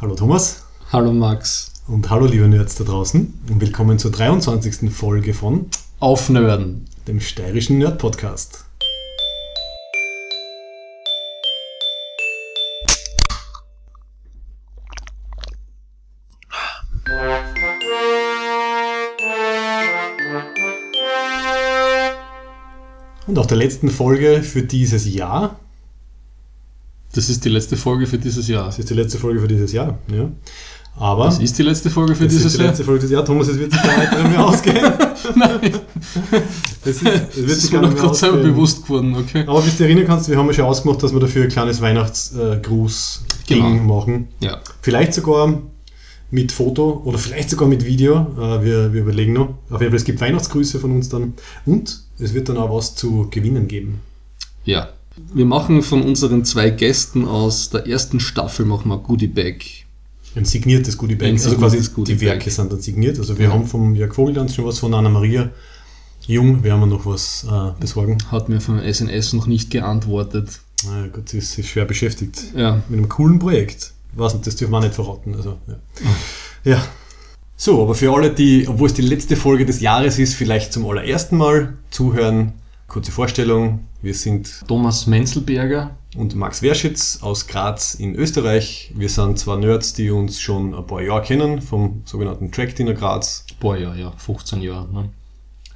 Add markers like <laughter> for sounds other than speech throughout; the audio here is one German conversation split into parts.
Hallo Thomas Hallo Max. und hallo liebe Nerds da draußen und willkommen zur 23. Folge von Aufnörden. dem steirischen Nerd Podcast. Und auch der letzten Folge für dieses Jahr. Das ist die letzte Folge für dieses Jahr. Das ist die letzte Folge für dieses Jahr. Ja. Aber Das ist die letzte Folge für das dieses ist die Jahr. letzte Folge dieses Jahr. Thomas, es wird sich gar nicht mehr ausgehen. <laughs> Nein, Das, ist, es wird das sich ist gar mir nicht noch mehr gerade selber ausgehen. bewusst geworden, okay. Aber bis du erinnern kannst, wir haben ja schon ausgemacht, dass wir dafür ein kleines Weihnachtsgruß-Ding Genau. machen. Ja. Vielleicht sogar mit Foto oder vielleicht sogar mit Video. Äh, Wir, wir überlegen noch. Auf jeden Fall, es gibt Weihnachtsgrüße von uns dann. Und es wird dann auch was zu gewinnen geben. Ja. Wir machen von unseren zwei Gästen aus der ersten Staffel machen wir Goodie Bag. Ein signiertes Goodie Bag. Ein Also quasi die Werke Bag. sind dann signiert. Also wir Ja. haben vom Jörg Vogeltanz schon was von Anna-Maria Jung. werden wir noch was äh, besorgen. Hat mir vom SNS noch nicht geantwortet. Na gut, sie ist, sie ist schwer beschäftigt. Ja. mit einem coolen Projekt. Was nicht, das dürfen wir auch nicht verraten. Also, ja. ja. So, aber für alle, die, obwohl es die letzte Folge des Jahres ist, vielleicht zum allerersten Mal zuhören. Kurze Vorstellung. Wir sind Thomas Menzelberger. und Max Werschitz aus Graz in Österreich. Wir sind zwei Nerds, die uns schon ein paar Jahre kennen, vom sogenannten Track Dinner Graz. Boah, ja, ja, 15 Jahre. Ne?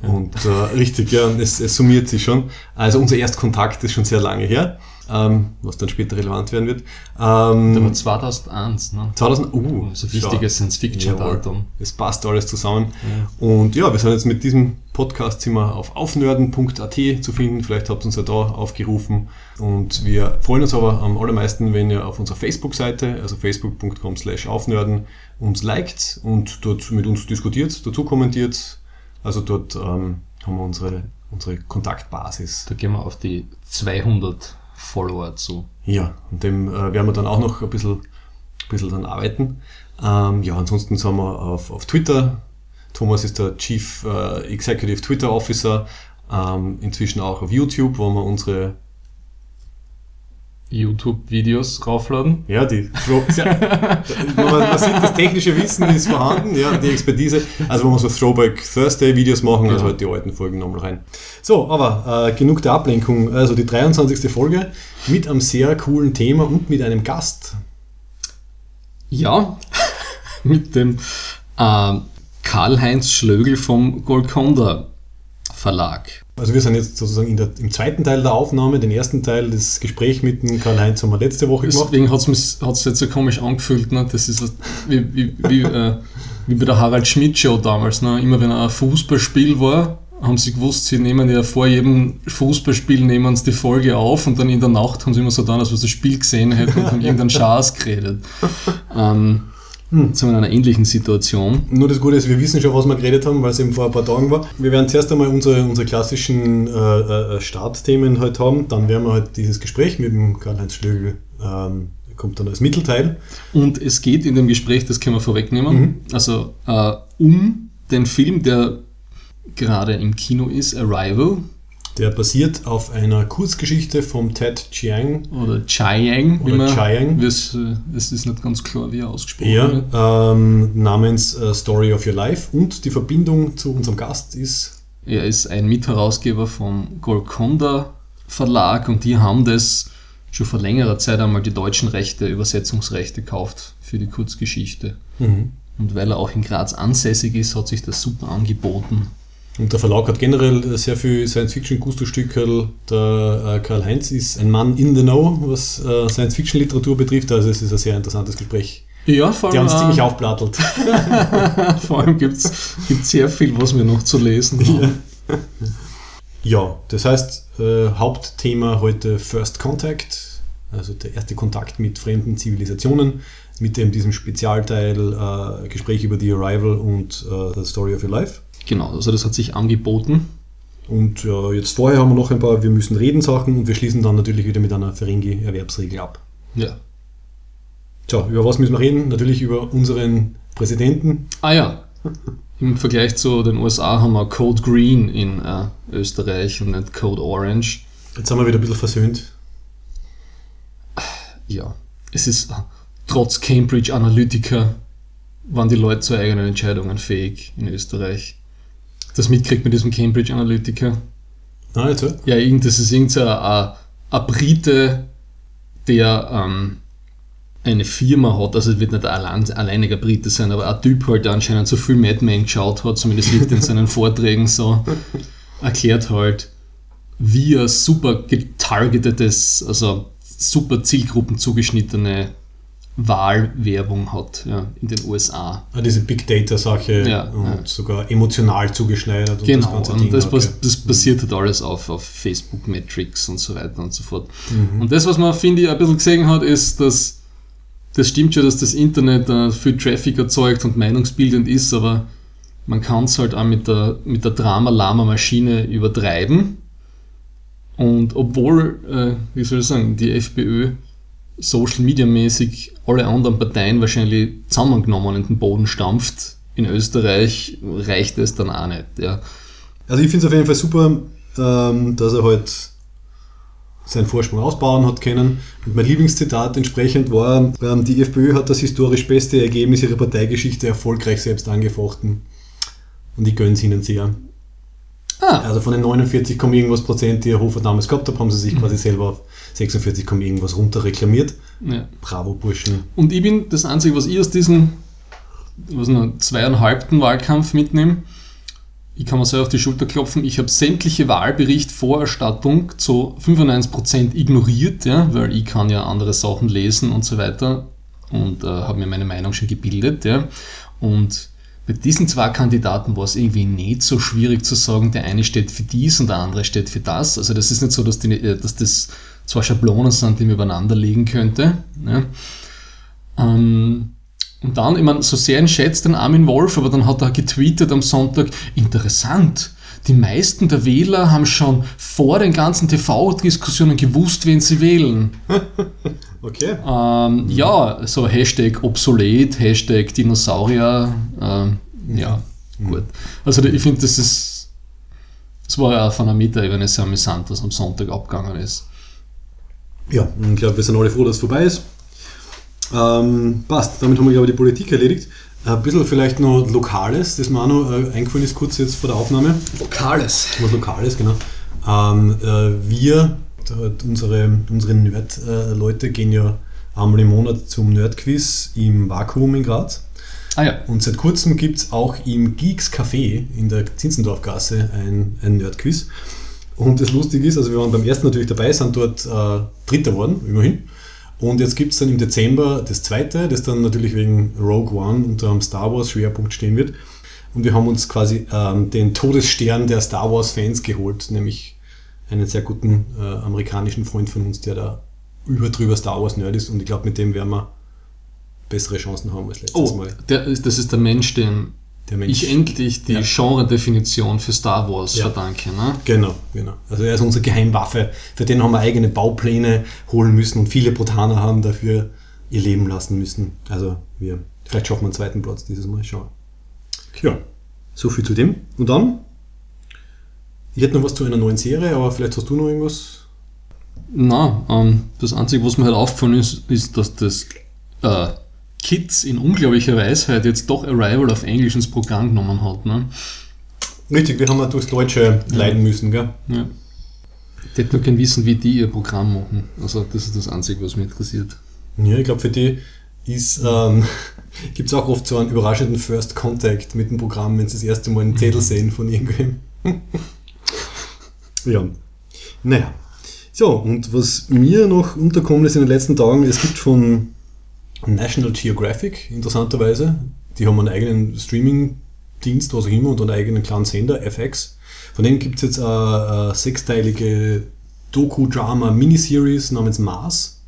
Und äh, richtig, ja, es, es summiert sich schon. Also unser Erstkontakt ist schon sehr lange her, ähm, was dann später relevant werden wird. Ähm, Der war 2001. Ne? 2000, uh, schau. wichtiges Science-Fiction-Datum. Es passt alles zusammen. Und ja, wir sind jetzt mit diesem Podcast sind wir auf aufnörden.at zu finden. Vielleicht habt ihr uns ja da aufgerufen. Und wir freuen uns aber am allermeisten, wenn ihr auf unserer Facebook-Seite, also facebook.com slash aufnörden, uns liked und dort mit uns diskutiert, dazu kommentiert. Also dort ähm, haben wir unsere, unsere Kontaktbasis. Da gehen wir auf die 200 Follower zu. Ja, und dem äh, werden wir dann auch noch ein bisschen, ein bisschen dann arbeiten. Ähm, ja, ansonsten sind wir auf, auf Twitter. Thomas ist der Chief äh, Executive Twitter Officer. Ähm, inzwischen auch auf YouTube, wo wir unsere, YouTube-Videos raufladen. ja, die, Throw- sehr, <laughs> man, sieht, das technische Wissen ist vorhanden, ja, die Expertise. Also, wo wir so Throwback Thursday Videos machen, also Ja. halt die alten Folgen nochmal rein. So, aber äh, genug der Ablenkung. Also, die 23. Folge mit einem sehr coolen Thema und mit einem Gast. Ja, <laughs> mit dem ähm, Karl-Heinz Schlögel vom Golconda Verlag. Also wir sind jetzt sozusagen in der, im zweiten Teil der Aufnahme, den ersten Teil, das Gespräch mit dem Karl-Heinz haben wir letzte Woche gemacht. Deswegen hat es jetzt so komisch angefühlt. Ne? Das ist so wie, wie, wie, äh, wie bei der Harald Schmidt Show damals. Ne? Immer wenn ein Fußballspiel war, haben sie gewusst, sie nehmen ja vor jedem Fußballspiel nehmen sie die Folge auf und dann in der Nacht haben sie immer so getan, als ob sie das Spiel gesehen hätten und haben <laughs> irgendeinen Schaß geredet. Ähm, Sind wir in einer ähnlichen Situation. Nur das Gute ist, wir wissen schon, was wir geredet haben, weil es eben vor ein paar Tagen war. Wir werden zuerst einmal unsere, unsere klassischen äh, äh, Startthemen halt haben, dann werden wir halt dieses Gespräch mit dem Karl-Heinz Schlögl, ähm, kommt dann als Mittelteil. Und es geht in dem Gespräch, das können wir vorwegnehmen, also äh, um den Film, der gerade im Kino ist, Arrival Der basiert auf einer Kurzgeschichte vom Ted Chiang. oder Chiang, wie Oder man, Chiang. wie Es, äh, es ist nicht ganz klar, wie er ausgesprochen Ja, wird. ähm, namens äh, Story of Your Life. Und die Verbindung zu unserem Gast ist Er ist ein Mitherausgeber vom Golconda Verlag und die haben das schon vor längerer Zeit einmal die deutschen Rechte, Übersetzungsrechte gekauft für die Kurzgeschichte. Und weil er auch in Graz ansässig ist, hat sich das super angeboten. Und der Verlag hat generell sehr viel Science-Fiction-Gusto-Stückerl. Der äh, Karl-Heinz ist ein Mann in the know, was äh, Science-Fiction-Literatur betrifft. Also es ist ein sehr interessantes Gespräch. Ja, vor Der uns allem, ziemlich äh, aufplattelt. <laughs> vor allem gibt es sehr viel, was wir noch zu lesen haben. ja, das heißt, äh, Hauptthema heute First Contact, also der erste Kontakt mit fremden Zivilisationen, mit dem diesem Spezialteil äh, Gespräch über die Arrival und äh, The Story of Your Life. Genau, also das hat sich angeboten. Und äh, jetzt vorher haben wir noch ein paar Wir müssen reden Sachen und wir schließen dann natürlich wieder mit einer Ferengi-Erwerbsregel ab. Ja. Tja, über was müssen wir reden? Natürlich über unseren Präsidenten. Ah ja, im Vergleich zu den USA haben wir Code Green in äh, Österreich und nicht Code Orange. Jetzt sind wir wieder ein bisschen versöhnt. Ja, es ist trotz Cambridge Analytica waren die Leute zu eigenen Entscheidungen fähig in Österreich. Das mitkriegt mit diesem Cambridge Analytica. Nein, jetzt Ja, irgend- das ist irgendein ein, ein Brite, der ähm, eine Firma hat, also es wird nicht ein allein, alleiniger Brite sein, aber ein Typ halt, der anscheinend so viel Mad Men geschaut hat, zumindest wird in seinen <laughs> Vorträgen so, erklärt halt, wie er super getargetetes, also super Zielgruppen zugeschnittene Wahlwerbung hat ja, in den USA. Ah, diese Big Data-Sache Ja, und ja. sogar emotional zugeschneidert und Genau, das ganze und das, bas- das basiert halt alles auf, auf Facebook Metrics und so weiter und so fort. Mhm. Und das, was man, finde ich, ein bisschen gesehen hat, ist, dass das stimmt schon, dass das Internet äh, viel Traffic erzeugt und meinungsbildend ist, aber man kann es halt auch mit der, mit der Drama-Lama-Maschine übertreiben. Und obwohl, äh, wie soll ich sagen, die FPÖ Social Media mäßig alle anderen Parteien wahrscheinlich zusammengenommen in den Boden stampft, in Österreich reicht es dann auch nicht. Ja. Also ich finde es auf jeden Fall super, ähm, dass er halt seinen Vorsprung ausbauen hat können. Und mein Lieblingszitat entsprechend war, ähm, die FPÖ hat das historisch beste Ergebnis ihrer Parteigeschichte erfolgreich selbst angefochten. Und ich gönne es ihnen sehr. Ah, Also von den 49, Komma irgendwas Prozent, die Herr Hofer damals gehabt hat, haben sie sich Mhm. quasi selber auf 46, Komma irgendwas runter reklamiert. ja. Bravo, Burschen. Und ich bin das Einzige, was ich aus diesem was noch, zweieinhalbten Wahlkampf mitnehme. Ich kann mir selber auf die Schulter klopfen. Ich habe sämtliche Wahlberichtvorerstattung zu 95% ignoriert, ja, weil ich kann ja andere Sachen lesen und so weiter und äh, habe mir meine Meinung schon gebildet. Ja. Und bei diesen zwei Kandidaten war es irgendwie nicht so schwierig zu sagen, der eine steht für dies und der andere steht für das. Also das ist nicht so, dass, die, äh, dass das zwei Schablonen sind, die man übereinander legen könnte. Ja. Ähm, und dann, ich meine, so sehr ihn schätzt den Armin Wolf, aber dann hat er getweetet am Sonntag, interessant, die meisten der Wähler haben schon vor den ganzen TV-Diskussionen gewusst, wen sie wählen. <laughs> Okay. Ähm, ja, so Hashtag obsolet, Hashtag Dinosaurier, ähm, ja, gut. Also ich finde, das ist, das war ja von einer Metaebene sehr amüsant, was am Sonntag abgegangen ist. Ja, und ich glaube, wir sind alle froh, dass es vorbei ist. Ähm, passt, damit haben wir, glaube ich, die Politik erledigt. Ein bisschen vielleicht noch Lokales, das mir auch noch äh, eingefallen ist, kurz jetzt vor der Aufnahme. Lokales. Was Lokales, genau. Ähm, äh, wir, hat unsere, unsere Nerd-Leute, gehen ja einmal im Monat zum Nerd-Quiz im Vakuum in Graz. Ah ja, Und seit kurzem gibt es auch im Geeks Café in der Zinzendorfgasse ein, ein Nerd-Quiz. Und das Lustige ist, also wir waren beim ersten natürlich dabei, sind dort äh, Dritter geworden, immerhin. Und jetzt gibt es dann im Dezember das zweite, das dann natürlich wegen Rogue One unter dem Star Wars Schwerpunkt stehen wird. Und wir haben uns quasi ähm, den Todesstern der Star Wars Fans geholt, nämlich einen sehr guten äh, amerikanischen Freund von uns, der da über drüber Star Wars Nerd ist. Und ich glaube, mit dem werden wir bessere Chancen haben als letztes oh, Mal. der, ist- das ist der Mensch, Der Mensch. ich endlich die Ja. Genre-Definition für Star Wars Ja. verdanke. Ne? Genau, genau. Also er ist unsere Geheimwaffe. Für den haben wir eigene Baupläne holen müssen und viele Botaner haben dafür ihr Leben lassen müssen. Also wir, vielleicht schaffen wir einen zweiten Platz dieses Mal. Schauen. Ja, so viel zu dem. Und dann, ich hätte noch was zu einer neuen Serie, aber vielleicht hast du noch irgendwas. Na, ähm, das Einzige, was mir halt aufgefallen ist, ist, dass das äh, Kids in unglaublicher Weisheit jetzt doch Arrival auf Englisch ins Programm genommen hat. Ne? Richtig, wir haben ja durchs Deutsche leiden müssen, gell? Ja. Ich hätte nur gerne wissen, wie die ihr Programm machen. Also das ist das Einzige, was mich interessiert. Ja, ich glaube, für die ist, ähm, <laughs> gibt es auch oft so einen überraschenden First Contact mit dem Programm, wenn sie das erste Mal einen Zettel sehen von irgendwem. <laughs> ja. Naja. So, und was mir noch unterkommen ist in den letzten Tagen, es gibt von National Geographic, interessanterweise, die haben einen eigenen Streaming-Dienst, was auch immer, und einen eigenen kleinen Sender, FX. Von denen gibt es jetzt eine, eine sechsteilige Doku-Drama-Miniseries namens Mars.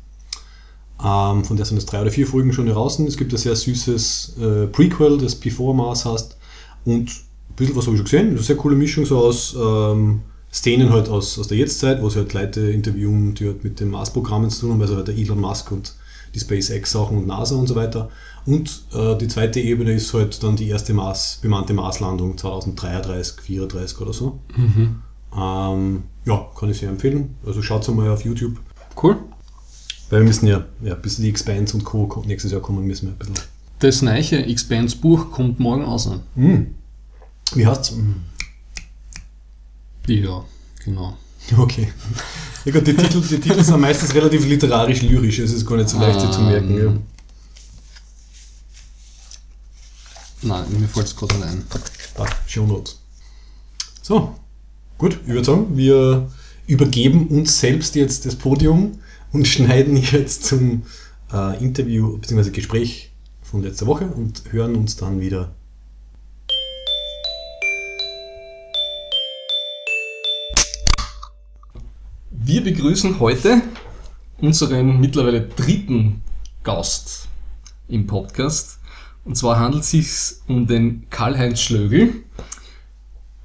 Ähm, von der sind jetzt drei oder vier Folgen schon draußen. Es gibt ein sehr süßes äh, Prequel, das Before Mars heißt. Und ein bisschen was habe ich schon gesehen. Eine sehr coole Mischung so aus ähm, Szenen halt aus, aus der Jetztzeit, wo sie halt Leute interviewen, die halt mit den Mars-Programmen zu tun haben, also halt der Elon Musk und die SpaceX-Sachen und NASA und so weiter. Und äh, die zweite Ebene ist halt dann die erste Mars, bemannte Marslandung 2033, 34 oder so. Ähm, ja, kann ich sehr empfehlen. Also schaut mal auf YouTube. Cool. Weil wir müssen ja, ja bis die Expanse und Co. nächstes Jahr kommen, müssen wir ein bisschen. Das neue Expanse Buch kommt morgen raus. Mm. Wie heißt's? Mm. Ja, genau. Okay. Ja gut, die Titel, die Titel sind meistens relativ literarisch-lyrisch, es ist gar nicht so leicht sie zu merken. Ja. Nein, mir fällt es gerade ein. Ah, Show Notes. So, gut, ich würde sagen, wir übergeben uns selbst jetzt das Podium und <laughs> schneiden jetzt zum äh, Interview bzw. Gespräch von letzter Woche und hören uns dann wieder. Wir begrüßen heute unseren mittlerweile dritten Gast im Podcast. Und zwar handelt es sich um den Karl-Heinz Schlögl.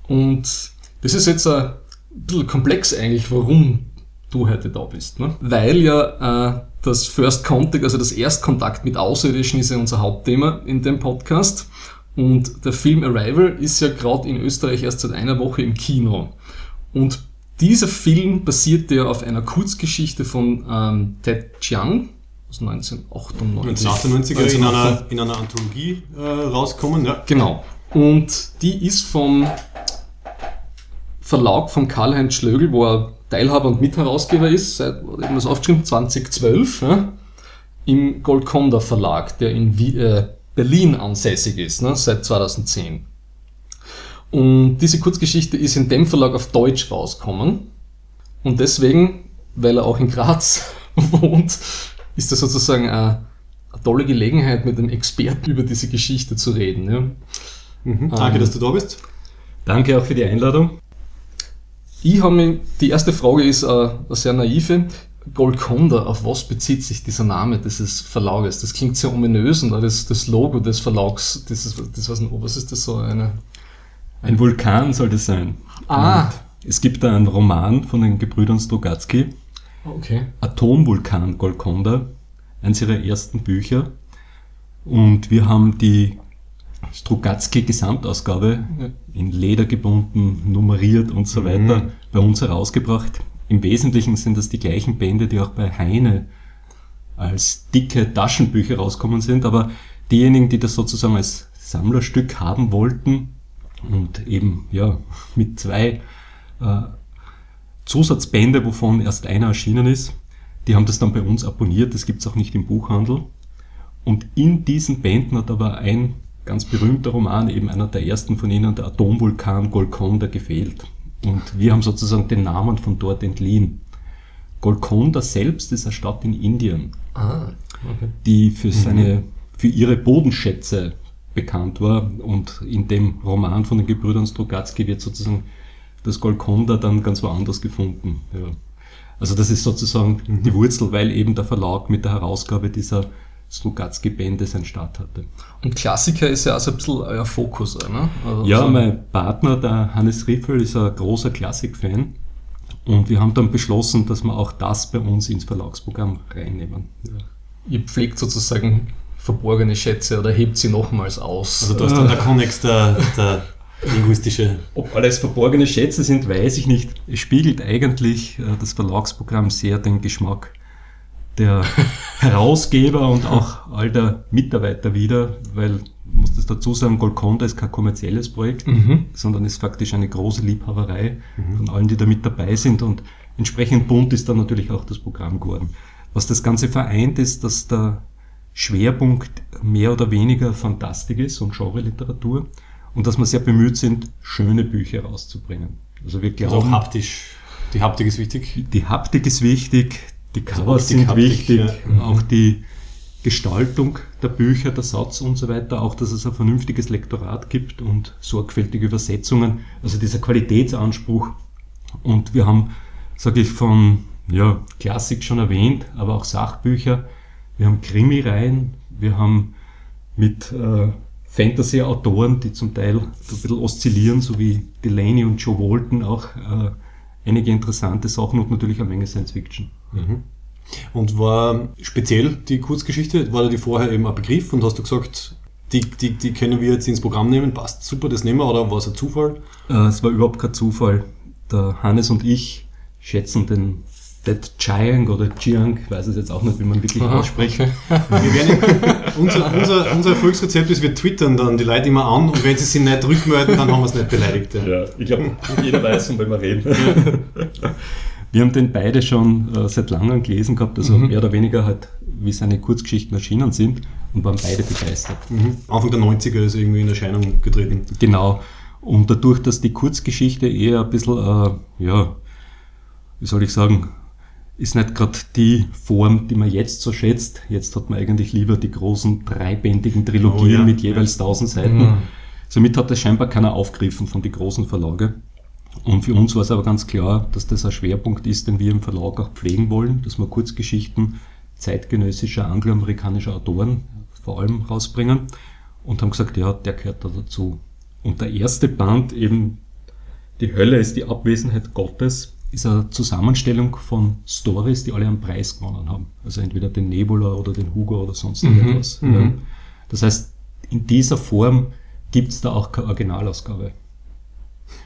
Und das ist jetzt ein bisschen komplex eigentlich, warum du heute da bist. Ne? Weil ja äh, das First Contact, also das Erstkontakt mit Außerirdischen ist ja unser Hauptthema in dem Podcast. Und der Film Arrival ist ja gerade in Österreich erst seit einer Woche im Kino. Und dieser Film basiert ja auf einer Kurzgeschichte von ähm, Ted Chiang aus 1998. 1998 in einer, in einer Anthologie äh, rauskommen, ja. Genau. Und die ist vom Verlag von Karl-Heinz Schlögl, wo er Teilhaber und Mitherausgeber ist, seit, habe das aufgeschrieben, 2012, ja, im Golconda Verlag, der in Wie, äh, Berlin ansässig ist, ne, seit 2010. Und diese Kurzgeschichte ist in dem Verlag auf Deutsch rausgekommen. Und deswegen, weil er auch in Graz <laughs> wohnt, ist das sozusagen eine, eine tolle Gelegenheit, mit einem Experten über diese Geschichte zu reden. Ja. Mhm. Danke, ähm, dass du da bist. Danke auch für die Einladung. Ich habe mich, die erste Frage ist äh, eine sehr naive. Golconda, auf was bezieht sich dieser Name dieses Verlages? Das klingt sehr ominös und das, das Logo des Verlags, das, ist, das nicht, was ist das so? Eine, ein Vulkan soll das sein. Ah. Und es gibt da einen Roman von den Gebrüdern Strugatsky. Okay. Atomvulkan Golconda, eines ihrer ersten Bücher. Und wir haben die Strugatsky Gesamtausgabe in Leder gebunden, nummeriert und so weiter mhm. bei uns herausgebracht. Im Wesentlichen sind das die gleichen Bände, die auch bei Heine als dicke Taschenbücher rauskommen sind, aber diejenigen, die das sozusagen als Sammlerstück haben wollten und eben ja mit zwei äh, Zusatzbände, wovon erst einer erschienen ist, die haben das dann bei uns abonniert, das gibt's auch nicht im Buchhandel. Und in diesen Bänden hat aber ein ganz berühmter Roman, eben einer der ersten von ihnen, der Atomvulkan Golconda, gefehlt. Und wir haben sozusagen den Namen von dort entliehen. Golconda selbst ist eine Stadt in Indien, ah, okay. die für, seine, für ihre Bodenschätze bekannt war. Und in dem Roman von den Gebrüdern Strugatsky wird sozusagen das Golconda dann ganz woanders gefunden. Ja. Also das ist sozusagen mhm. die Wurzel, weil eben der Verlag mit der Herausgabe dieser Strugatsky-Bände seinen Start hatte. Und Klassiker ist ja auch so ein bisschen euer Fokus, ne? Also ja, so mein Partner, der Hannes Riffel, ist ein großer Klassik-Fan. Und wir haben dann beschlossen, dass wir auch das bei uns ins Verlagsprogramm reinnehmen. Ja. Ihr pflegt sozusagen verborgene Schätze oder hebt sie nochmals aus. Also da ist dann der Konnex der, der linguistische. Ob alles verborgene Schätze sind, weiß ich nicht. Es spiegelt eigentlich äh, das Verlagsprogramm sehr den Geschmack der <laughs> Herausgeber und auch all der Mitarbeiter wieder, weil ich muss das dazu sagen, Golconda ist kein kommerzielles Projekt, mhm. sondern ist faktisch eine große Liebhaberei mhm. von allen, die da mit dabei sind und entsprechend bunt ist dann natürlich auch das Programm geworden. Was das Ganze vereint ist, dass der Schwerpunkt mehr oder weniger Fantastik ist und Genre-Literatur und dass wir sehr bemüht sind, schöne Bücher rauszubringen. Also wir glauben, also auch haptisch. Die Haptik ist wichtig. Die Haptik ist wichtig, die Covers sind Haptik, wichtig, ja. Mhm. auch die Gestaltung der Bücher, der Satz und so weiter, auch dass es ein vernünftiges Lektorat gibt und sorgfältige Übersetzungen, also dieser Qualitätsanspruch. Und wir haben, sage ich, von ja, Klassik schon erwähnt, aber auch Sachbücher. Wir haben Krimireihen, wir haben mit äh, Fantasy-Autoren, die zum Teil ein bisschen oszillieren, so wie Delaney und Joe Walton, auch äh, einige interessante Sachen und natürlich eine Menge Science Fiction. Mhm. Und war speziell die Kurzgeschichte, war da die vorher eben ein Begriff und hast du gesagt, die, die, die können wir jetzt ins Programm nehmen, passt super, das nehmen wir, oder war es ein Zufall? Äh, es war überhaupt kein Zufall. Der Hannes und ich schätzen den That Chiang oder Chiang, ich weiß es jetzt auch nicht, wie man wirklich Aha, ausspricht. okay. Wir werden, <laughs> unser, unser, unser Erfolgsrezept ist, wir twittern dann die Leute immer an und wenn sie sich nicht rückmelden, dann haben wir es nicht beleidigt. Ja. Ja, ich glaube, jeder weiß, von wem wir reden. Wir haben den beide schon äh, seit langem gelesen gehabt, also Mhm. mehr oder weniger halt, wie seine Kurzgeschichten erschienen sind und waren beide begeistert. Mhm. Anfang der 90er ist er irgendwie in Erscheinung getreten. Genau. Und dadurch, dass die Kurzgeschichte eher ein bisschen, äh, ja, wie soll ich sagen, ist nicht gerade die Form, die man jetzt so schätzt. Jetzt hat man eigentlich lieber die großen dreibändigen Trilogien Oh ja, mit jeweils 1000 Seiten. Mhm. Somit hat das scheinbar keiner aufgegriffen von den großen Verlage. Und für uns war es aber ganz klar, dass das ein Schwerpunkt ist, den wir im Verlag auch pflegen wollen, dass wir Kurzgeschichten zeitgenössischer angloamerikanischer Autoren vor allem rausbringen und haben gesagt, ja, der gehört da dazu. Und der erste Band, eben Die Hölle ist die Abwesenheit Gottes, ist eine Zusammenstellung von Stories, die alle einen Preis gewonnen haben. Also entweder den Nebula oder den Hugo oder sonst Mhm, irgendwas. mhm. Ja. Das heißt, in dieser Form gibt es da auch keine Originalausgabe.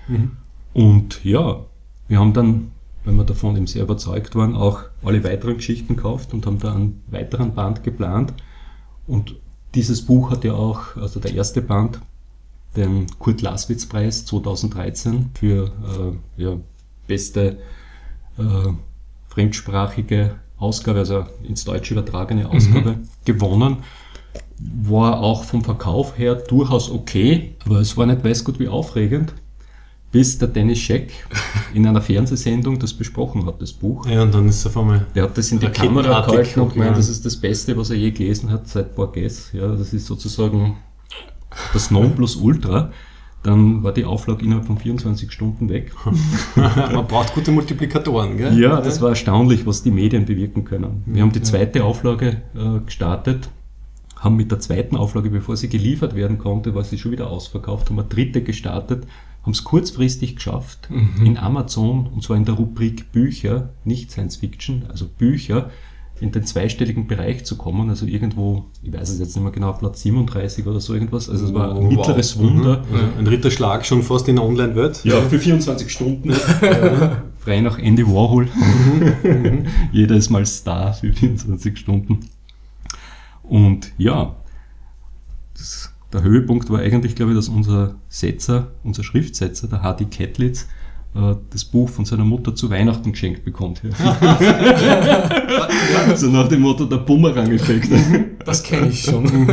Mhm. Und ja, wir haben dann, wenn wir davon eben sehr überzeugt waren, auch alle weiteren Geschichten gekauft und haben da einen weiteren Band geplant. Und dieses Buch hat ja auch, also der erste Band, den Kurt Laswitz Preis 2013 für äh, ja, beste äh, fremdsprachige Ausgabe, also ins Deutsche übertragene Ausgabe, gewonnen. War auch vom Verkauf her durchaus okay, aber es war nicht weiß gut wie aufregend, bis der Dennis Scheck <laughs> in einer Fernsehsendung das besprochen hat, das Buch. Ja, und dann ist es auf einmal. Der hat das in die Kamera gehalten und gemeint, das ist das Beste, was er je gelesen hat seit Borges. Ja, das ist sozusagen das Nonplusultra. Dann war die Auflage innerhalb von 24 Stunden weg. <laughs> Man braucht gute Multiplikatoren, gell? Ja, das war erstaunlich, was die Medien bewirken können. Wir haben die zweite Auflage äh, gestartet, haben mit der zweiten Auflage, bevor sie geliefert werden konnte, war sie schon wieder ausverkauft, haben eine dritte gestartet, haben es kurzfristig geschafft, in Amazon, und zwar in der Rubrik Bücher, nicht Science Fiction, also Bücher, in den zweistelligen Bereich zu kommen, also irgendwo, ich weiß es jetzt nicht mehr genau, Platz 37 oder so irgendwas, also es war ein Oh, mittleres wow. Wunder. Mhm. Ja, Ein Ritterschlag schon fast in der Online-Welt. Ja, für 24 Stunden. <laughs> Frei nach Andy Warhol. <laughs> Jeder ist mal Star für 24 Stunden. Und ja, das, der Höhepunkt war eigentlich, glaube ich, dass unser Setzer, unser Schriftsetzer, der Hardy Kettlitz, das Buch von seiner Mutter zu Weihnachten geschenkt bekommt. <laughs> so nach dem Motto der Bumerang-Effekt. <laughs> Das kenne ich schon. <laughs>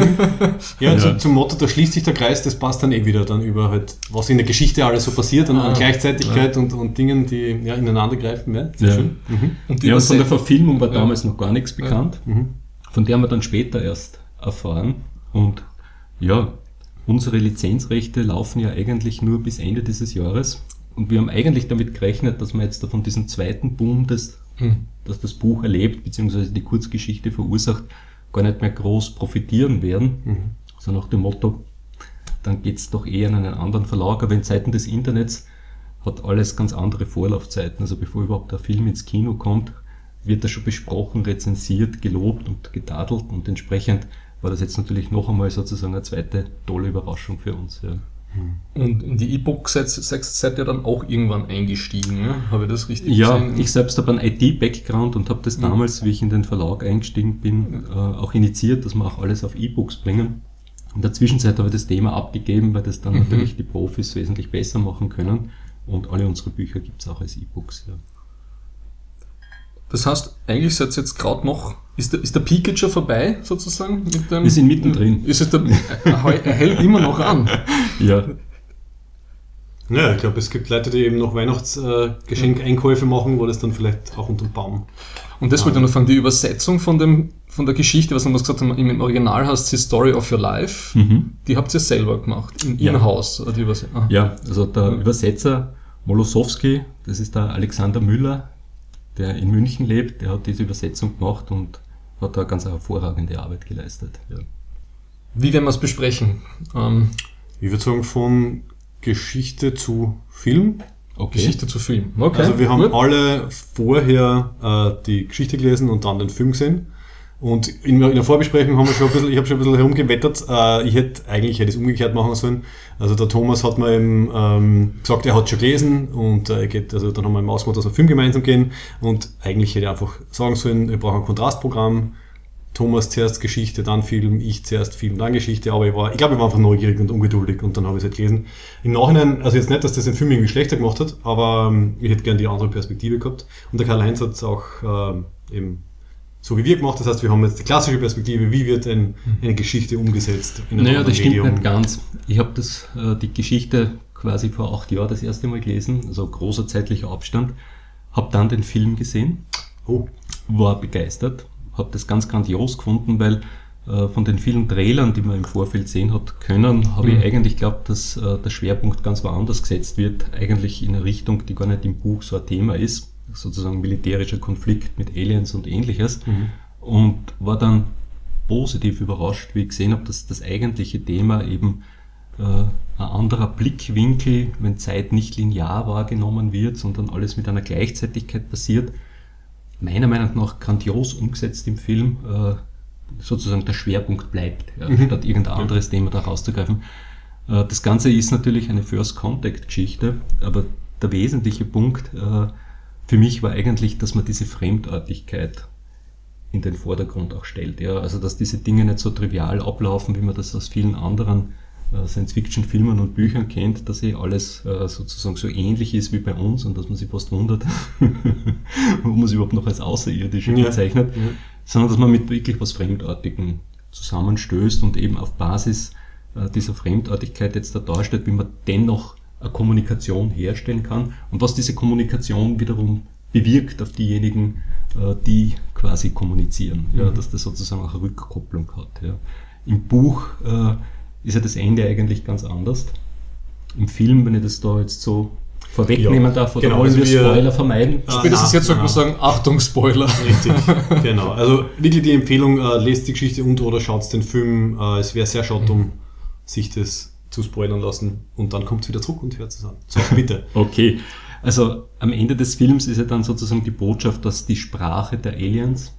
Ja, Ja. Zu, zum Motto, da schließt sich der Kreis, das passt dann eh wieder dann über halt, was in der Geschichte alles so passiert an, an Ah, Gleichzeitigkeit und, und Dingen, die ja, ineinander greifen. Ja, sehr Ja. schön. Mhm. Und die Ja, und von der Verfilmung war Ja. damals noch gar nichts bekannt. Mhm. Von der haben wir dann später erst erfahren. Und ja, unsere Lizenzrechte laufen ja eigentlich nur bis Ende dieses Jahres. Und wir haben eigentlich damit gerechnet, dass wir jetzt da von diesem zweiten Boom, das, Hm. das das Buch erlebt, beziehungsweise die Kurzgeschichte verursacht, gar nicht mehr groß profitieren werden. Mhm. So nach dem Motto, dann geht's doch eher in einen anderen Verlag. Aber in Zeiten des Internets hat alles ganz andere Vorlaufzeiten. Also bevor überhaupt der Film ins Kino kommt, wird er schon besprochen, rezensiert, gelobt und getadelt. Und entsprechend war das jetzt natürlich noch einmal sozusagen eine zweite tolle Überraschung für uns. Ja. Und in die E-Book seid, seid, ihr dann auch irgendwann eingestiegen, ja? Habe ich das richtig Ja, gesehen? ich selbst habe einen IT-Background und habe das damals, wie ich in den Verlag eingestiegen bin, äh, auch initiiert, dass wir auch alles auf E-Books bringen. In der Zwischenzeit habe ich das Thema abgegeben, weil das dann Mhm. natürlich die Profis wesentlich besser machen können. Und alle unsere Bücher gibt es auch als E-Books. Ja. Das heißt, eigentlich seid ihr jetzt gerade noch, ist der, ist der Peak jetzt schon vorbei, sozusagen? Mit dem, Wir sind mittendrin. Ist es der, er, hält immer noch an. <laughs> ja. Ja, ich glaube, es gibt Leute, die eben noch Weihnachtsgeschenkeinkäufe machen, wo das dann vielleicht auch unterm Baum. Und das wollte ich noch fragen, die Übersetzung von, dem, von der Geschichte, was wir gesagt haben, im Original heißt sie Story of Your Life, Mhm. die habt ihr selber gemacht, in Ja. In-house. oder die Überse- ah. ja, also der Übersetzer Molosowski, das ist der Alexander Müller, der in München lebt, der hat diese Übersetzung gemacht und hat da ganz hervorragende Arbeit geleistet. Ja. Wie werden wir es besprechen? Ähm, Ich würde sagen, von Geschichte zu Film. Okay. Geschichte zu Film. Okay. Also wir haben gut. alle vorher äh, die Geschichte gelesen und dann den Film gesehen. Und in, in der Vorbesprechung haben wir schon ein bisschen, ich habe schon ein bisschen herumgewettert. Äh, ich hätte eigentlich hätte es umgekehrt machen sollen. Also der Thomas hat mir eben ähm, gesagt, er hat schon gelesen und äh, geht, also dann haben wir im ausgemacht, dass wir Film gemeinsam gehen. Und eigentlich hätte ich einfach sagen sollen, wir brauchen ein Kontrastprogramm. Thomas zuerst Geschichte, dann Film, ich zuerst Film, dann Geschichte, aber ich war, ich glaube, ich war einfach neugierig und ungeduldig und dann habe ich es halt gelesen. Im Nachhinein, also jetzt nicht, dass das den Film irgendwie schlechter gemacht hat, aber ähm, ich hätte gerne die andere Perspektive gehabt. Und der Karl-Heinz hat es auch äh, eben so wie wir gemacht. Das heißt, wir haben jetzt die klassische Perspektive, wie wird ein, eine Geschichte umgesetzt in Naja, das stimmt Medium. nicht ganz. Ich habe das, äh, die Geschichte quasi vor acht Jahren das erste Mal gelesen, also großer zeitlicher Abstand. Habe dann den Film gesehen, oh. war begeistert, habe das ganz grandios gefunden, weil äh, von den vielen Trailern, die man im Vorfeld sehen hat können, habe mhm. ich eigentlich geglaubt, dass äh, der Schwerpunkt ganz woanders gesetzt wird, eigentlich in eine Richtung, die gar nicht im Buch so ein Thema ist, sozusagen militärischer Konflikt mit Aliens und ähnliches. Mhm. Und war dann positiv überrascht, wie ich gesehen habe, dass das eigentliche Thema eben äh, ein anderer Blickwinkel, wenn Zeit nicht linear wahrgenommen wird, sondern alles mit einer Gleichzeitigkeit passiert, meiner Meinung nach grandios umgesetzt im Film, äh, sozusagen der Schwerpunkt bleibt, ja, mhm. statt irgendein anderes Thema da rauszugreifen. Äh, das Ganze ist natürlich eine First Contact Geschichte, aber der wesentliche Punkt äh, für mich war eigentlich, dass man diese Fremdartigkeit in den Vordergrund auch stellt. Ja, also dass diese Dinge nicht so trivial ablaufen, wie man das aus vielen anderen äh, Science-Fiction-Filmen und Büchern kennt, dass eh alles äh, sozusagen so ähnlich ist wie bei uns und dass man sich fast wundert, <laughs> wo man es überhaupt noch als Außerirdische ja. bezeichnet, ja. sondern dass man mit wirklich was Fremdartigem zusammenstößt und eben auf Basis äh, dieser Fremdartigkeit jetzt da darstellt, wie man dennoch Kommunikation herstellen kann und was diese Kommunikation wiederum bewirkt auf diejenigen, die quasi kommunizieren, ja, mhm. dass das sozusagen auch eine Rückkopplung hat. Ja. Im Buch ist ja das Ende eigentlich ganz anders. Im Film, wenn ich das da jetzt so vorwegnehmen ja, darf, oder genau, wollen also wir Spoiler vermeiden? Ah, Spätestens jetzt sollte man sagen, Achtung, Spoiler. Richtig, genau. Also wirklich die Empfehlung, äh, lest die Geschichte unter oder schaut den Film. Äh, es wäre sehr schade, um sich das zu spoilern lassen und dann kommt es wieder zurück und hört es an. So, bitte. <laughs> okay. Also am Ende des Films ist ja dann sozusagen die Botschaft, dass die Sprache der Aliens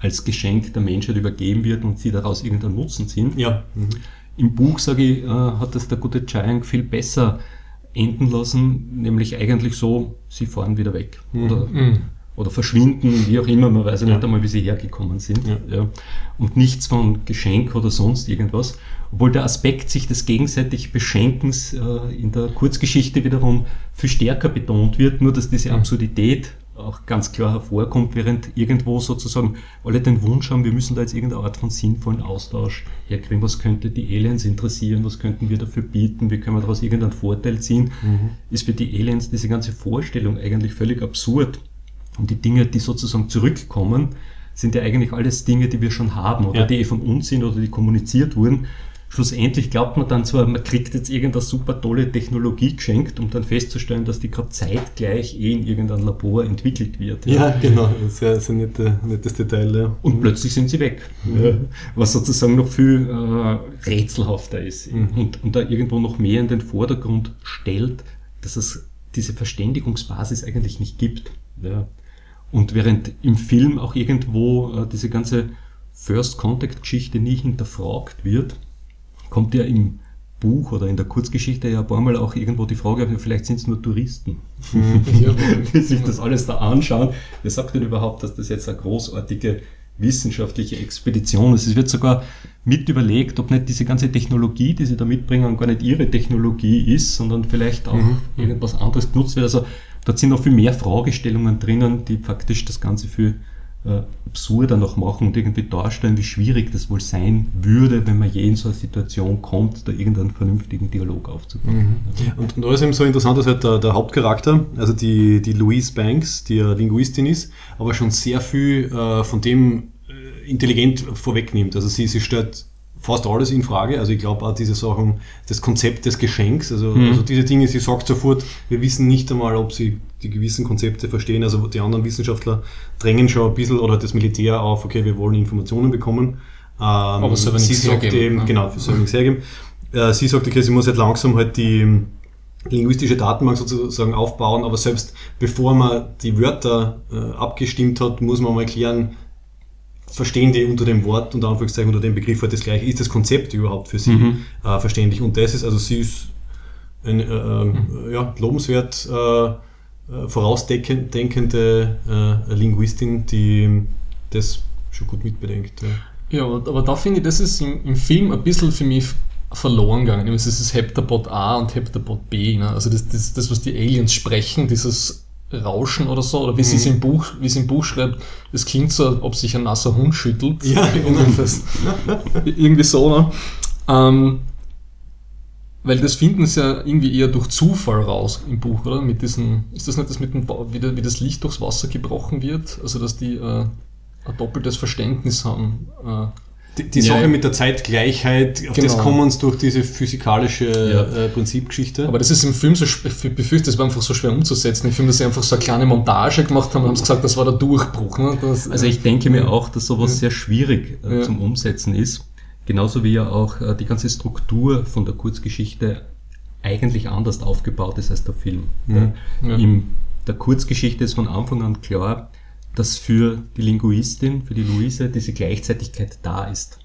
als Geschenk der Menschheit übergeben wird und sie daraus irgendeinen Nutzen ziehen. Ja. Mhm. Im Buch, sage ich, äh, hat das der gute Chiang viel besser enden lassen, nämlich eigentlich so, sie fahren wieder weg mhm. oder, mhm. oder verschwinden, wie auch immer, man weiß ja nicht einmal, wie sie hergekommen sind. Ja. ja. Und nichts von Geschenk oder sonst irgendwas. Obwohl der Aspekt sich des gegenseitig Beschenkens äh, in der Kurzgeschichte wiederum viel stärker betont wird, nur dass diese mhm. Absurdität auch ganz klar hervorkommt, während irgendwo sozusagen alle den Wunsch haben, wir müssen da jetzt irgendeine Art von sinnvollen Austausch herkriegen. Was könnte die Aliens interessieren? Was könnten wir dafür bieten? Wie können wir daraus irgendeinen Vorteil ziehen? Mhm. Ist für die Aliens diese ganze Vorstellung eigentlich völlig absurd. Und die Dinge, die sozusagen zurückkommen, sind ja eigentlich alles Dinge, die wir schon haben oder ja. die eh von uns sind oder die kommuniziert wurden schlussendlich glaubt man dann zwar, man kriegt jetzt irgendeine super tolle Technologie geschenkt, um dann festzustellen, dass die gerade zeitgleich eh in irgendeinem Labor entwickelt wird. Ja, ja genau, das ist ja ein nettes Detail. Ja. Und plötzlich sind sie weg, ja. was sozusagen noch viel äh, rätselhafter ist mhm. und, und da irgendwo noch mehr in den Vordergrund stellt, dass es diese Verständigungsbasis eigentlich nicht gibt. Ja. Und während im Film auch irgendwo äh, diese ganze First Contact Geschichte nie hinterfragt wird, kommt ja im Buch oder in der Kurzgeschichte ja ein paar Mal auch irgendwo die Frage, vielleicht sind es nur Touristen, mhm. <laughs> die sich das alles da anschauen. Wer sagt denn überhaupt, dass das jetzt eine großartige wissenschaftliche Expedition ist? Es wird sogar mit überlegt, ob nicht diese ganze Technologie, die sie da mitbringen, gar nicht ihre Technologie ist, sondern vielleicht auch mhm. irgendwas anderes genutzt wird. Also da sind noch viel mehr Fragestellungen drinnen, die faktisch das Ganze für äh, absurder noch machen und irgendwie darstellen, wie schwierig das wohl sein würde, wenn man je in so eine Situation kommt, da irgendeinen vernünftigen Dialog aufzubauen. Mhm. Und, und ist eben so interessant, dass halt der, der, Hauptcharakter, also die, die Louise Banks, die ja Linguistin ist, aber schon sehr viel äh, von dem äh, intelligent vorwegnimmt. Also sie, sie stellt fast alles in Frage. Also ich glaube auch diese Sachen, das Konzept des Geschenks, also, mhm. also diese Dinge, sie sagt sofort, wir wissen nicht einmal, ob sie die gewissen Konzepte verstehen. Also die anderen Wissenschaftler drängen schon ein bisschen oder das Militär auf, okay, wir wollen Informationen bekommen. Ähm, Aber sie sagt hergeben, eben, ne? genau, soll nichts hergeben. Äh, sie sagt, okay, sie muss halt langsam halt die linguistische Datenbank sozusagen aufbauen, aber selbst bevor man die Wörter äh, abgestimmt hat, muss man mal klären, verstehen die unter dem Wort, unter Anführungszeichen, unter dem Begriff halt das gleiche. Ist das Konzept überhaupt für sie Mhm. äh, verständlich? Und das ist, also sie ist eine äh, ähm, Mhm. ja, lobenswert äh, äh, vorausdenkende äh, Linguistin, die das schon gut mitbedenkt. Ja. Ja, aber da finde ich, das ist im, im Film ein bisschen für mich verloren gegangen. Es ist das Heptabot A und Heptabot B. Ne? Also das, das, das, was die Aliens sprechen, dieses Rauschen oder so, oder wie sie es im Buch, wie es im Buch schreibt, das klingt so, als ob sich ein nasser Hund schüttelt. Ja, <laughs> genau. Irgendwie so, ne? Ähm, weil das finden sie ja irgendwie eher durch Zufall raus im Buch, oder? Mit diesen, ist das nicht das mit dem, wie, wie das Licht durchs Wasser gebrochen wird? Also, dass die äh, ein doppeltes Verständnis haben. Äh, Die, die Ja, Sache ja. mit der Zeitgleichheit, auf das Genau. kommen sie durch diese physikalische Ja. äh, Prinzipgeschichte. aber das ist im Film so, ich befürchte, das war einfach so schwer umzusetzen. Ich finde, dass sie einfach so eine kleine Montage gemacht haben und haben gesagt, das war der Durchbruch. Ne? Das, Also ich denke mir auch, dass sowas sehr schwierig äh, Ja. zum Umsetzen ist. Genauso wie ja auch äh, die ganze Struktur von der Kurzgeschichte eigentlich anders aufgebaut ist als der Film. Ja. Ja. In der Kurzgeschichte ist von Anfang an klar, dass für die Linguistin, für die Luise, diese Gleichzeitigkeit da ist.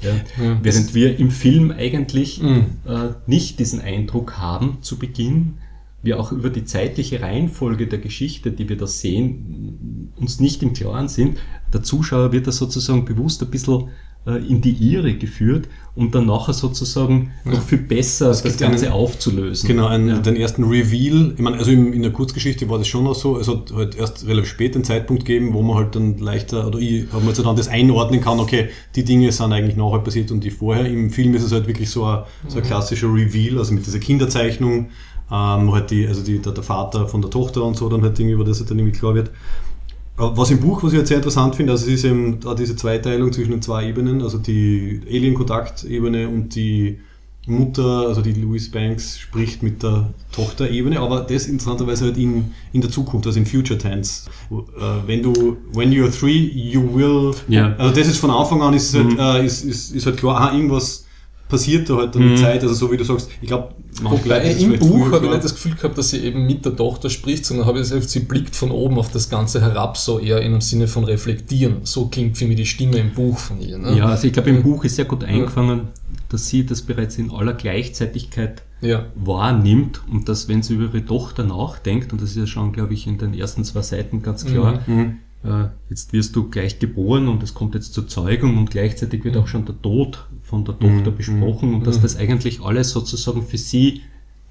Ja. Ja. Während wir im Film eigentlich Mhm. äh, nicht diesen Eindruck haben zu Beginn, wir auch über die zeitliche Reihenfolge der Geschichte, die wir da sehen, uns nicht im Klaren sind. Der Zuschauer wird da sozusagen bewusst ein bisschen in die Irre geführt, um dann nachher sozusagen noch viel besser das, gibt Ganze einen- aufzulösen. Genau, einen, Ja. den ersten Reveal. Ich meine, also im, in der Kurzgeschichte war das schon auch so. Es hat halt erst relativ spät den Zeitpunkt gegeben, wo man halt dann leichter, oder ich habe mir so dann das einordnen kann, okay, die Dinge sind eigentlich nachher passiert und die vorher. Im Film ist es halt wirklich so ein, so ein klassischer Reveal, also mit dieser Kinderzeichnung, ähm, wo halt die, also die, der, der Vater von der Tochter und so dann halt irgendwie, über das halt dann irgendwie klar wird. Was im Buch, was ich halt sehr interessant finde, also es ist eben da diese Zweiteilung zwischen den zwei Ebenen, also die Alien-Kontakt-Ebene und die Mutter, also die Louise Banks, spricht mit der Tochter-Ebene, aber das interessanterweise halt in, in der Zukunft, also in Future Tense. Äh, wenn du, when you're three, you will, Ja. also das ist von Anfang an, ist, es Mhm. halt, äh, ist, ist, ist halt klar, aha, irgendwas passiert da halt dann Mhm. mit Zeit, also so wie du sagst, ich glaube, im Buch habe ich nicht das Gefühl gehabt, dass sie eben mit der Tochter spricht, sondern habe ich das Gefühl, sie blickt von oben auf das Ganze herab, so eher in dem Sinne von reflektieren. So klingt für mich die Stimme im Buch von ihr. Ne? Ja, also ich glaube, im Buch ist sehr gut eingefangen, dass sie das bereits in aller Gleichzeitigkeit Ja. wahrnimmt und dass, wenn sie über ihre Tochter nachdenkt, und das ist ja schon, glaube ich, in den ersten zwei Seiten ganz klar, Mhm. Äh, jetzt wirst du gleich geboren und es kommt jetzt zur Zeugung und gleichzeitig wird auch schon der Tod von der Tochter Mhm. besprochen und dass das eigentlich alles sozusagen für sie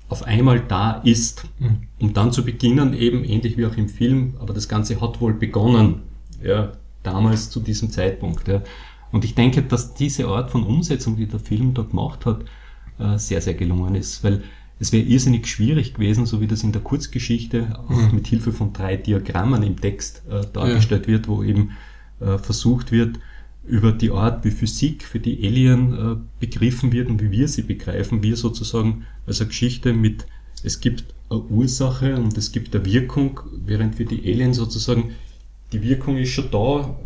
auf einmal da ist, Mhm. um dann zu beginnen, eben ähnlich wie auch im Film, aber das Ganze hat wohl begonnen, ja, damals zu diesem Zeitpunkt. Ja. Und ich denke, dass diese Art von Umsetzung, die der Film da gemacht hat, äh, sehr, sehr gelungen ist, weil es wäre irrsinnig schwierig gewesen, so wie das in der Kurzgeschichte auch mit Hilfe von drei Diagrammen im Text äh, dargestellt wird, wo eben äh, versucht wird, über die Art, wie Physik für die Alien äh, begriffen wird und wie wir sie begreifen, wir sozusagen als eine Geschichte mit, es gibt eine Ursache und es gibt eine Wirkung, während für die Alien sozusagen die Wirkung ist schon da,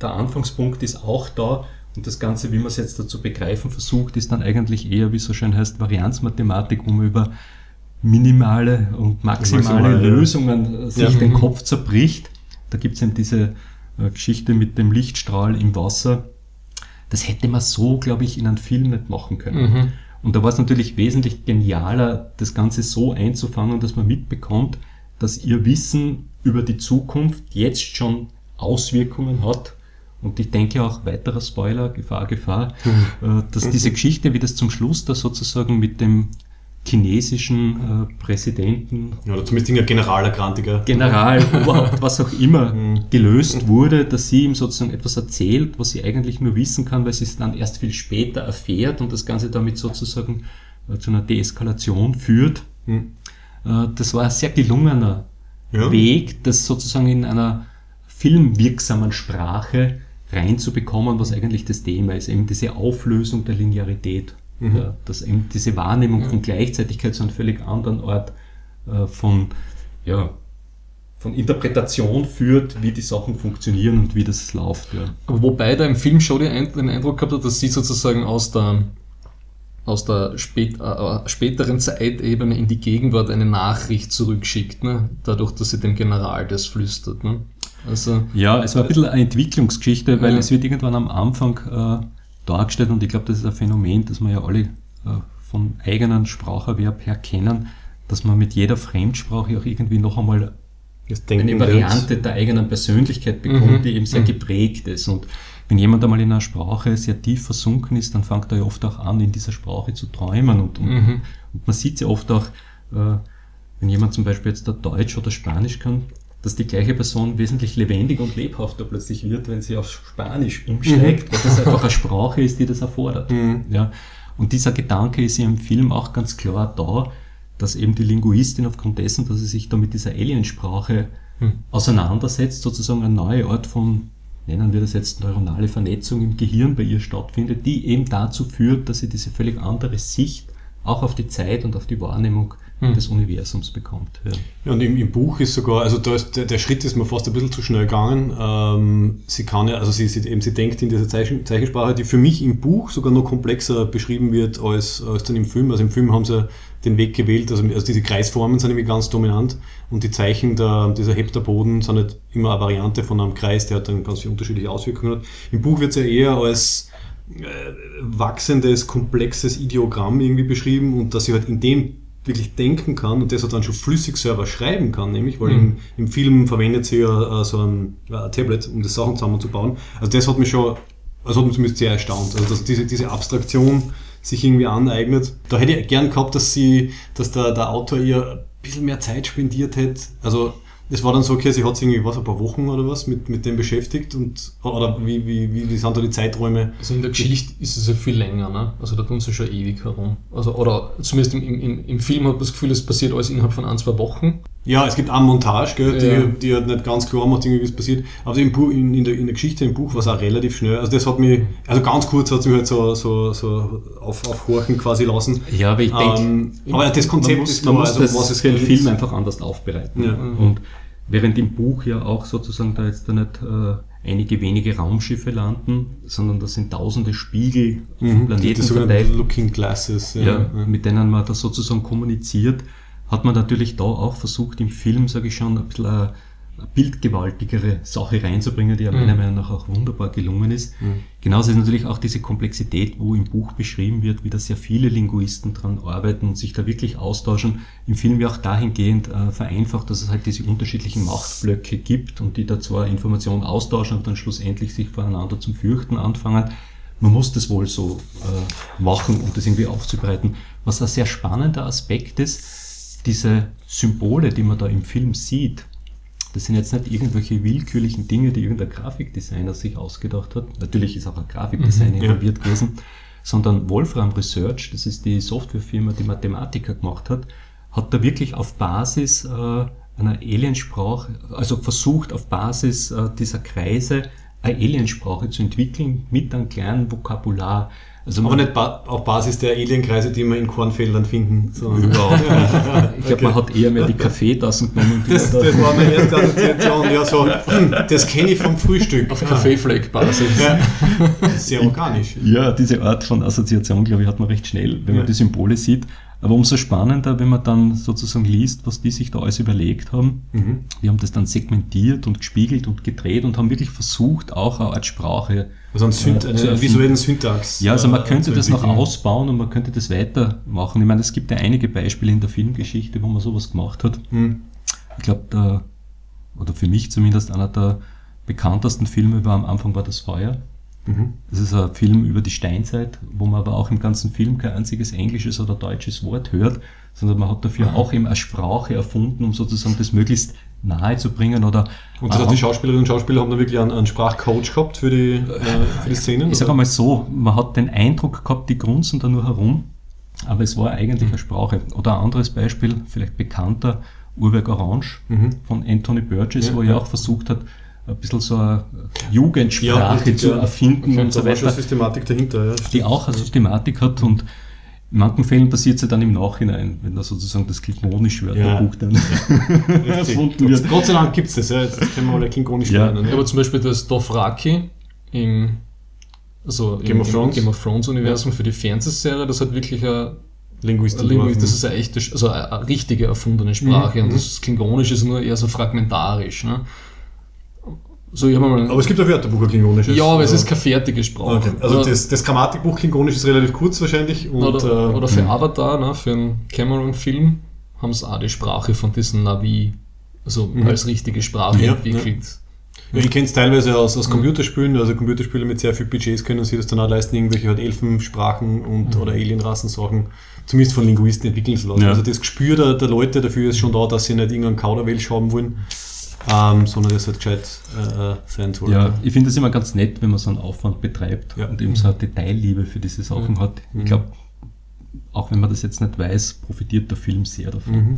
der Anfangspunkt ist auch da und das Ganze, wie man es jetzt dazu begreifen versucht, ist dann eigentlich eher, wie es so schön heißt, Varianzmathematik, um über minimale und maximale Maximale, ja. Lösungen äh, sich Ja. den Kopf zerbricht. Da gibt es eben diese äh, Geschichte mit dem Lichtstrahl im Wasser. Das hätte man so, glaube ich, in einem Film nicht machen können. Mhm. Und da war es natürlich wesentlich genialer, das Ganze so einzufangen, dass man mitbekommt, dass ihr Wissen über die Zukunft jetzt schon Auswirkungen hat. Und ich denke auch, weiterer Spoiler, Gefahr, Gefahr, <laughs> äh, dass diese Geschichte, wie das zum Schluss da sozusagen mit dem chinesischen äh, Präsidenten oder zumindest ein Generalerkrantiger. General, <laughs> Oberhaupt, was auch immer Mhm. gelöst wurde, dass sie ihm sozusagen etwas erzählt, was sie eigentlich nur wissen kann, weil sie es dann erst viel später erfährt und das Ganze damit sozusagen äh, zu einer Deeskalation führt. Hm. Äh, Das war ein sehr gelungener Ja. Weg, das sozusagen in einer filmwirksamen Sprache reinzubekommen, was eigentlich das Thema ist, eben diese Auflösung der Linearität. Mhm. Ja, dass eben diese Wahrnehmung von Gleichzeitigkeit zu einem völlig anderen Ort äh, von, ja, von Interpretation führt, wie die Sachen funktionieren und wie das läuft. Ja. Aber wobei da im Film schon den Eindruck gehabt hat, dass sie sozusagen aus der, aus der spät, äh, späteren Zeitebene in die Gegenwart eine Nachricht zurückschickt, ne? dadurch, dass sie dem General das flüstert. Ne? Also, ja, es war ein bisschen eine Entwicklungsgeschichte, weil ja. es wird irgendwann am Anfang äh, dargestellt und ich glaube, das ist ein Phänomen, das wir ja alle äh, vom eigenen Spracherwerb her kennen, dass man mit jeder Fremdsprache auch irgendwie noch einmal eine Variante der eigenen Persönlichkeit bekommt, mhm. die eben sehr mhm. geprägt ist. Und wenn jemand einmal in einer Sprache sehr tief versunken ist, dann fängt er ja oft auch an, in dieser Sprache zu träumen. Und, und, mhm. und man sieht ja oft auch, äh, wenn jemand zum Beispiel jetzt da Deutsch oder Spanisch kann, dass die gleiche Person wesentlich lebendiger und lebhafter plötzlich wird, wenn sie auf Spanisch umsteigt, mhm. weil das einfach eine Sprache ist, die das erfordert. Mhm. Ja. Und dieser Gedanke ist ja im Film auch ganz klar da, dass eben die Linguistin aufgrund dessen, dass sie sich da mit dieser Aliensprache mhm. auseinandersetzt, sozusagen eine neue Art von, nennen wir das jetzt neuronale Vernetzung im Gehirn bei ihr stattfindet, die eben dazu führt, dass sie diese völlig andere Sicht auch auf die Zeit und auf die Wahrnehmung hm. des Universums bekommt. Ja, ja und im, im, Buch ist sogar, also da ist, der, der, Schritt ist mir fast ein bisschen zu schnell gegangen. Ähm, sie kann ja, also sie, sie, eben, sie denkt in dieser Zeichen, Zeichensprache, die für mich im Buch sogar noch komplexer beschrieben wird als, als dann im Film. Also im Film haben sie den Weg gewählt, also, also diese Kreisformen sind nämlich ganz dominant und die Zeichen der, dieser Heptaboden sind halt immer eine Variante von einem Kreis, der hat dann ganz viele unterschiedliche Auswirkungen hat. Im Buch wird es ja eher als äh, wachsendes, komplexes Ideogramm irgendwie beschrieben und dass sie halt in dem wirklich denken kann und das dann schon flüssig selber schreiben kann, nämlich, weil mhm. im, im, Film verwendet sie ja äh, so ein, ein, Tablet, um das Sachen zusammenzubauen. Also das hat mich schon, also hat mich zumindest sehr erstaunt. Also dass diese, diese Abstraktion sich irgendwie aneignet. Da hätte ich gern gehabt, dass sie, dass der, der Autor ihr ein bisschen mehr Zeit spendiert hätte. Also es war dann so, okay, sie hat sich irgendwie was, ein paar Wochen oder was mit, mit dem beschäftigt und oder wie, wie, wie, wie sind da die Zeiträume? Also in der Geschichte ist es ja viel länger, ne? Also da tun sie schon ewig herum. Also, oder zumindest im, im, im Film hat man das Gefühl, es passiert alles innerhalb von ein, zwei Wochen. Ja, es gibt eine Montage, gell, die, ja. die halt nicht ganz klar macht, irgendwie, wie es passiert. Aber im Buch, in, in, der, in der Geschichte im Buch war es auch relativ schnell. Also das hat mich, also ganz kurz hat es mich halt so, so, so auf, aufhorchen quasi lassen. Ja, aber ich denke, ähm, aber das Konzept muss, ist klar, man muss also, das was es für den Film einfach anders aufbereiten. Ja. Und Während im Buch ja auch sozusagen da jetzt da nicht äh, einige wenige Raumschiffe landen, sondern das sind tausende Spiegel auf dem mhm, Planeten verteilt. Looking Glasses. Ja, ja, mit denen man da sozusagen kommuniziert, hat man natürlich da auch versucht, im Film, sage ich schon, ein bisschen eine bildgewaltigere Sache reinzubringen, die ja meiner mhm. Meinung nach auch wunderbar gelungen ist. Mhm. Genauso ist natürlich auch diese Komplexität, wo im Buch beschrieben wird, wie da sehr viele Linguisten dran arbeiten und sich da wirklich austauschen. Im Film ja auch dahingehend äh, vereinfacht, dass es halt diese unterschiedlichen Machtblöcke gibt und die da zwar Informationen austauschen und dann schlussendlich sich voneinander zum Fürchten anfangen. Man muss das wohl so äh, machen, um das irgendwie aufzubereiten. Was ein sehr spannender Aspekt ist, diese Symbole, die man da im Film sieht, das sind jetzt nicht irgendwelche willkürlichen Dinge, die irgendein Grafikdesigner sich ausgedacht hat. Natürlich ist auch ein Grafikdesigner mhm, involviert ja. gewesen, sondern Wolfram Research, das ist die Softwarefirma, die Mathematiker gemacht hat, hat da wirklich auf Basis äh, einer Aliensprache, also versucht auf Basis äh, dieser Kreise eine Aliensprache zu entwickeln mit einem kleinen Vokabular. Also Aber nicht ba auf Basis der Alienkreise, die wir in Kornfeldern finden. Überhaupt nicht. Ich glaube, man hat eher mehr die Kaffeetassen genommen. Das, das war meine erste <laughs> Assoziation. Ja, so, <laughs> das kenne ich vom Frühstück. Auf Kaffeefleck-Basis. Ja. Sehr organisch. Ja, diese Art von Assoziation, glaube ich, hat man recht schnell, wenn man die Symbole sieht. Aber umso spannender, wenn man dann sozusagen liest, was die sich da alles überlegt haben. Mhm. Die haben das dann segmentiert und gespiegelt und gedreht und haben wirklich versucht, auch eine Art Sprache also ein Synt äh, einen visuellen Syntax. Ja, also man äh, könnte das noch ausbauen und man könnte das weitermachen. Ich meine, es gibt ja einige Beispiele in der Filmgeschichte, wo man sowas gemacht hat. Mhm. Ich glaube, oder für mich zumindest einer der bekanntesten Filme war am Anfang war das Feuer. Mhm. Das ist ein Film über die Steinzeit, wo man aber auch im ganzen Film kein einziges englisches oder deutsches Wort hört, sondern man hat dafür mhm. auch eben eine Sprache erfunden, um sozusagen das möglichst nahe zu bringen oder und das heißt, die Schauspielerinnen und Schauspieler haben da wirklich einen, einen Sprachcoach gehabt für die, äh, für die Szenen? Ich sage einmal so, man hat den Eindruck gehabt, die grunzen da nur herum, aber es war eigentlich mhm. eine Sprache. Oder ein anderes Beispiel, vielleicht bekannter, Uhrwerk Orange mhm. von Anthony Burgess, ja, wo er ja. auch versucht hat, ein bisschen so eine Jugendsprache ja, zu erfinden und so weiter. Systematik dahinter, ja, die auch eine Systematik hat und in manchen Fällen passiert es ja dann im Nachhinein, wenn da sozusagen das Klingonisch-Wörterbuch ja. dann ja. erfunden wird. Gott sei Dank gibt es das, ja. jetzt können wir alle Klingonisch ja. lernen. Ja. Aber zum Beispiel das Dothraki im, also Game, im, of Thrones. Game of Thrones Universum für die Fernsehserie, das hat wirklich eine Linguistik. Linguistik das ist eine echte, also eine richtige erfundene Sprache. Mhm. Und das Klingonisch ist nur eher so fragmentarisch. Ne? So, ich mal, Aber es gibt ein Wörterbuch, ein klingonisches. ja, aber es Ja. ist keine fertige Sprache. Okay. Also oder, das, das Grammatikbuch Klingonisch ist relativ kurz wahrscheinlich. Und, oder, äh, oder für Avatar, ne, für einen Cameron-Film, haben sie auch die Sprache von diesen Navi also als richtige Sprache Mhm. Ja, entwickelt. Ja, ich kenne es teilweise aus, aus Computerspielen, also Computerspiele mit sehr viel Budgets können sich das dann auch leisten, irgendwelche halt Elfensprachen und oder Alienrassen-Sachen, zumindest von Linguisten entwickeln zu lassen. Ja. Also das Gespür der, der Leute dafür ist schon da, dass sie nicht irgendeinen Kauderwelsch haben wollen, ähm, sondern das halt gescheit äh, sein soll. Ja, ich finde es immer ganz nett, wenn man so einen Aufwand betreibt Ja. und eben so eine Detailliebe für diese Sachen hat. Ich glaube, auch wenn man das jetzt nicht weiß, profitiert der Film sehr davon. Mhm.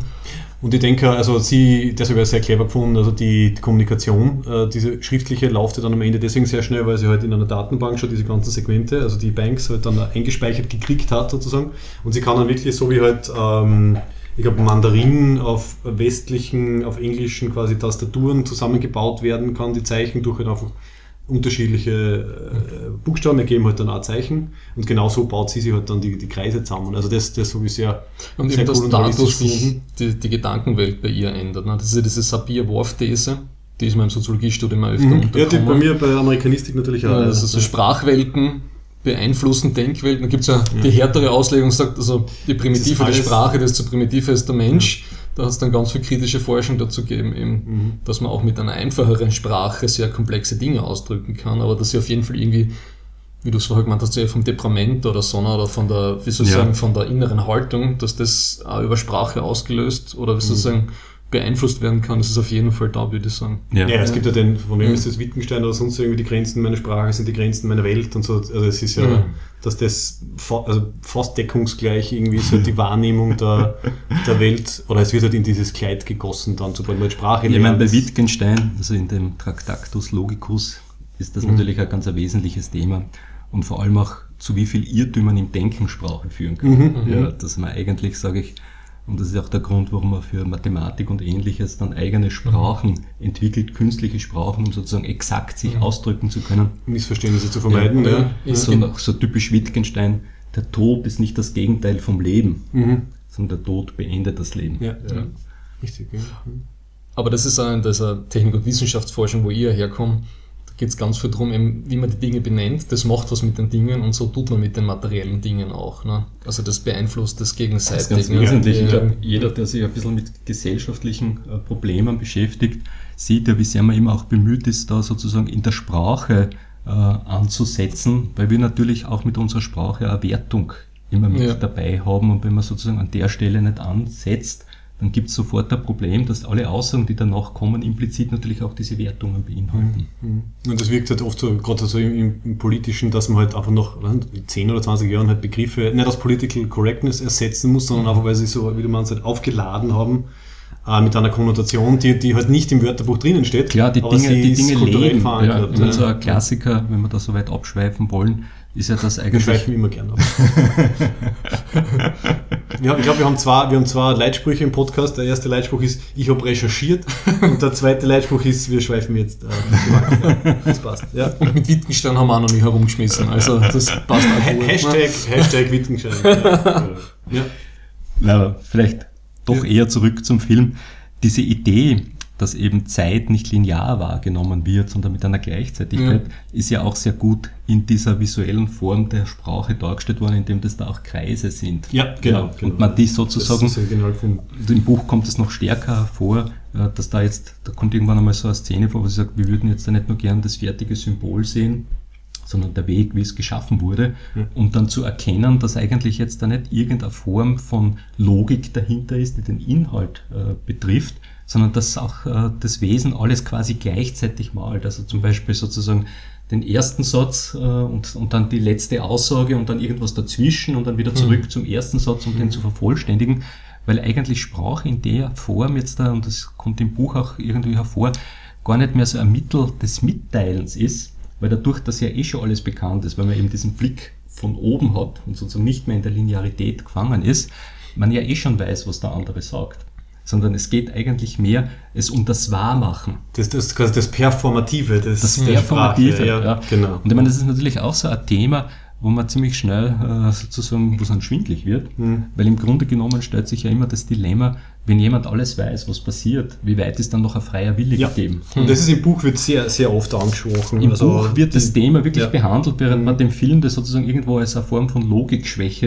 Und ich denke, also sie, das habe ich sehr clever gefunden, also die, die Kommunikation, äh, diese schriftliche läuft ja dann am Ende deswegen sehr schnell, weil sie halt in einer Datenbank schon diese ganzen Segmente, also die Banks halt dann eingespeichert gekriegt hat sozusagen. Und sie kann dann wirklich so wie halt, ähm, ich glaube, Mandarin auf westlichen, auf englischen quasi Tastaturen zusammengebaut werden kann, die Zeichen durch halt einfach unterschiedliche äh, Buchstaben ergeben halt dann auch Zeichen und genau so baut sie sich halt dann die, die Kreise zusammen. Also das, das habe ich sehr, Und sehr eben, cool und dadurch sich die, die Gedankenwelt bei ihr ändert. Ne? Das ist ja diese Sapir-Whorf-These, die ist mir im Soziologiestudium immer öfter Mhm. Ja, die untergekommen. bei mir bei Amerikanistik natürlich auch. Ja, das ist so Sprachwelten beeinflussen Denkwelten. Da gibt es ja die härtere Auslegung, sagt also die primitive Das ist alles- Sprache, desto primitiver ist der Mensch. Da hat es dann ganz viel kritische Forschung dazu gegeben, eben, Mhm. dass man auch mit einer einfacheren Sprache sehr komplexe Dinge ausdrücken kann, aber dass sie auf jeden Fall irgendwie, wie du es vorher gemeint hast, ja vom Temperament oder so oder von der, wie soll ich Ja. sagen, von der inneren Haltung, dass das auch über Sprache ausgelöst oder wie soll ich sagen, beeinflusst werden kann, das ist auf jeden Fall da, würde ich sagen. Ja, es gibt ja den, von wem Ja. ist das Wittgenstein oder sonst irgendwie, die Grenzen meiner Sprache sind die Grenzen meiner Welt und so. Also es ist ja, Mhm. dass das fa also fast deckungsgleich irgendwie ist halt die Wahrnehmung der, der Welt oder es wird halt in dieses Kleid gegossen dann, sobald man Sprache Ich meine, bei. Wittgenstein, also in dem Tractatus Logicus, ist das natürlich ein ganz ein wesentliches Thema. Und vor allem auch, zu wie viel Irrtümern im Denken Sprache führen kann. Ja, dass man eigentlich, sage ich, und das ist auch der Grund, warum man für Mathematik und ähnliches dann eigene Sprachen entwickelt, künstliche Sprachen, um sozusagen exakt sich ausdrücken zu können. Missverständnisse zu vermeiden. Ja. Ja. Ist So, nach- so typisch Wittgenstein, der Tod ist nicht das Gegenteil vom Leben, Mhm. sondern der Tod beendet das Leben. Ja. ja. Richtig, ja. Mhm. Aber das ist auch in dieser Technik- und Wissenschaftsforschung, wo ich ja herkomme, da geht es ganz viel darum, eben, wie man die Dinge benennt. Das macht was mit den Dingen und so tut man mit den materiellen Dingen auch. Ne? Also das beeinflusst das Das gegenseitig. ist ganz ne? wesentlich. Ich glaube, jeder, der sich ein bisschen mit gesellschaftlichen äh, Problemen beschäftigt, sieht ja, wie sehr man immer auch bemüht ist, da sozusagen in der Sprache äh, anzusetzen, weil wir natürlich auch mit unserer Sprache eine Wertung immer mit Ja. dabei haben und wenn man sozusagen an der Stelle nicht ansetzt, dann gibt es sofort ein Problem, dass alle Aussagen, die danach kommen, implizit natürlich auch diese Wertungen beinhalten. Und das wirkt halt oft so, gerade so im, im Politischen, dass man halt einfach noch was nicht, in 10 oder 20 Jahren halt Begriffe nicht aus Political Correctness ersetzen muss, sondern einfach, weil sie so, wie du meinst, halt aufgeladen haben äh, mit einer Konnotation, die, die halt nicht im Wörterbuch drinnen steht. Klar, die Dinge, die Dinge leben. Ja, ja. so ein Klassiker, wenn wir da so weit abschweifen wollen, ist ja das Wir eigentlich schweifen immer gern ab. <laughs> wir ich glaube, wir haben zwei, wir haben zwei Leitsprüche im Podcast. Der erste Leitspruch ist, ich habe recherchiert. Und der zweite Leitspruch ist, wir schweifen jetzt äh. <laughs> Das passt. Ja. Und mit Wittgenstein haben wir auch noch nicht herumgeschmissen. Also das passt auch gut. ne? Hashtag, Hashtag Wittgenstein. Ja. <laughs> ja. Na, vielleicht doch eher zurück zum Film. Diese Idee, dass eben Zeit nicht linear wahrgenommen wird, sondern mit einer Gleichzeitigkeit, ist ja auch sehr gut in dieser visuellen Form der Sprache dargestellt worden, indem das da auch Kreise sind. Ja, genau, Und genau. man die sozusagen, ja genau im Buch kommt es noch stärker hervor, äh, dass da jetzt, da kommt irgendwann einmal so eine Szene vor, wo sie sagt, wir würden jetzt da nicht nur gern das fertige Symbol sehen, sondern der Weg, wie es geschaffen wurde, um dann zu erkennen, dass eigentlich jetzt da nicht irgendeine Form von Logik dahinter ist, die den Inhalt äh, betrifft, sondern dass auch äh, das Wesen alles quasi gleichzeitig malt. Also zum Beispiel sozusagen den ersten Satz äh, und, und dann die letzte Aussage und dann irgendwas dazwischen und dann wieder zurück zum ersten Satz, um den zu vervollständigen, weil eigentlich Sprache in der Form jetzt da, und das kommt im Buch auch irgendwie hervor, gar nicht mehr so ein Mittel des Mitteilens ist, weil dadurch, dass ja eh schon alles bekannt ist, weil man eben diesen Blick von oben hat und sozusagen nicht mehr in der Linearität gefangen ist, man ja eh schon weiß, was der andere sagt. Sondern es geht eigentlich mehr es um das Wahrmachen. das, das, quasi das Performative Das der Performative, Sprache. ja. Genau. Und ich meine, das ist natürlich auch so ein Thema, wo man ziemlich schnell äh, sozusagen, wo es dann schwindlig wird, Mhm. weil im Grunde genommen stellt sich ja immer das Dilemma, wenn jemand alles weiß, was passiert, wie weit ist dann noch ein freier Wille Ja. gegeben? Und das ist im Buch wird sehr, sehr oft angesprochen. Im Also Buch wird das Thema wirklich ja. behandelt, während Mhm. man dem Film das sozusagen irgendwo als eine Form von Logikschwäche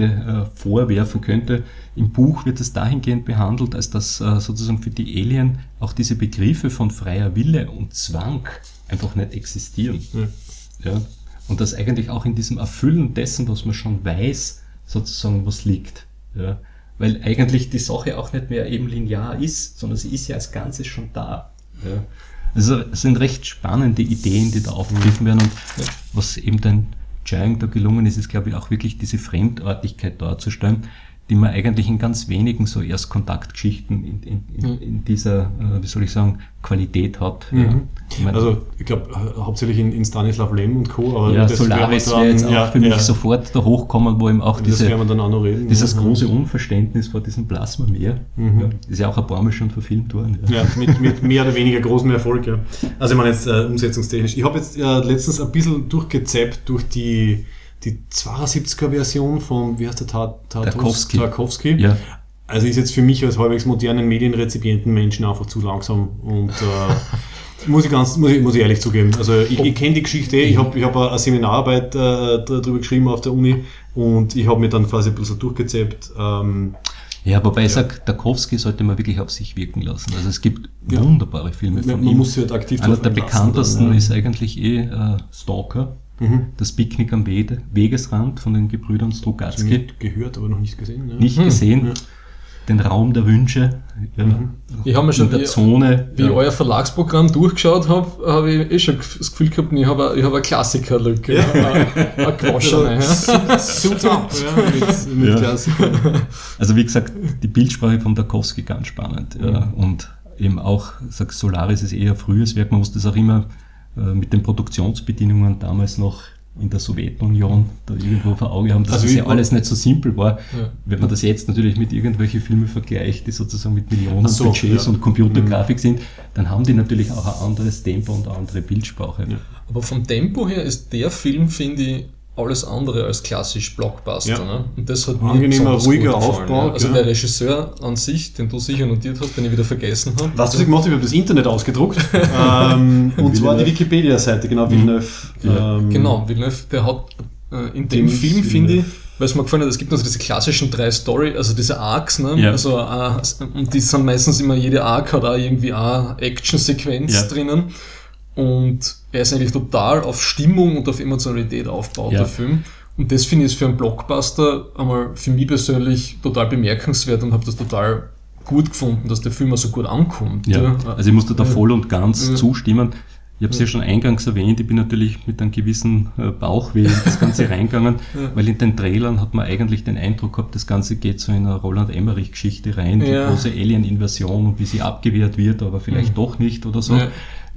äh, vorwerfen könnte. Im Buch wird es dahingehend behandelt, als dass äh, sozusagen für die Alien auch diese Begriffe von freier Wille und Zwang einfach nicht existieren. Ja. Ja? Und dass eigentlich auch in diesem Erfüllen dessen, was man schon weiß, sozusagen was liegt. Ja? Weil eigentlich die Sache auch nicht mehr eben linear ist, sondern sie ist ja als Ganzes schon da. Ja? Also es sind recht spannende Ideen, die da aufgegriffen werden und was eben den Chiang da gelungen ist, ist glaube ich auch wirklich diese Fremdartigkeit darzustellen, die man eigentlich in ganz wenigen so Erstkontaktgeschichten in, in, in, in dieser, äh, wie soll ich sagen, Qualität hat. Ja. Mhm. Ich meine, Also ich glaube hauptsächlich in, Stanislav Lem und Co. Aber ja, das Solaris wäre jetzt auch ja, für mich ja, sofort da hochkommen, wo eben auch diese, auch reden. dieses ja. große Unverständnis vor diesem Plasmameer, Mhm. ja, ist ja auch ein paar Mal schon verfilmt worden. Ja. Ja, mit, mit mehr oder weniger großem Erfolg, ja. Also ich meine jetzt äh, umsetzungstechnisch. Ich habe jetzt äh, letztens ein bisschen durchgezappt durch die, die 72er Version von, wie heißt der, Ta- Ta- Tarkovsky. Tarkovsky. Ja. Also ist jetzt für mich als halbwegs modernen Medienrezipienten Menschen einfach zu langsam und äh, <laughs> muss, ich ganz, muss, ich, muss ich ehrlich zugeben. Also ich, ich kenne die Geschichte, ich habe ich hab eine Seminararbeit äh, darüber geschrieben auf der Uni und ich habe mir dann quasi ein bisschen durchgezappt. Ähm, ja, wobei ich sage, Tarkovsky sollte man wirklich auf sich wirken lassen. Also es gibt Ja. wunderbare Filme von man ihm. muss sich halt aktiv Einer der bekanntesten dann, ja. ist eigentlich eh äh, Stalker, Mhm. das Picknick am Wege, Wegesrand von den Gebrüdern Strugatsky. Nicht gehört, aber noch nicht gesehen. Ja. Nicht gesehen. Den Raum der Wünsche. Ja. Ich habe mir schon in der die- Zone. Wie ich ja. euer Verlagsprogramm durchgeschaut habe, habe ich eh schon das Gefühl gehabt, ich habe eine, ich habe eine Klassiker-Lücke. Ja. Eine, eine gewaschene. Ja. Suit up, ja, mit, mit Ja. Klassikern. Also wie gesagt, die Bildsprache von Tarkovsky ganz spannend. Ja. Und eben auch, sag Solaris ist eher frühes Werk, man muss das auch immer mit den Produktionsbedingungen damals noch in der Sowjetunion da irgendwo vor Augen haben, dass Also das ja alles nicht so simpel war. Ja. Wenn man das jetzt natürlich mit irgendwelchen Filmen vergleicht, die sozusagen mit Millionen so, Budgets ja. und Computergrafik sind, dann haben die natürlich auch ein anderes Tempo und eine andere Bildsprache. Aber vom Tempo her ist der Film, finde ich, alles andere als klassisch Blockbuster. Ja. Ne? Und das hat mir Angenehmer, ruhiger gut gefallen, Aufbau, Ja. Also ja. der Regisseur an sich, den du sicher notiert hast, den ich wieder vergessen habe. Was ich gemacht habe, ich habe das Internet ausgedruckt. <laughs> ähm, und zwar die Wikipedia-Seite, genau, Villeneuve. Ja. Ähm, Genau, Villeneuve, der hat äh, in dem Film, finde ich, weil es mir gefallen hat, es gibt also diese klassischen drei Story, also diese Arcs, ne? Ja. Also, äh, und die sind meistens immer, jede Arc hat auch irgendwie eine Action-Sequenz Ja. drinnen. Und er ist eigentlich total auf Stimmung und auf Emotionalität aufgebaut, Ja. der Film. Und das finde ich für einen Blockbuster einmal für mich persönlich total bemerkenswert und habe das total gut gefunden, dass der Film auch so gut ankommt. Ja, also ich musste da Ja. voll und ganz Ja. zustimmen. Ich habe es ja schon eingangs erwähnt, ich bin natürlich mit einem gewissen äh, Bauchweh in das Ganze <laughs> reingegangen, Ja. weil in den Trailern hat man eigentlich den Eindruck gehabt, das Ganze geht so in eine Roland Emmerich-Geschichte rein, die Ja. große Alien-Invasion und wie sie abgewehrt wird, aber vielleicht Mhm. doch nicht oder so.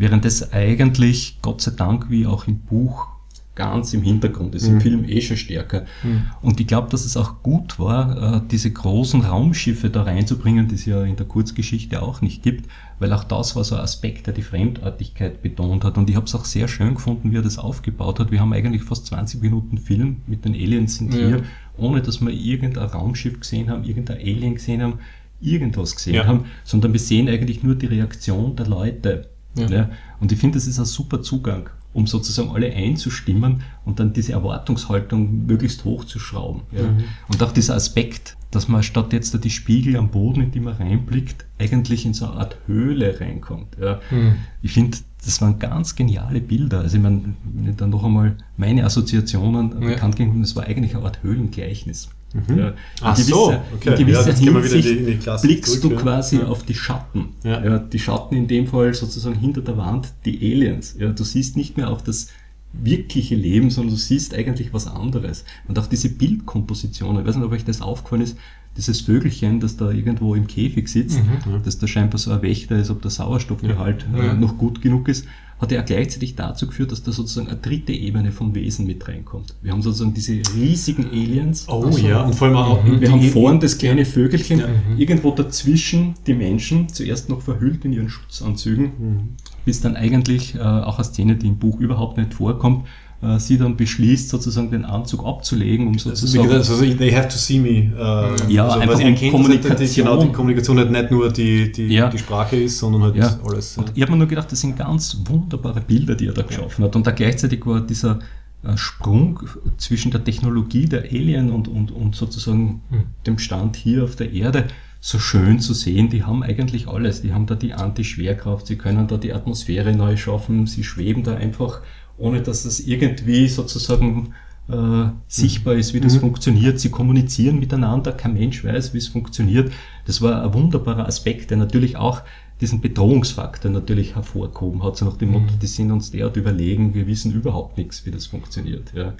Während das eigentlich, Gott sei Dank, wie auch im Buch, ganz im Hintergrund ist, im Mhm. Film eh schon stärker. Mhm. Und ich glaube, dass es auch gut war, äh, diese großen Raumschiffe da reinzubringen, die es ja in der Kurzgeschichte auch nicht gibt, weil auch das war so ein Aspekt, der die Fremdartigkeit betont hat. Und ich habe es auch sehr schön gefunden, wie er das aufgebaut hat. Wir haben eigentlich fast 20 Minuten Film mit den Aliens sind Ja. hier, ohne dass wir irgendein Raumschiff gesehen haben, irgendein Alien gesehen haben, irgendwas gesehen Ja. haben, sondern wir sehen eigentlich nur die Reaktion der Leute. Ja. Ja. Und ich finde, das ist ein super Zugang, um sozusagen alle einzustimmen und dann diese Erwartungshaltung möglichst hoch zu schrauben. Ja. Mhm. Und auch dieser Aspekt, dass man statt jetzt da die Spiegel am Boden, in die man reinblickt, eigentlich in so eine Art Höhle reinkommt. Ja. Mhm. Ich finde, das waren ganz geniale Bilder. Also ich meine, wenn ich dann noch einmal meine Assoziationen Ja. bekannt geben, das war eigentlich eine Art Höhlengleichnis. Mhm. Ja. Ach in so, gewisser, okay. in gewisser Ja, wieder in die- Hinsicht in die blickst zurück, du quasi Ja. auf die Schatten. Ja. die Schatten in dem Fall sozusagen hinter der Wand, die Aliens. Ja, du siehst nicht mehr auch das wirkliche Leben, sondern du siehst eigentlich was anderes. Und auch diese Bildkompositionen, ich weiß nicht, ob euch das aufgefallen ist, dieses Vögelchen, das da irgendwo im Käfig sitzt, Mhm. das da scheinbar so ein Wächter ist, ob der Sauerstoffgehalt äh, noch gut genug ist, hat ja gleichzeitig dazu geführt, dass da sozusagen eine dritte Ebene von Wesen mit reinkommt. Wir haben sozusagen diese riesigen Aliens. Oh Ach so. ja, und vor allem auch Mhm. Wir haben vorn das kleine Vögelchen, Ja. irgendwo dazwischen die Menschen, zuerst noch verhüllt in ihren Schutzanzügen, Mhm. bis dann eigentlich äh, auch eine Szene, die im Buch überhaupt nicht vorkommt, äh, sie dann beschließt, sozusagen den Anzug abzulegen, um sozusagen... Also, also they have to see me. Äh, ja, also, einfach sie um erkennt, Kommunikation. Die, genau, die Kommunikation halt nicht nur die, die, Ja. die Sprache ist, sondern halt Ja. alles. Und ich habe mir nur gedacht, das sind ganz wunderbare Bilder, die er da geschaffen hat. Und da gleichzeitig war dieser äh, Sprung zwischen der Technologie der Alien und, und, und sozusagen dem Stand hier auf der Erde so schön zu sehen. Die haben eigentlich alles. Die haben da die Anti-Schwerkraft, sie können da die Atmosphäre neu schaffen, sie schweben da einfach, ohne dass es irgendwie sozusagen äh, sichtbar ist, wie das funktioniert. Sie kommunizieren miteinander, kein Mensch weiß, wie es funktioniert. Das war ein wunderbarer Aspekt, der natürlich auch diesen Bedrohungsfaktor natürlich hervorgehoben hat, so nach dem Motto, die sind uns derart überlegen, wir wissen überhaupt nichts, wie das funktioniert. Ja.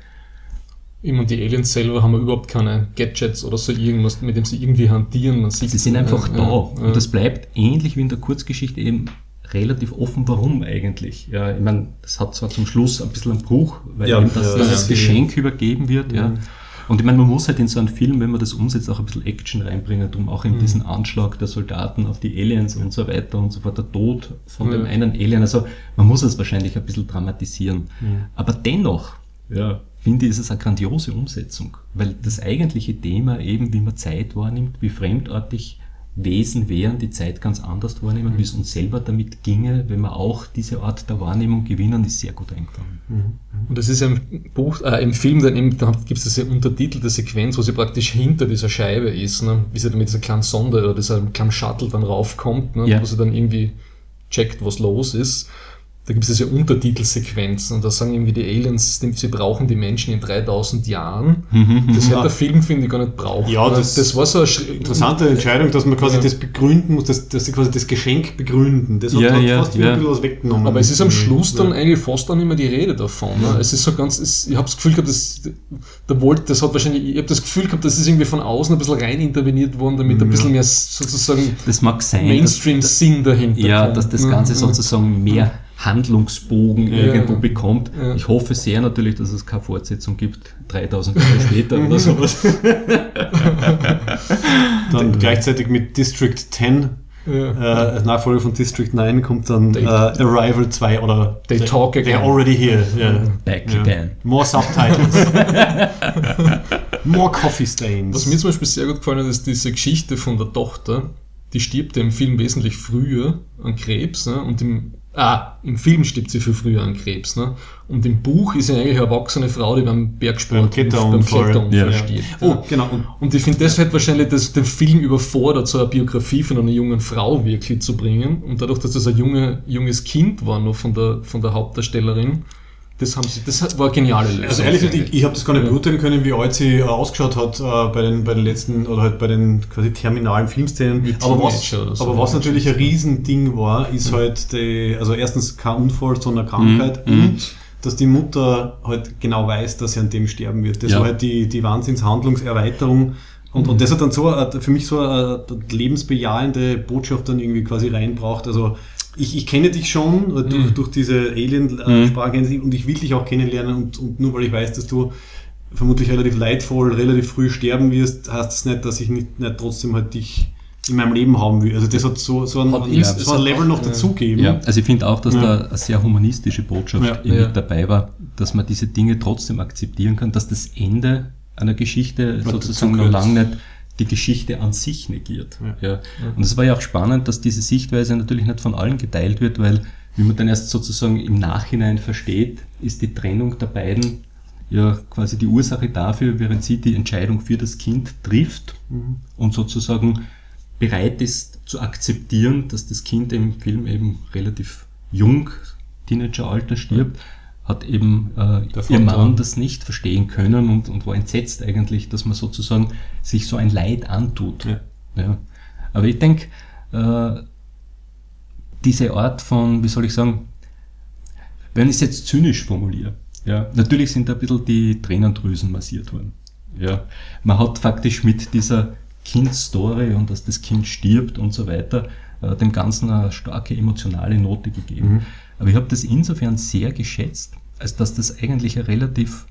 Ich meine, die Aliens selber haben überhaupt keine Gadgets oder so irgendwas, mit dem sie irgendwie hantieren. Man sieht, Sie sind einfach ja, da. ja, Und das bleibt ähnlich wie in der Kurzgeschichte eben relativ offen, warum eigentlich. Ja, ich meine, das hat zwar zum Schluss ein bisschen einen Bruch, weil Ja, eben das, ja, das. Geschenk übergeben wird. Ja. Und ich meine, man muss halt in so einen Film, wenn man das umsetzt, auch ein bisschen Action reinbringen, um auch in diesen Anschlag der Soldaten auf die Aliens und so weiter und so fort, der Tod von dem einen Alien. Also man muss es wahrscheinlich ein bisschen dramatisieren. Aber dennoch, ja, finde ich, ist es eine grandiose Umsetzung, weil das eigentliche Thema eben, wie man Zeit wahrnimmt, wie fremdartig Wesen wären, die Zeit ganz anders wahrnehmen, wie es uns selber damit ginge, wenn wir auch diese Art der Wahrnehmung gewinnen, ist sehr gut eingefangen. Und das ist ja im Buch, äh, im Film dann eben, da gibt es diese untertitelte Sequenz, wo sie praktisch hinter dieser Scheibe ist, ne? wie sie dann mit dieser kleinen Sonde oder dieser kleinen Shuttle dann raufkommt, ne? Ja. wo sie dann irgendwie checkt, was los ist. Da gibt es diese Untertitelsequenzen und da sagen irgendwie die Aliens, sie brauchen die Menschen in 3000 Jahren. Das hätte der Film, finde ich, gar nicht braucht. Ja, das- das war so eine Interessante Entscheidung, dass man quasi Ja. das begründen muss, dass, dass sie quasi das Geschenk begründen. Das hat, Ja, hat ja, fast ja. ein bisschen was weggenommen. Aber es ist am Schluss dann Ja. eigentlich fast dann immer die Rede davon. Ne? Es ist so ganz, es, ich habe das Gefühl gehabt, das, der wollte, das hat wahrscheinlich, ich habe das Gefühl gehabt, das ist irgendwie von außen ein bisschen rein interveniert worden, damit ein bisschen mehr sozusagen Das mag sein, dass, Mainstream-Sinn dahinter ja, kommt, dass das ne? Ganze Ja. sozusagen mehr Handlungsbogen irgendwo bekommt. Ja. Ich hoffe sehr natürlich, dass es keine Fortsetzung gibt, 3000 Jahre später oder sowas. <laughs> Dann gleichzeitig mit District 10, Ja. äh, als Nachfolger von District 9, kommt dann They- äh, Arrival 2 oder They talk They're again. already here. Yeah. Back Ja. again. More Subtitles. <laughs> More Coffee Stains. Was mir zum Beispiel sehr gut gefallen hat, ist diese Geschichte von der Tochter. Die stirbt ja im Film wesentlich früher an Krebs. Ne? Und im, ah, im Film stirbt sie viel früher an Krebs. Ne? Und im Buch ist sie eigentlich eine erwachsene Frau, die beim Bergsport, Beim Kletterunfall. Ja. stirbt. oh, genau. Und ich finde, das hätte wahrscheinlich das, den Film überfordert, so eine Biografie von einer jungen Frau wirklich zu bringen. Und dadurch, dass das ein junge, junges Kind war, noch von der, von der Hauptdarstellerin, das haben sie, das war geniale Lösung. Also ehrlich gesagt, ich, ich habe das gar nicht beurteilen können, wie alt sie äh, ausgeschaut hat äh, bei, den, bei den letzten oder halt bei den quasi terminalen Filmszenen. Aber was, so. aber was natürlich ein Riesending war, ist halt die, also erstens kein Unfall, sondern Krankheit und dass die Mutter halt genau weiß, dass sie an dem sterben wird. Das Ja. war halt die, die Wahnsinnshandlungserweiterung. Und, und das hat dann so für mich so eine lebensbejahende Botschaft dann irgendwie quasi reinbraucht. Also ich, ich kenne dich schon äh, durch, durch diese Alien-Sprache und ich will dich auch kennenlernen und, und nur weil ich weiß, dass du vermutlich relativ leidvoll, relativ früh sterben wirst, heißt das nicht, dass ich nicht, nicht trotzdem halt dich in meinem Leben haben will. Also das hat so, so ein, Hat so ein es Level hat noch auch, dazugeben. Ja, also ich finde auch, dass Ja. da eine sehr humanistische Botschaft Ja, ja. mit dabei war, dass man diese Dinge trotzdem akzeptieren kann, dass das Ende einer Geschichte Ja, sozusagen noch lange nicht die Geschichte an sich negiert. Ja. Ja. Und es war ja auch spannend, dass diese Sichtweise natürlich nicht von allen geteilt wird, weil wie man dann erst sozusagen im Nachhinein versteht, ist die Trennung der beiden ja quasi die Ursache dafür, während sie die Entscheidung für das Kind trifft und sozusagen bereit ist zu akzeptieren, dass das Kind im Film eben relativ jung, Teenageralter stirbt, hat eben äh, ihr. Mann das nicht verstehen können und, und war entsetzt eigentlich, dass man sozusagen sich so ein Leid antut. Ja. Ja. Aber ich denke, äh, diese Art von, wie soll ich sagen, wenn ich es jetzt zynisch formuliere, ja, natürlich sind da ein bisschen die Tränendrüsen massiert worden. Ja, man hat faktisch mit dieser Kindstory und dass das Kind stirbt und so weiter, äh, dem Ganzen eine starke emotionale Note gegeben. Aber ich habe das insofern sehr geschätzt, als dass das eigentlich eine relativ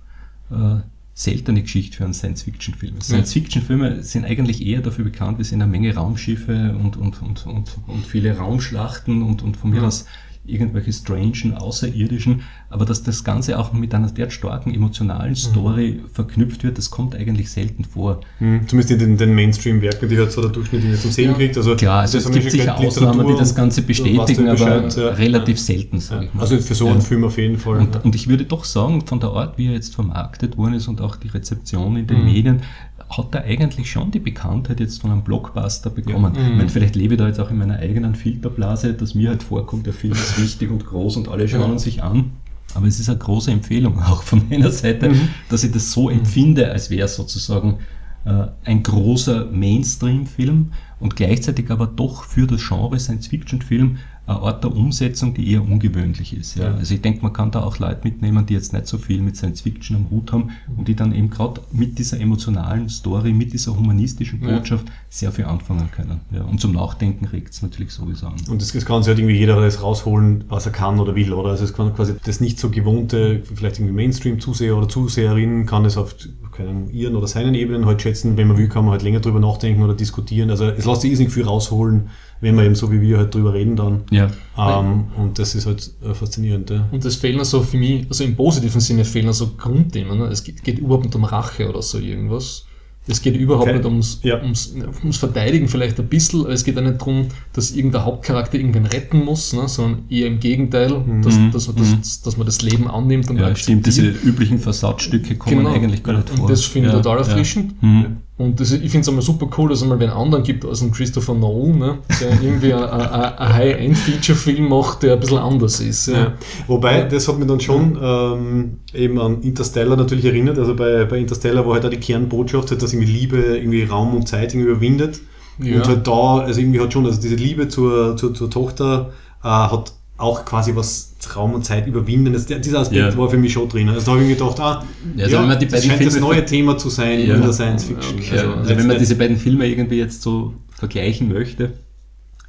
äh, seltene Geschichte für einen Science-Fiction-Film ist. Science-Fiction-Filme sind eigentlich eher dafür bekannt, wir sind eine Menge Raumschiffe und, und, und, und, und viele Raumschlachten und, und von mir aus irgendwelche strangen, außerirdischen, aber dass das Ganze auch mit einer der starken emotionalen Story mhm. verknüpft wird, das kommt eigentlich selten vor. Mhm. Zumindest in den, den Mainstream-Werken, die halt so der Durchschnitt nicht zum Sehen ja. kriegt. Also Klar, also es gibt sicher Ausnahmen, die das Ganze bestätigen, aber ja. relativ selten, sage ich mal. Also für so einen Film auf jeden Fall. Und, und, ich würde doch sagen, von der Art, wie er jetzt vermarktet worden ist und auch die Rezeption in den mhm. Medien, hat er eigentlich schon die Bekanntheit jetzt von einem Blockbuster bekommen. Ja. Mhm. Ich meine, vielleicht lebe ich da jetzt auch in meiner eigenen Filterblase, dass mir halt vorkommt, der Film ist wichtig und groß und alle schauen ja. sich an. Aber es ist eine große Empfehlung auch von meiner Seite, mhm. dass ich das so empfinde, als wäre es sozusagen äh, ein großer Mainstream-Film und gleichzeitig aber doch für das Genre Science-Fiction-Film eine Art der Umsetzung, die eher ungewöhnlich ist. Ja. Also ich denke, man kann da auch Leute mitnehmen, die jetzt nicht so viel mit Science Fiction am Hut haben und die dann eben gerade mit dieser emotionalen Story, mit dieser humanistischen Botschaft ja. sehr viel anfangen können. Ja. Und zum Nachdenken regt es natürlich sowieso an. Und das, das kann sich halt irgendwie jeder das rausholen, was er kann oder will, oder? Also es kann quasi das nicht so gewohnte, vielleicht irgendwie Mainstream-Zuseher oder Zuseherinnen kann es auf können ihren oder seinen Ebenen halt schätzen. Wenn man will, kann man halt länger drüber nachdenken oder diskutieren. Also es lässt sich irrsinnig viel rausholen, wenn wir eben so wie wir halt drüber reden dann. Ja. Ähm, und das ist halt äh, faszinierend. Ja. Und es fehlen also für mich, also im positiven Sinne fehlen also Grundthemen. Ne? Es geht, geht überhaupt nicht um Rache oder so irgendwas. Es geht überhaupt okay. nicht ums, ja. ums, ums Verteidigen vielleicht ein bisschen, aber es geht auch nicht darum, dass irgendein Hauptcharakter irgendwen retten muss, ne, sondern eher im Gegenteil, mhm. dass, dass, man das, mhm. dass man das Leben annimmt und ja, stimmt, diese üblichen Versatzstücke kommen genau. eigentlich gar nicht vor. Und das finde ich ja, total erfrischend. Mhm. Und das, ich finde es einmal super cool, dass es mal wen anderen gibt als ein Christopher Nolan, ne, der <laughs> irgendwie ein High-End-Feature-Film macht, der ein bisschen anders ist. Ja. Ja. Wobei, das hat mich dann schon ähm, eben an Interstellar natürlich erinnert. Also bei, bei Interstellar war halt auch die Kernbotschaft, halt, dass irgendwie Liebe irgendwie Raum und Zeit irgendwie überwindet. Ja. Und halt da, also irgendwie hat schon, also diese Liebe zur, zur, zur Tochter äh, hat auch quasi was Raum und Zeit überwinden. Das, dieser Aspekt ja. war für mich schon drin. Also da habe ich mir gedacht, ah, ja, also ja, das scheint Filme das neue Thema zu sein ja. in der Science Fiction. Okay. Also, also wenn man diese beiden Filme irgendwie jetzt so vergleichen möchte,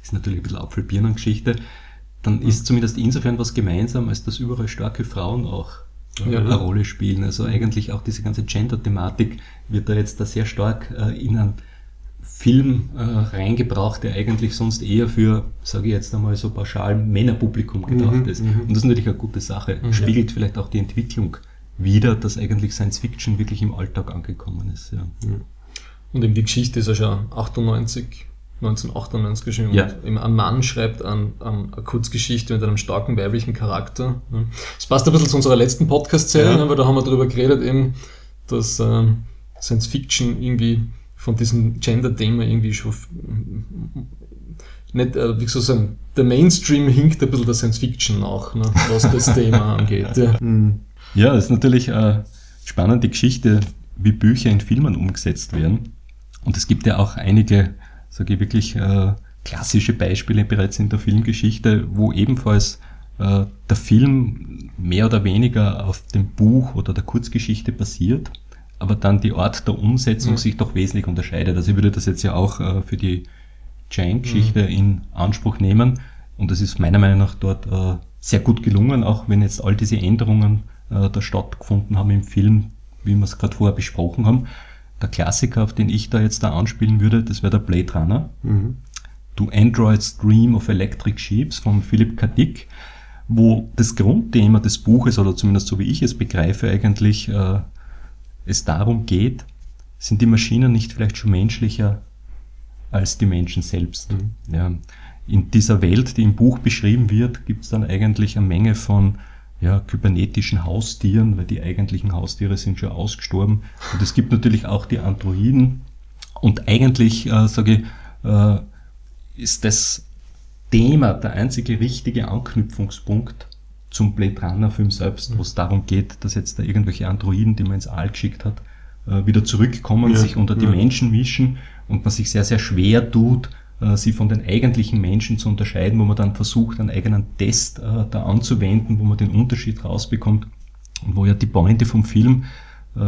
ist natürlich ein bisschen Apfel-Birnen-Geschichte, dann ist zumindest insofern was gemeinsam, als dass überall starke Frauen auch ja. eine Rolle spielen. Also eigentlich auch diese ganze Gender-Thematik wird da jetzt da sehr stark äh, in einen Film äh, reingebracht, der eigentlich sonst eher für, sage ich jetzt einmal so pauschal, Männerpublikum gedacht mhm, ist. Mhm. Und das ist natürlich eine gute Sache. Mhm. Spiegelt vielleicht auch die Entwicklung wider, dass eigentlich Science Fiction wirklich im Alltag angekommen ist. Ja. Und eben die Geschichte ist ja schon 98, 1998 geschrieben. Ja. Und ein Mann schreibt an, an eine Kurzgeschichte mit einem starken weiblichen Charakter. Das passt ein bisschen zu unserer letzten Podcast-Serie, ja. weil da haben wir darüber geredet, eben, dass ähm, Science Fiction irgendwie von diesem Gender-Thema irgendwie schon nicht, äh, wie soll ich sagen, der Mainstream hinkt ein bisschen der Science Fiction nach, ne, was das <laughs> Thema angeht. Ja. Hm. ja, das ist natürlich eine spannende Geschichte, wie Bücher in Filmen umgesetzt werden. Und es gibt ja auch einige, sage ich wirklich, äh, klassische Beispiele bereits in der Filmgeschichte, wo ebenfalls äh, der Film mehr oder weniger auf dem Buch oder der Kurzgeschichte basiert aber dann die Art der Umsetzung mhm. sich doch wesentlich unterscheidet. Also ich würde das jetzt ja auch äh, für die Jane-Geschichte mhm. in Anspruch nehmen und das ist meiner Meinung nach dort äh, sehr gut gelungen, auch wenn jetzt all diese Änderungen äh, da stattgefunden haben im Film, wie wir es gerade vorher besprochen haben. Der Klassiker, auf den ich da jetzt da anspielen würde, das wäre der Blade Runner. Mhm. To Android's Dream of Electric Sheeps von Philipp K. Dick, wo das Grundthema des Buches, oder zumindest so wie ich es begreife, eigentlich äh, es darum geht, sind die Maschinen nicht vielleicht schon menschlicher als die Menschen selbst. Mhm. Ja. In dieser Welt, die im Buch beschrieben wird, gibt es dann eigentlich eine Menge von ja, kybernetischen Haustieren, weil die eigentlichen Haustiere sind schon ausgestorben. Und es gibt natürlich auch die Androiden. Und eigentlich, äh, sage ich, äh, ist das Thema der einzige richtige Anknüpfungspunkt zum Blade Runner Film selbst, wo es darum geht, dass jetzt da irgendwelche Androiden, die man ins All geschickt hat, äh, wieder zurückkommen, ja, sich unter die ja. Menschen mischen und man sich sehr, sehr schwer tut, äh, sie von den eigentlichen Menschen zu unterscheiden, wo man dann versucht, einen eigenen Test äh, da anzuwenden, wo man den Unterschied rausbekommt und wo ja die Pointe vom Film,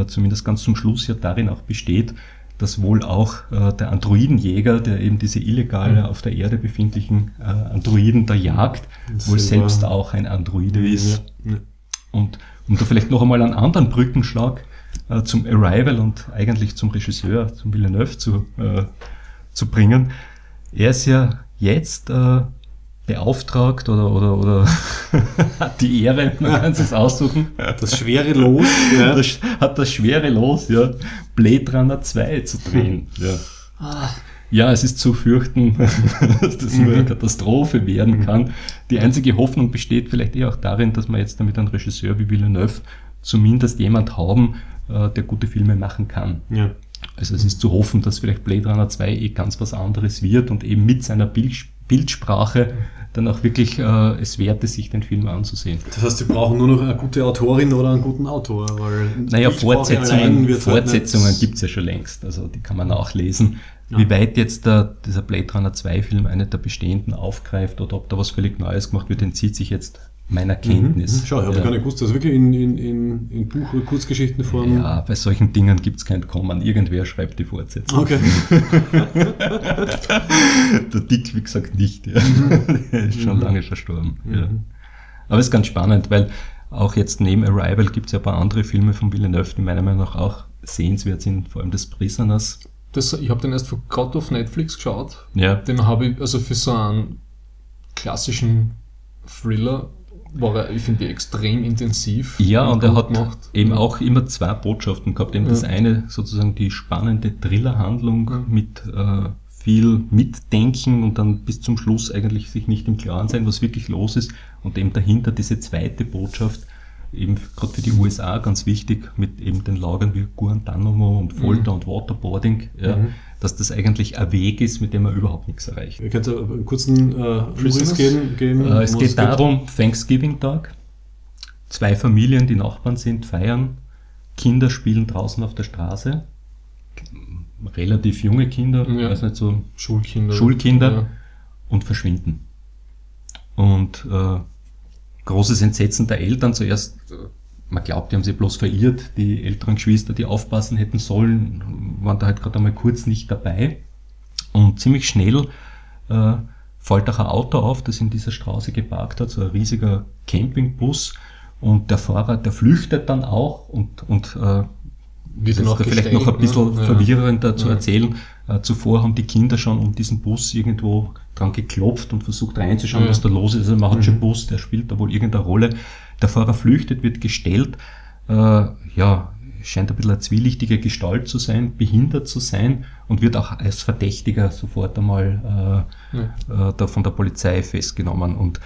zumindest ganz zum Schluss ja darin auch besteht, dass wohl auch äh, der Androidenjäger, der eben diese illegal mhm. auf der Erde befindlichen äh, Androiden da jagt, das wohl selbst auch ein Androide ist. Ja, ja. Und um da vielleicht noch einmal einen anderen Brückenschlag äh, zum Arrival und eigentlich zum Regisseur, zum Villeneuve zu, äh, zu bringen. Er ist ja jetzt äh, beauftragt oder, oder, oder hat <laughs> die Ehre, man kann es aussuchen. Das schwere Los, ja. Das, hat das schwere Los, ja, Blade Runner 2 zu drehen. Ja. Ja, es ist zu fürchten, <laughs> dass das nur eine Katastrophe werden kann. Die einzige Hoffnung besteht vielleicht eher auch darin, dass wir jetzt damit einen Regisseur wie Villeneuve zumindest jemand haben, äh, der gute Filme machen kann. ja. Also es ist zu hoffen, dass vielleicht Blade Runner 2 eh ganz was anderes wird und eben mit seiner Bild Bildsprache dann auch wirklich äh, es wert ist, sich den Film anzusehen. Das heißt, sie brauchen nur noch eine gute Autorin oder einen guten Autor, weil Naja, Fortsetzungen, halt Fortsetzungen nicht- gibt's ja schon längst, also die kann man nachlesen. Ja. Wie weit jetzt der, dieser Blade Runner 2 Film eine der bestehenden aufgreift oder ob da was völlig Neues gemacht wird, entzieht sich jetzt meiner Kenntnis. Mhm. Schau, ich habe ja. gar nicht gewusst, dass wirklich in, in, in, in Buch- oder Kurzgeschichtenform. ja, bei solchen Dingen gibt's kein Kommen. Irgendwer schreibt die Fortsetzung. Okay. <laughs> Der Dick, wie gesagt, nicht. Ja. Der <laughs> ist schon lange verstorben. Ja. Aber es ist ganz spannend, weil auch jetzt neben Arrival gibt es ja ein paar andere Filme von Villeneuve, die meiner Meinung nach auch sehenswert sind, vor allem des Prisoners. Das, ich habe den erst vor gerade auf Netflix geschaut. Ja, Den habe ich, also für so einen klassischen Thriller war er, ich finde, extrem intensiv. ja und er hat gemacht. eben auch immer zwei Botschaften gehabt. Eben das Ja. eine sozusagen die spannende Thrillerhandlung Ja. mit äh, viel Mitdenken und dann bis zum Schluss eigentlich sich nicht im Klaren sein, was wirklich los ist. Und eben dahinter diese zweite Botschaft, eben gerade für die USA ganz wichtig, mit eben den Lagern wie Guantanamo und Folter und Waterboarding, ja, Mhm. Dass das eigentlich ein Weg ist, mit dem man überhaupt nichts erreicht. Ihr könnt einen kurzen äh, geben. geben Äh, es geht darum, Thanksgiving-Tag. Zwei Familien, die Nachbarn sind, feiern. Kinder spielen draußen auf der Straße. Relativ junge Kinder, Ja. weiß nicht so, Schulkinder. Schulkinder. Ja. und verschwinden. Und äh, großes Entsetzen der Eltern. Zuerst, äh, man glaubt, die haben sie bloß verirrt. Die älteren Geschwister, die aufpassen hätten sollen, waren da halt gerade einmal kurz nicht dabei. Und ziemlich schnell äh, fällt auch ein Auto auf, das in dieser Straße geparkt hat, so ein riesiger Campingbus. Und der Fahrer, der flüchtet dann auch und, und äh, das ist vielleicht noch ein bisschen ne? Ja. verwirrender zu Ja. erzählen. Äh, zuvor haben die Kinder schon um diesen Bus irgendwo dran geklopft und versucht reinzuschauen, Ja. was da los ist. Also man hat Mhm. schon Bus, der spielt da wohl irgendeine Rolle. Der Fahrer flüchtet, wird gestellt. Äh, ja, scheint ein bisschen eine zwielichtige Gestalt zu sein, behindert zu sein und wird auch als Verdächtiger sofort einmal äh, Ja. äh, da von der Polizei festgenommen. Und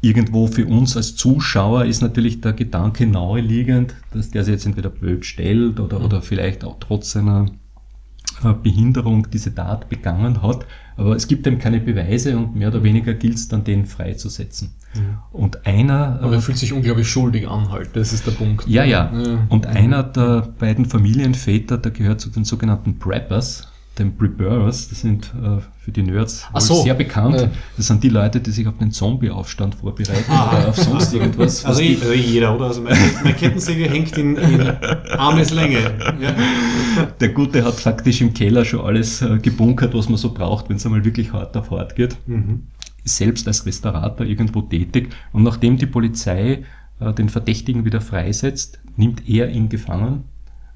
irgendwo für uns als Zuschauer ist natürlich der Gedanke naheliegend, dass der sich jetzt entweder blöd stellt oder, oder vielleicht auch trotz seiner äh, Behinderung diese Tat begangen hat. Aber es gibt eben keine Beweise und mehr oder weniger gilt es dann, den freizusetzen. Und einer. Aber äh, er fühlt sich unglaublich schuldig an halt, das ist der Punkt. ja, ja. Ja. Und einer der beiden Familienväter, der gehört zu den sogenannten Preppers, den Preparers, das sind äh, für die Nerds so. sehr bekannt. Ja. Das sind die Leute, die sich auf den Zombie-Aufstand vorbereiten Ah. oder auf sonst irgendwas. <laughs> was Also, eh- also jeder, oder? Also meine, meine Kettensäge hängt in, in Armeslänge. Ja. der Gute hat faktisch im Keller schon alles äh, gebunkert, was man so braucht, wenn es einmal wirklich hart auf hart geht. Mhm. Ist selbst als Restaurator irgendwo tätig. Und nachdem die Polizei äh, den Verdächtigen wieder freisetzt, nimmt er ihn gefangen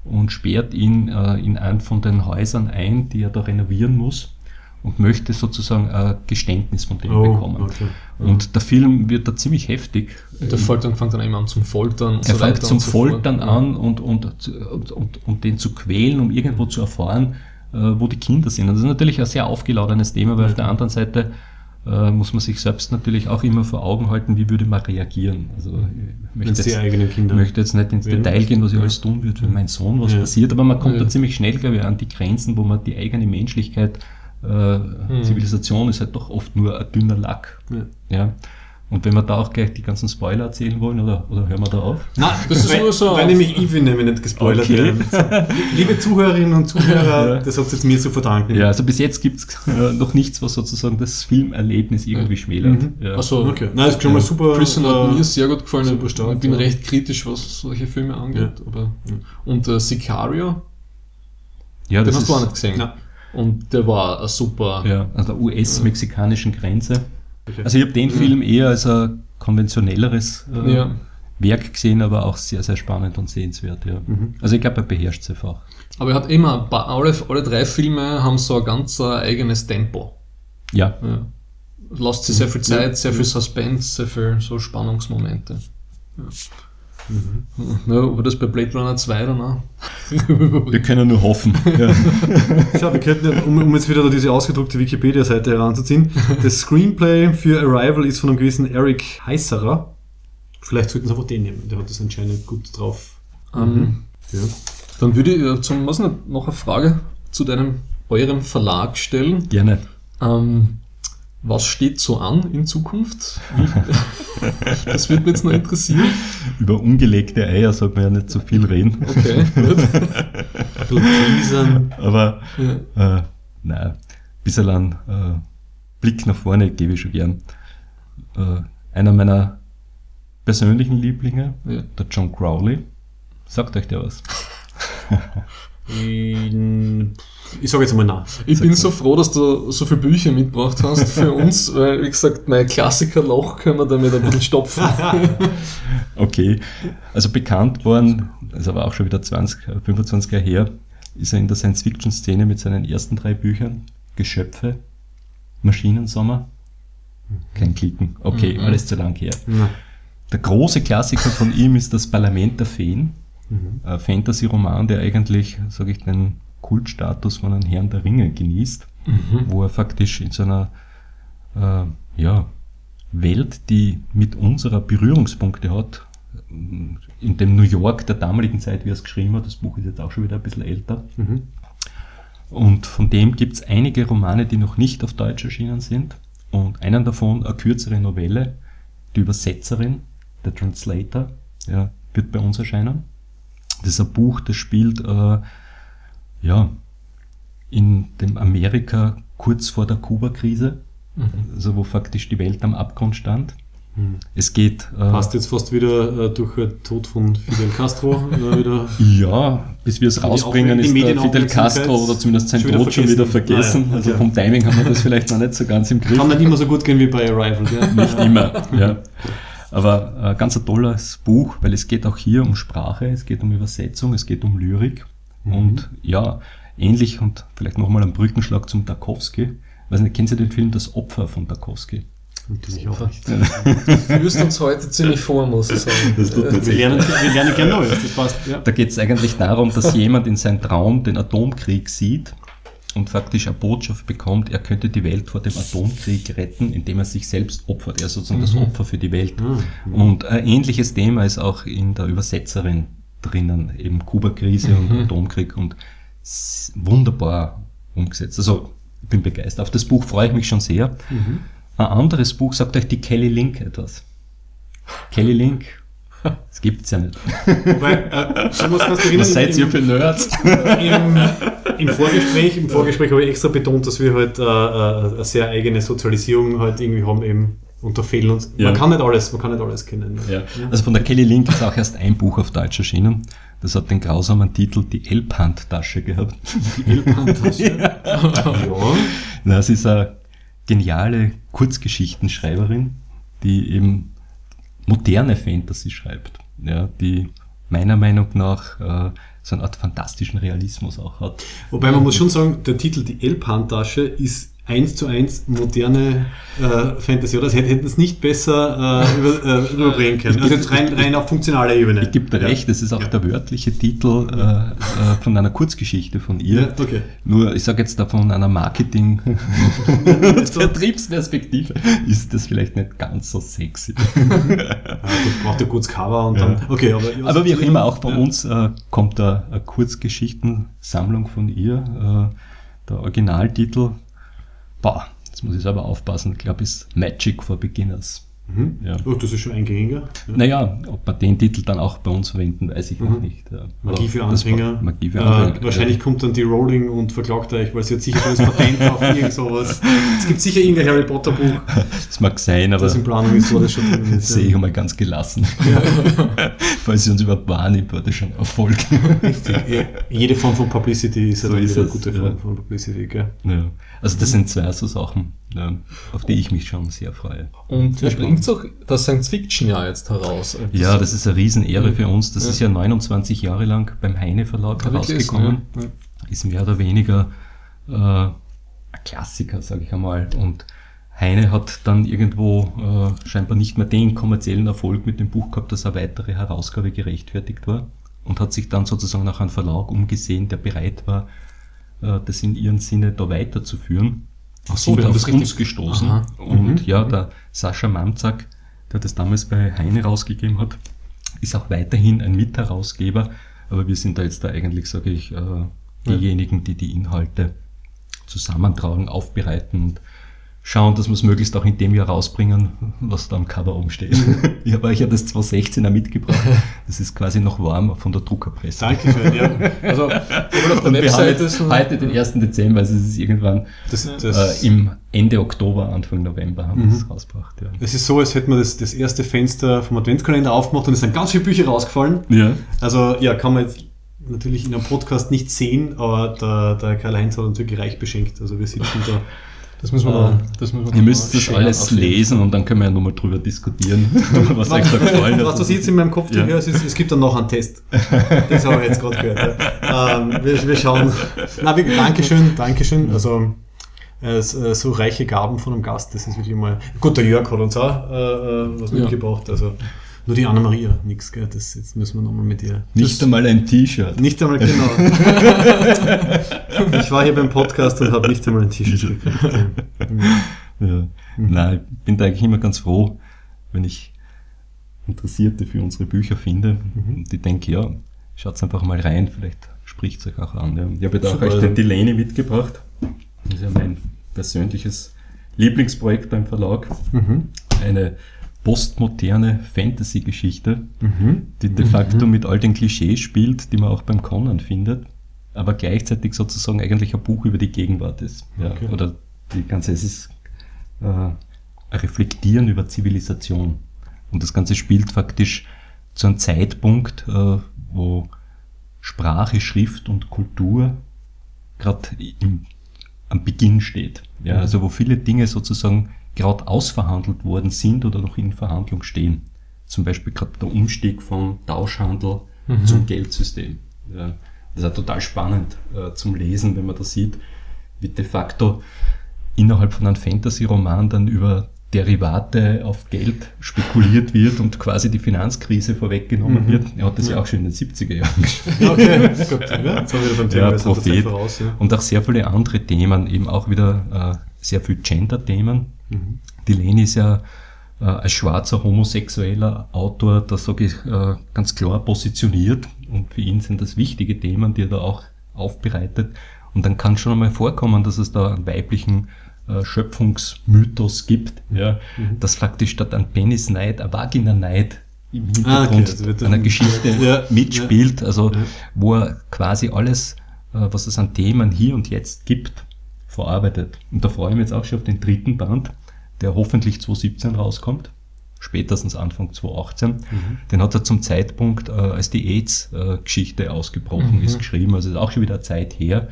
und sperrt ihn äh, in einen von den Häusern ein, die er da renovieren muss und möchte sozusagen ein Geständnis von dem Oh, bekommen. okay. Und der Film wird da ziemlich heftig. Und der Foltern fängt dann eben an zum Foltern und Er so fängt zum und so fort. Foltern an und, und, und, und, und den zu quälen, um irgendwo zu erfahren, äh, wo die Kinder sind. Und das ist natürlich ein sehr aufgeladenes Thema, weil auf der anderen Seite äh, muss man sich selbst natürlich auch immer vor Augen halten, wie würde man reagieren. Also ich möchte die jetzt, eigenen Kinder. möchte jetzt nicht ins Ja. Detail gehen, was ich alles tun würde, wenn mein Sohn was Ja. passiert, aber man kommt Ja. da ziemlich schnell, glaube ich, an die Grenzen, wo man die eigene Menschlichkeit, äh, Zivilisation ist halt doch oft nur ein dünner Lack. Ja. Ja. Und wenn wir da auch gleich die ganzen Spoiler erzählen wollen, oder, oder hören wir da auf? Nein, Das ist weil, nur so- Weil nämlich ich will nämlich nicht gespoilert Okay. werden. <laughs> Liebe Zuhörerinnen und Zuhörer, Ja. das habt ihr jetzt mir zu verdanken. Ja, also bis jetzt gibt's äh, noch nichts, was sozusagen das Filmerlebnis irgendwie schmälert. Mhm. Ja. Also, Okay. Nein, ist schon mal super. Prisoner hat äh, mir sehr gut gefallen. super stark, ich bin ja. recht kritisch, was solche Filme angeht. Aber, und äh, Sicario, ja, den das hast ist, du auch nicht gesehen. Ja. Und der war ein super. ja, an der US-mexikanischen Grenze. Okay. Also ich habe den Film eher als ein konventionelleres äh, Ja. Werk gesehen, aber auch sehr, sehr spannend und sehenswert. Ja. Also ich glaube, er beherrscht es einfach. Aber er hat immer, alle, alle drei Filme haben so ein ganz äh, eigenes Tempo. Ja, Ja. lasst sich sehr viel Zeit, sehr viel Suspense, sehr viel so Spannungsmomente. Ja. Mhm. Ja, aber das bei Blade Runner 2 dann auch. <laughs> Wir können nur hoffen. Ja. <laughs> Schau, wir könnten, um, um jetzt wieder diese ausgedruckte Wikipedia-Seite heranzuziehen, das Screenplay für Arrival ist von einem gewissen Eric Heisserer. Vielleicht sollten Sie einfach den nehmen, der hat das anscheinend gut drauf. Mhm. Ja. Dann würde ich zum, was noch eine Frage zu deinem, eurem Verlag stellen. Gerne. Ähm, was steht so an in Zukunft? <laughs> das würde mich jetzt noch interessieren. Über ungelegte Eier sollte man ja nicht so viel reden. Okay, gut. <laughs> Aber ja. äh, nein, ein bisschen einen äh, Blick nach vorne gebe ich schon gern. Äh, einer meiner persönlichen Lieblinge, ja. der John Crowley. Sagt euch der was? Ich sage jetzt mal nein. Ich bin so froh, dass du so viele Bücher mitgebracht hast für <laughs> uns, weil, wie gesagt, mein Klassikerloch können wir damit ein bisschen stopfen. <laughs> okay, also bekannt worden, ist aber auch schon wieder 20, 25 Jahre her, ist er in der Science-Fiction-Szene mit seinen ersten drei Büchern, Geschöpfe, Maschinensommer, kein Klicken, okay, mhm. alles zu lang her. Mhm. Der große Klassiker von ihm ist das Parlament der Feen Mhm. Ein Fantasy-Roman, der eigentlich, sage ich, den Kultstatus von einem Herrn der Ringe genießt, mhm. wo er faktisch in seiner äh, ja, Welt, die mit unserer Berührungspunkte hat, in dem New York der damaligen Zeit, wie er es geschrieben hat, das Buch ist jetzt auch schon wieder ein bisschen älter. Mhm. Und von dem gibt es einige Romane, die noch nicht auf Deutsch erschienen sind. Und einen davon, eine kürzere Novelle, die Übersetzerin, der Translator, ja, wird bei uns erscheinen. Das ist ein Buch, das spielt äh, ja, in dem Amerika kurz vor der Kuba-Krise, mhm. also wo faktisch die Welt am Abgrund stand. Mhm. Es geht. Äh, Passt jetzt fast wieder äh, durch den Tod von Fidel Castro äh, wieder. Ja, bis wir es rausbringen, ist Fidel Castro oder zumindest sein Tod schon wieder vergessen. Ah, ja. Also ja. vom Timing haben wir das vielleicht noch nicht so ganz im Griff. Kann nicht immer so gut gehen wie bei Arrival. Ja? <laughs> Nicht immer, ja. Aber äh, ganz ein tolles Buch, weil es geht auch hier um Sprache, es geht um Übersetzung, es geht um Lyrik. Mhm. Und ja, ähnlich und vielleicht nochmal ein Brückenschlag zum Tarkovsky. Weiß nicht, kennen Sie den Film Das Opfer von Tarkovsky? Natürlich auch nicht. Du führst uns heute ziemlich vor, muss ich sagen. wir, lernen, wir lernen gerne Neues, das passt. Ja. Da geht es eigentlich darum, dass jemand in seinem Traum den Atomkrieg sieht und faktisch eine Botschaft bekommt, er könnte die Welt vor dem Atomkrieg retten, indem er sich selbst opfert. Er ist sozusagen mhm. das Opfer für die Welt. Mhm. Und ein ähnliches Thema ist auch in der Übersetzerin drinnen, eben Kuba-Krise mhm. und Atomkrieg und wunderbar umgesetzt. Also ich bin begeistert. Auf das Buch freue ich mich schon sehr. Mhm. Ein anderes Buch sagt euch die Kelly Link etwas. Kelly Link, das gibt's ja nicht. Wobei, äh, Was seid ihr für Nerds? Im, Im, Vorgespräch, im Vorgespräch habe ich extra betont, dass wir halt äh, äh, eine sehr eigene Sozialisierung halt irgendwie haben, eben unter fehlen uns. Ja. Man kann nicht alles, man kann nicht alles kennen. Ja. Also von der Kelly Link ist auch erst ein Buch auf Deutsch erschienen. Das hat den grausamen Titel Die Elbhandtasche gehabt. Die Elbhandtasche? <laughs> ja. ja. Das ist eine geniale Kurzgeschichtenschreiberin, die eben moderne Fantasy schreibt, ja, die meiner Meinung nach äh, so eine Art fantastischen Realismus auch hat. Wobei man muss schon sagen, der Titel Die Elbhandtasche ist eins zu eins moderne äh, Fantasy, oder? Das hätten es nicht besser äh, über, äh, <laughs> rüberbringen können. Also jetzt rein, rein auf funktionaler Ebene. Ich gebe dir ja. recht, das ist auch ja. der wörtliche Titel äh, äh, von einer Kurzgeschichte von ihr. Ja, okay. Nur, ich sage jetzt da von einer Marketing- <laughs> <laughs> Vertriebsperspektive ist das vielleicht nicht ganz so sexy. ja, braucht ein gutes Cover und dann. Okay, aber, aber wie auch immer, auch von uns äh, kommt da eine Kurzgeschichtensammlung von ihr. Der Originaltitel boah, jetzt muss ich selber aufpassen, ich glaube, ist Magic for Beginners. Mhm. Ja. Oh, das ist schon ein gängiger. Ja. Naja, ob wir den Titel dann auch bei uns verwenden, weiß ich mhm. noch nicht. Ja. Magie für Anfänger. Magie für Anfänger. Äh, wahrscheinlich kommt dann die Rowling und verklagt euch, weil sie hat sicher das Patent auf irgend sowas. Es gibt sicher irgendein Harry Potter Buch. Das mag sein, aber. Das in Planung ist, das schon drin ist. <laughs> Sehe ich einmal ganz gelassen. <laughs> Falls sie uns überhaupt wahrnimmt, war das schon Erfolg. Richtig. Jede Form von Publicity ist, so ist eine gute Form von Publicity, gell? Ja. Also das sind zwei so Sachen, auf die ich mich schon sehr freue. Und ihr bringt auch das Science Fiction ja jetzt heraus. Ja, das ist eine Riesenehre mhm. für uns. Das ja. ist ja 29 Jahre lang beim Heine Verlag herausgekommen. Ist, ja. ist mehr oder weniger äh, ein Klassiker, sage ich einmal. Und Heine hat dann irgendwo äh, scheinbar nicht mehr den kommerziellen Erfolg mit dem Buch gehabt, dass eine weitere Herausgabe gerechtfertigt war und hat sich dann sozusagen nach einem Verlag umgesehen, der bereit war, äh, das in ihrem Sinne da weiterzuführen. Ach sind wir auf ist uns gestoßen. Aha. Und Mhm. ja, der Sascha Mamzak, der das damals bei Heine rausgegeben hat, ist auch weiterhin ein Mitherausgeber, aber wir sind da jetzt da eigentlich, sage ich, äh, diejenigen, die die Inhalte zusammentragen, aufbereiten und schauen, dass wir es möglichst auch in dem Jahr rausbringen, was da am Cover oben steht. <laughs> ich habe euch ja das 2016er mitgebracht. Das ist quasi noch warm von der Druckerpresse. Dankeschön, ja. Also, auf der Webseite ist heute den 1. Dezember, also es ist irgendwann Das, das, äh, im Ende Oktober, Anfang November haben wir Mhm. das rausgebracht. Ja. es ist so, als hätten wir das, das erste Fenster vom Adventskalender aufgemacht und es sind ganz viele Bücher rausgefallen. ja. Also ja, kann man jetzt natürlich in einem Podcast nicht sehen, aber der, der Karl-Heinz hat uns wirklich reich beschenkt. Also wir sitzen da. Das müssen wir, Äh, noch- das müssen wir Ihr müsst das alles auf jeden lesen und dann können wir ja nochmal drüber diskutieren, <laughs> was euch da gefallen hat. Was du siehst in meinem Kopf, Ja. hörst, ist, es gibt dann noch einen Test. Das habe ich jetzt gerade gehört. Ja. Ähm, wir, wir schauen. Na, wirklich, Dankeschön, Dankeschön. Also äh, so äh, so reiche Gaben von einem Gast, das ist wirklich mal. Gut, der Jörg hat uns auch äh, äh, was Ja. mitgebracht. Also nur die Anna-Maria, nix, gell? Das, jetzt müssen wir nochmal mit ihr. Nicht einmal ein T-Shirt. Nicht einmal genau. <laughs> ich war hier beim Podcast und habe nicht einmal ein T-Shirt gekriegt. Ja. Nein, ich bin da eigentlich immer ganz froh, wenn ich Interessierte für unsere Bücher finde. Und ich denke, ja, schaut einfach mal rein, vielleicht spricht es euch auch an. Ja. Ich habe da auch euch den Delaney mitgebracht. Das ist ja mein persönliches Lieblingsprojekt beim Verlag. Mhm. Eine postmoderne Fantasy-Geschichte, Mhm. die de facto mit all den Klischees spielt, die man auch beim Conan findet, aber gleichzeitig sozusagen eigentlich ein Buch über die Gegenwart ist. Ja, Okay. Oder die ganze, es ist äh, ein Reflektieren über Zivilisation. Und das Ganze spielt faktisch zu einem Zeitpunkt, äh, wo Sprache, Schrift und Kultur gerade am Beginn steht. Ja, also wo viele Dinge sozusagen gerade ausverhandelt worden sind oder noch in Verhandlung stehen. Zum Beispiel gerade der Umstieg vom Tauschhandel zum Geldsystem. Ja, das ist auch total spannend äh, zum Lesen, wenn man da sieht, wie de facto innerhalb von einem Fantasy-Roman dann über Derivate auf Geld spekuliert wird und quasi die Finanzkrise vorweggenommen wird. Er hat das ja auch schon in den 70er Jahren geschrieben. Okay, <laughs> gut. Ja, jetzt haben wir beim Thema Ja, Prophet. voraus, ja. Und auch sehr viele andere Themen, eben auch wieder äh, sehr viel Gender-Themen. Mhm. Die Leni ist ja äh, als schwarzer homosexueller Autor, da sage ich äh, ganz klar positioniert und für ihn sind das wichtige Themen, die er da auch aufbereitet. Und dann kann schon einmal vorkommen, dass es da einen weiblichen äh, Schöpfungsmythos gibt, ja, dass faktisch statt ein Penisneid ein Vagina-Neid im Ah, okay, Hintergrund das wird dann- einer Geschichte <laughs> Ja, mitspielt, also Ja. wo er quasi alles, äh, was es an Themen hier und jetzt gibt, verarbeitet. Und da freue ich mich jetzt auch schon auf den dritten Band, der hoffentlich 2017 rauskommt, spätestens Anfang 2018. Den hat er zum Zeitpunkt, äh, als die AIDS-Geschichte ausgebrochen ist, geschrieben, also ist auch schon wieder eine Zeit her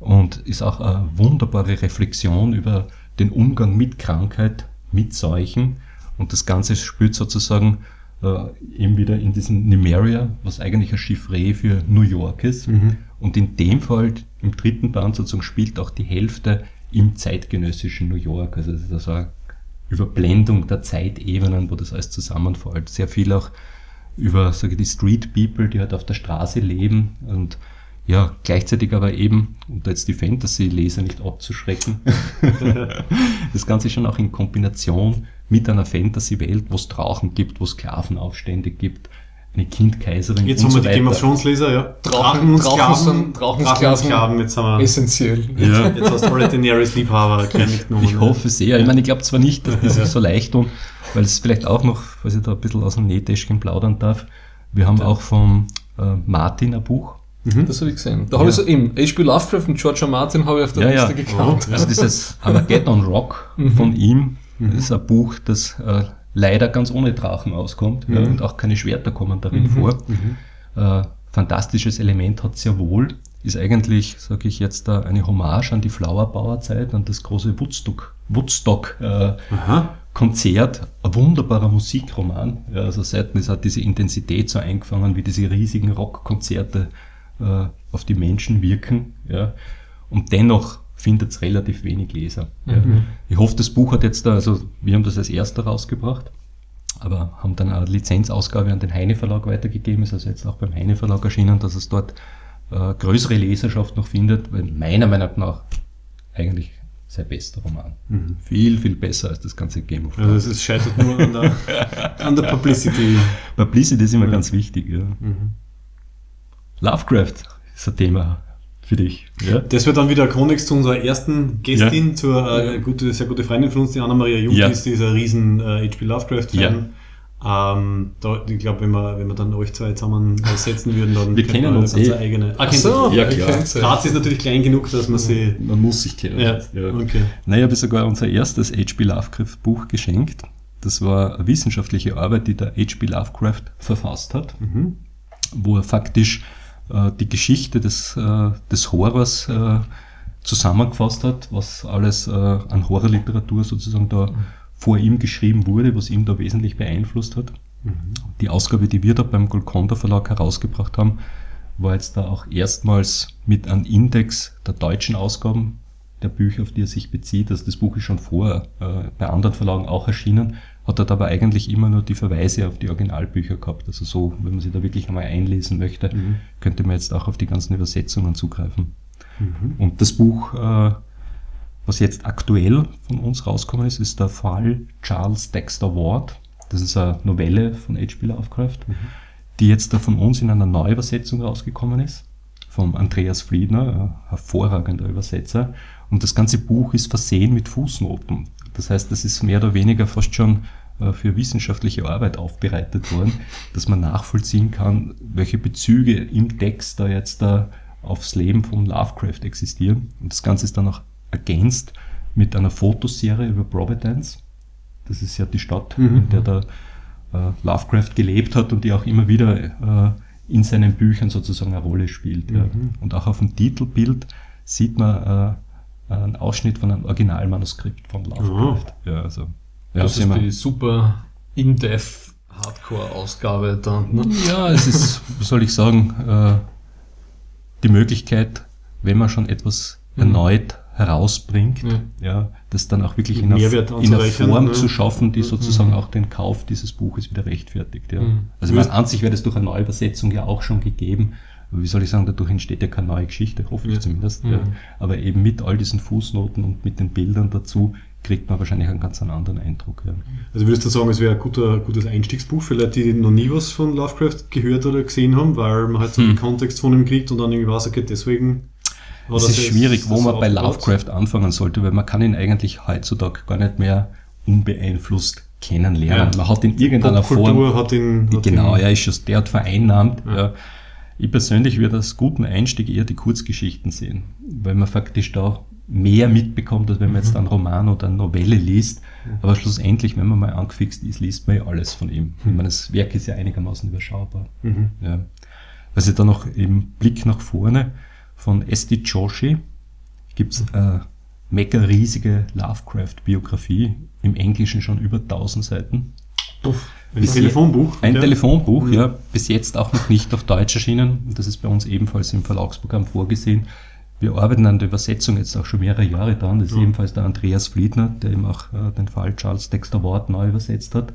und ist auch eine wunderbare Reflexion über den Umgang mit Krankheit, mit Seuchen und das Ganze spielt sozusagen äh, eben wieder in diesem Nimeria, was eigentlich ein Chiffre für New York ist. Und in dem Fall, im dritten Band sozusagen, spielt auch die Hälfte im zeitgenössischen New York. Also das ist also eine Überblendung der Zeitebenen, wo das alles zusammenfällt. Sehr viel auch über sage ich, die Street People, die halt auf der Straße leben und ja, gleichzeitig aber eben, um da jetzt die Fantasy-Leser nicht abzuschrecken, <laughs> das Ganze schon auch in Kombination mit einer Fantasy-Welt, wo es Drauchen gibt, wo es Sklavenaufstände gibt, eine Kindkaiserin Jetzt und haben wir so die Game of weiter. Thrones Leser, ja. Drachen- Drachen sind- Drachen- und Sklaven, jetzt haben wir, Essentiell. Ja. jetzt hast du alle Daenerys Liebhaber mitgenommen. Ich hoffe sehr. Ich meine, ich glaube zwar nicht, dass die sich so leicht tun, weil es vielleicht auch noch, falls ich da ein bisschen aus dem Nähtäschchen plaudern darf, wir haben auch vom äh, Martin ein Buch. Das habe ich gesehen. Da habe ich so eben H.P. Lovecraft und George R. Martin habe ich auf der Ja, ja. Liste gekannt. Also dieses Armageddon Rock <laughs> von ihm ist ein Buch, das äh, leider ganz ohne Drachen auskommt ja, und auch keine Schwerter kommen darin vor. Äh, fantastisches Element hat sehr wohl, ist eigentlich, sage ich jetzt, da eine Hommage an die Flowerbauerzeit, an das große Woodstock, Woodstock äh. Konzert, ein wunderbarer Musikroman. Ja, also seitens hat diese Intensität so eingefangen, wie diese riesigen Rockkonzerte äh, auf die Menschen wirken. Ja. Und dennoch findet es relativ wenig Leser. Ja. Ich hoffe, das Buch hat jetzt, da, also wir haben das als erster rausgebracht, aber haben dann eine Lizenzausgabe an den Heine Verlag weitergegeben, ist also jetzt auch beim Heine Verlag erschienen, dass es dort äh, größere Leserschaft noch findet, weil meiner Meinung nach eigentlich sein bester Roman. Viel, viel besser als das ganze Game of Also Thrones. es ist- scheitert nur an der, <laughs> an der Publicity. Publicity ist immer ganz wichtig. Ja. Lovecraft ist ein Thema für dich. Ja? Das wird dann wieder Kontext zu unserer ersten Gästin, zur äh, gute, sehr gute Freundin von uns, die Anna-Maria Jung, Ja. die ist dieser riesen äh, H.P. Lovecraft-Fan. Ähm, da, ich glaube, wenn wir, wenn wir dann euch zwei zusammen äh, setzen würden, dann Wir kennen man uns eh. eigene. Ah, Ach so? Ja, klar. ja. Graz ist natürlich klein genug, dass man sie. Man muss sich kennen. Ja, okay. Naja, ich habe sogar unser erstes H.P. Lovecraft-Buch geschenkt. Das war eine wissenschaftliche Arbeit, die der H.P. Lovecraft verfasst hat, wo er faktisch die Geschichte des, äh, des Horrors äh, zusammengefasst hat, was alles äh, an Horrorliteratur sozusagen da vor ihm geschrieben wurde, was ihn da wesentlich beeinflusst hat. Die Ausgabe, die wir da beim Golconda Verlag herausgebracht haben, war jetzt da auch erstmals mit einem Index der deutschen Ausgaben der Bücher, auf die er sich bezieht. Also das Buch ist schon vorher äh, bei anderen Verlagen auch erschienen, hat dort aber eigentlich immer nur die Verweise auf die Originalbücher gehabt. Also so, wenn man sich da wirklich einmal einlesen möchte, könnte man jetzt auch auf die ganzen Übersetzungen zugreifen. Und das Buch, äh, was jetzt aktuell von uns rausgekommen ist, ist der Fall Charles Dexter Ward. Das ist eine Novelle von H.P. Lovecraft, die jetzt da von uns in einer Neuübersetzung rausgekommen ist. Vom Andreas Friedner, hervorragender Übersetzer. Und das ganze Buch ist versehen mit Fußnoten. Das heißt, das ist mehr oder weniger fast schon äh, für wissenschaftliche Arbeit aufbereitet worden, dass man nachvollziehen kann, welche Bezüge im Text da jetzt da aufs Leben von Lovecraft existieren. Und das Ganze ist dann auch ergänzt mit einer Fotoserie über Providence. Das ist ja die Stadt, in der der äh, Lovecraft gelebt hat und die auch immer wieder äh, in seinen Büchern sozusagen eine Rolle spielt. Ja. Und auch auf dem Titelbild sieht man äh, einen Ausschnitt von einem Originalmanuskript von Lovecraft. Ja, also, ja, Das ist die super in-depth Hardcore-Ausgabe dann. Ne? Ja, es ist, wie soll ich sagen, äh, die Möglichkeit, wenn man schon etwas erneut herausbringt, Ja. ja, das dann auch wirklich in einer, in einer Form ne? zu schaffen, die sozusagen auch den Kauf dieses Buches wieder rechtfertigt. Ja. Mhm. Also ich meine, an sich wäre das durch eine Neuübersetzung ja auch schon gegeben, wie soll ich sagen, dadurch entsteht ja keine neue Geschichte, hoffe ich Ja. zumindest. Mhm. Ja. Aber eben mit all diesen Fußnoten und mit den Bildern dazu kriegt man wahrscheinlich einen ganz anderen Eindruck. Ja. Also würdest du sagen, es wäre ein guter, gutes Einstiegsbuch für Leute, die noch nie was von Lovecraft gehört oder gesehen haben, weil man halt so den Kontext von ihm kriegt und dann irgendwie weiß, okay, deswegen. Es ist schwierig, wo man bei. Lovecraft anfangen sollte, weil man kann ihn eigentlich heutzutage gar nicht mehr unbeeinflusst kennenlernen. Ja. Man hat in irgendeiner Form, hat ihn. Hat genau, ihn, er ist schon, der hat vereinnahmt. Ja. Ja. Ich persönlich würde als guten Einstieg eher die Kurzgeschichten sehen, weil man faktisch da mehr mitbekommt, als wenn man Mhm. jetzt einen Roman oder eine Novelle liest. Aber schlussendlich, wenn man mal angefixt ist, liest man ja alles von ihm. Ich meine, das Werk ist ja einigermaßen überschaubar. Mhm. Ja. Was ich da noch im Blick nach vorne von Esti Joshi gibt es eine mega riesige Lovecraft-Biografie, im Englischen schon über 1000 Seiten. Ein Telefonbuch. Ein ja. Telefonbuch, ja, bis jetzt auch noch nicht auf Deutsch erschienen. Das ist bei uns ebenfalls im Verlagsprogramm vorgesehen. Wir arbeiten an der Übersetzung jetzt auch schon mehrere Jahre dran. Das ist Ja. ebenfalls der Andreas Fliedner, der eben auch äh, den Fall Charles Dexter Ward neu übersetzt hat.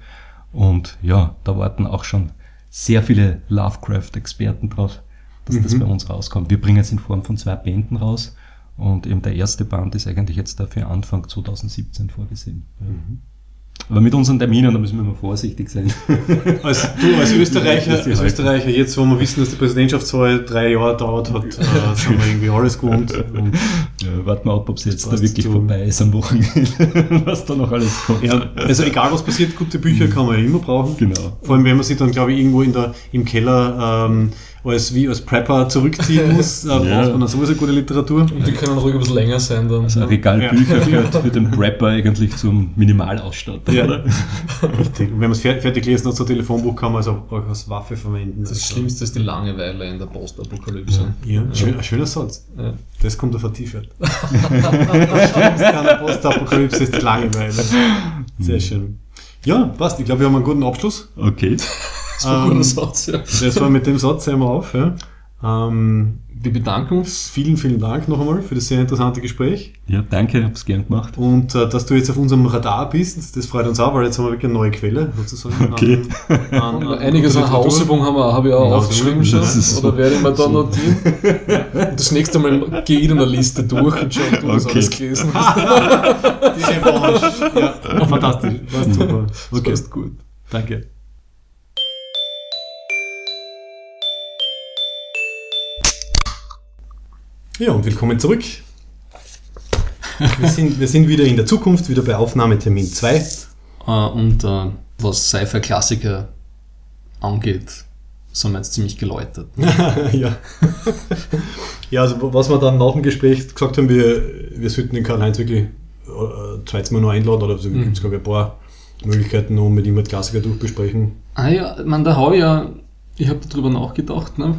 Und ja, da warten auch schon sehr viele Lovecraft-Experten drauf, dass das Mhm. bei uns rauskommt. Wir bringen es in Form von zwei Bänden raus. Und eben der erste Band ist eigentlich jetzt dafür Anfang 2017 vorgesehen. Ja. Aber mit unseren Terminen, da müssen wir immer vorsichtig sein. <laughs> Als, du als Österreicher, als. Österreicher, jetzt wo wir wissen, dass die Präsidentschaftswahl drei Jahre dauert hat, äh, <laughs> sind wir irgendwie alles gewohnt. Und, Ja, warten wir ab, ob es jetzt da wirklich vorbei ist am Wochenende, <laughs> was da noch alles kommt. ja, also egal was passiert, gute Bücher kann man ja immer brauchen. Genau. Vor allem, wenn man sich dann, glaube ich, irgendwo in der, im Keller ähm, als, wie als Prepper zurückziehen <laughs> muss, äh, Ja. braucht man dann sowieso gute Literatur. Und die können ruhig ein bisschen länger sein dann. Also ein Regal Bücher gehört für den Prepper eigentlich zum Minimalausstatter, Ja. oder? Richtig. Und wenn man es fertig, gelesen hat, so ein Telefonbuch, kann man es auch, auch als Waffe verwenden. Das Schlimmste ist die Langeweile in der Postapokalypse. Ja, schön, ein schöner Satz. Ja. Das kommt auf ein T-Shirt. <laughs> das Schlimmste an der Postapokalypse ist die Langeweile. Sehr schön. Ja, passt. Ich glaube, wir haben einen guten Abschluss. Okay. Das war ein Ähm, guter Satz, ja. Das war mit dem Satz, hören wir auf. Ja. Ähm, wir bedanken uns. Vielen, vielen Dank noch einmal für das sehr interessante Gespräch. Ja, danke, ich habe es gern gemacht. Und äh, dass du jetzt auf unserem Radar bist, das freut uns auch, weil jetzt haben wir wirklich eine neue Quelle sozusagen. <laughs> Okay. An, an, an Einiges an. Hausübung haben wir, habe ich auch Ja, aufgeschrieben schon. das ist so- Oder werde ich mir da notieren? Und <laughs> das nächste Mal gehe ich in der Liste durch und schaue, ob du das Okay. alles gelesen hast. <laughs> Diese Revanche. Ja, fantastisch. Passt super. Okay. Passt gut. Danke. Ja, und willkommen zurück. Wir sind, wir sind wieder in der Zukunft, wieder bei Aufnahmetermin 2. Äh, Und äh, was Sci-Fi-Klassiker angeht, sind wir jetzt ziemlich geläutert. <laughs> ja. ja, also was wir dann nach dem Gespräch gesagt haben, wir, wir sollten den Karl-Heinz wirklich äh, zweites Mal noch einladen, oder so Mhm. gibt es, glaube ich, ein paar Möglichkeiten, um mit ihm mit Klassiker durchbesprechen. Ah ja, man, da habe ich ja, ich habe darüber nachgedacht, ne?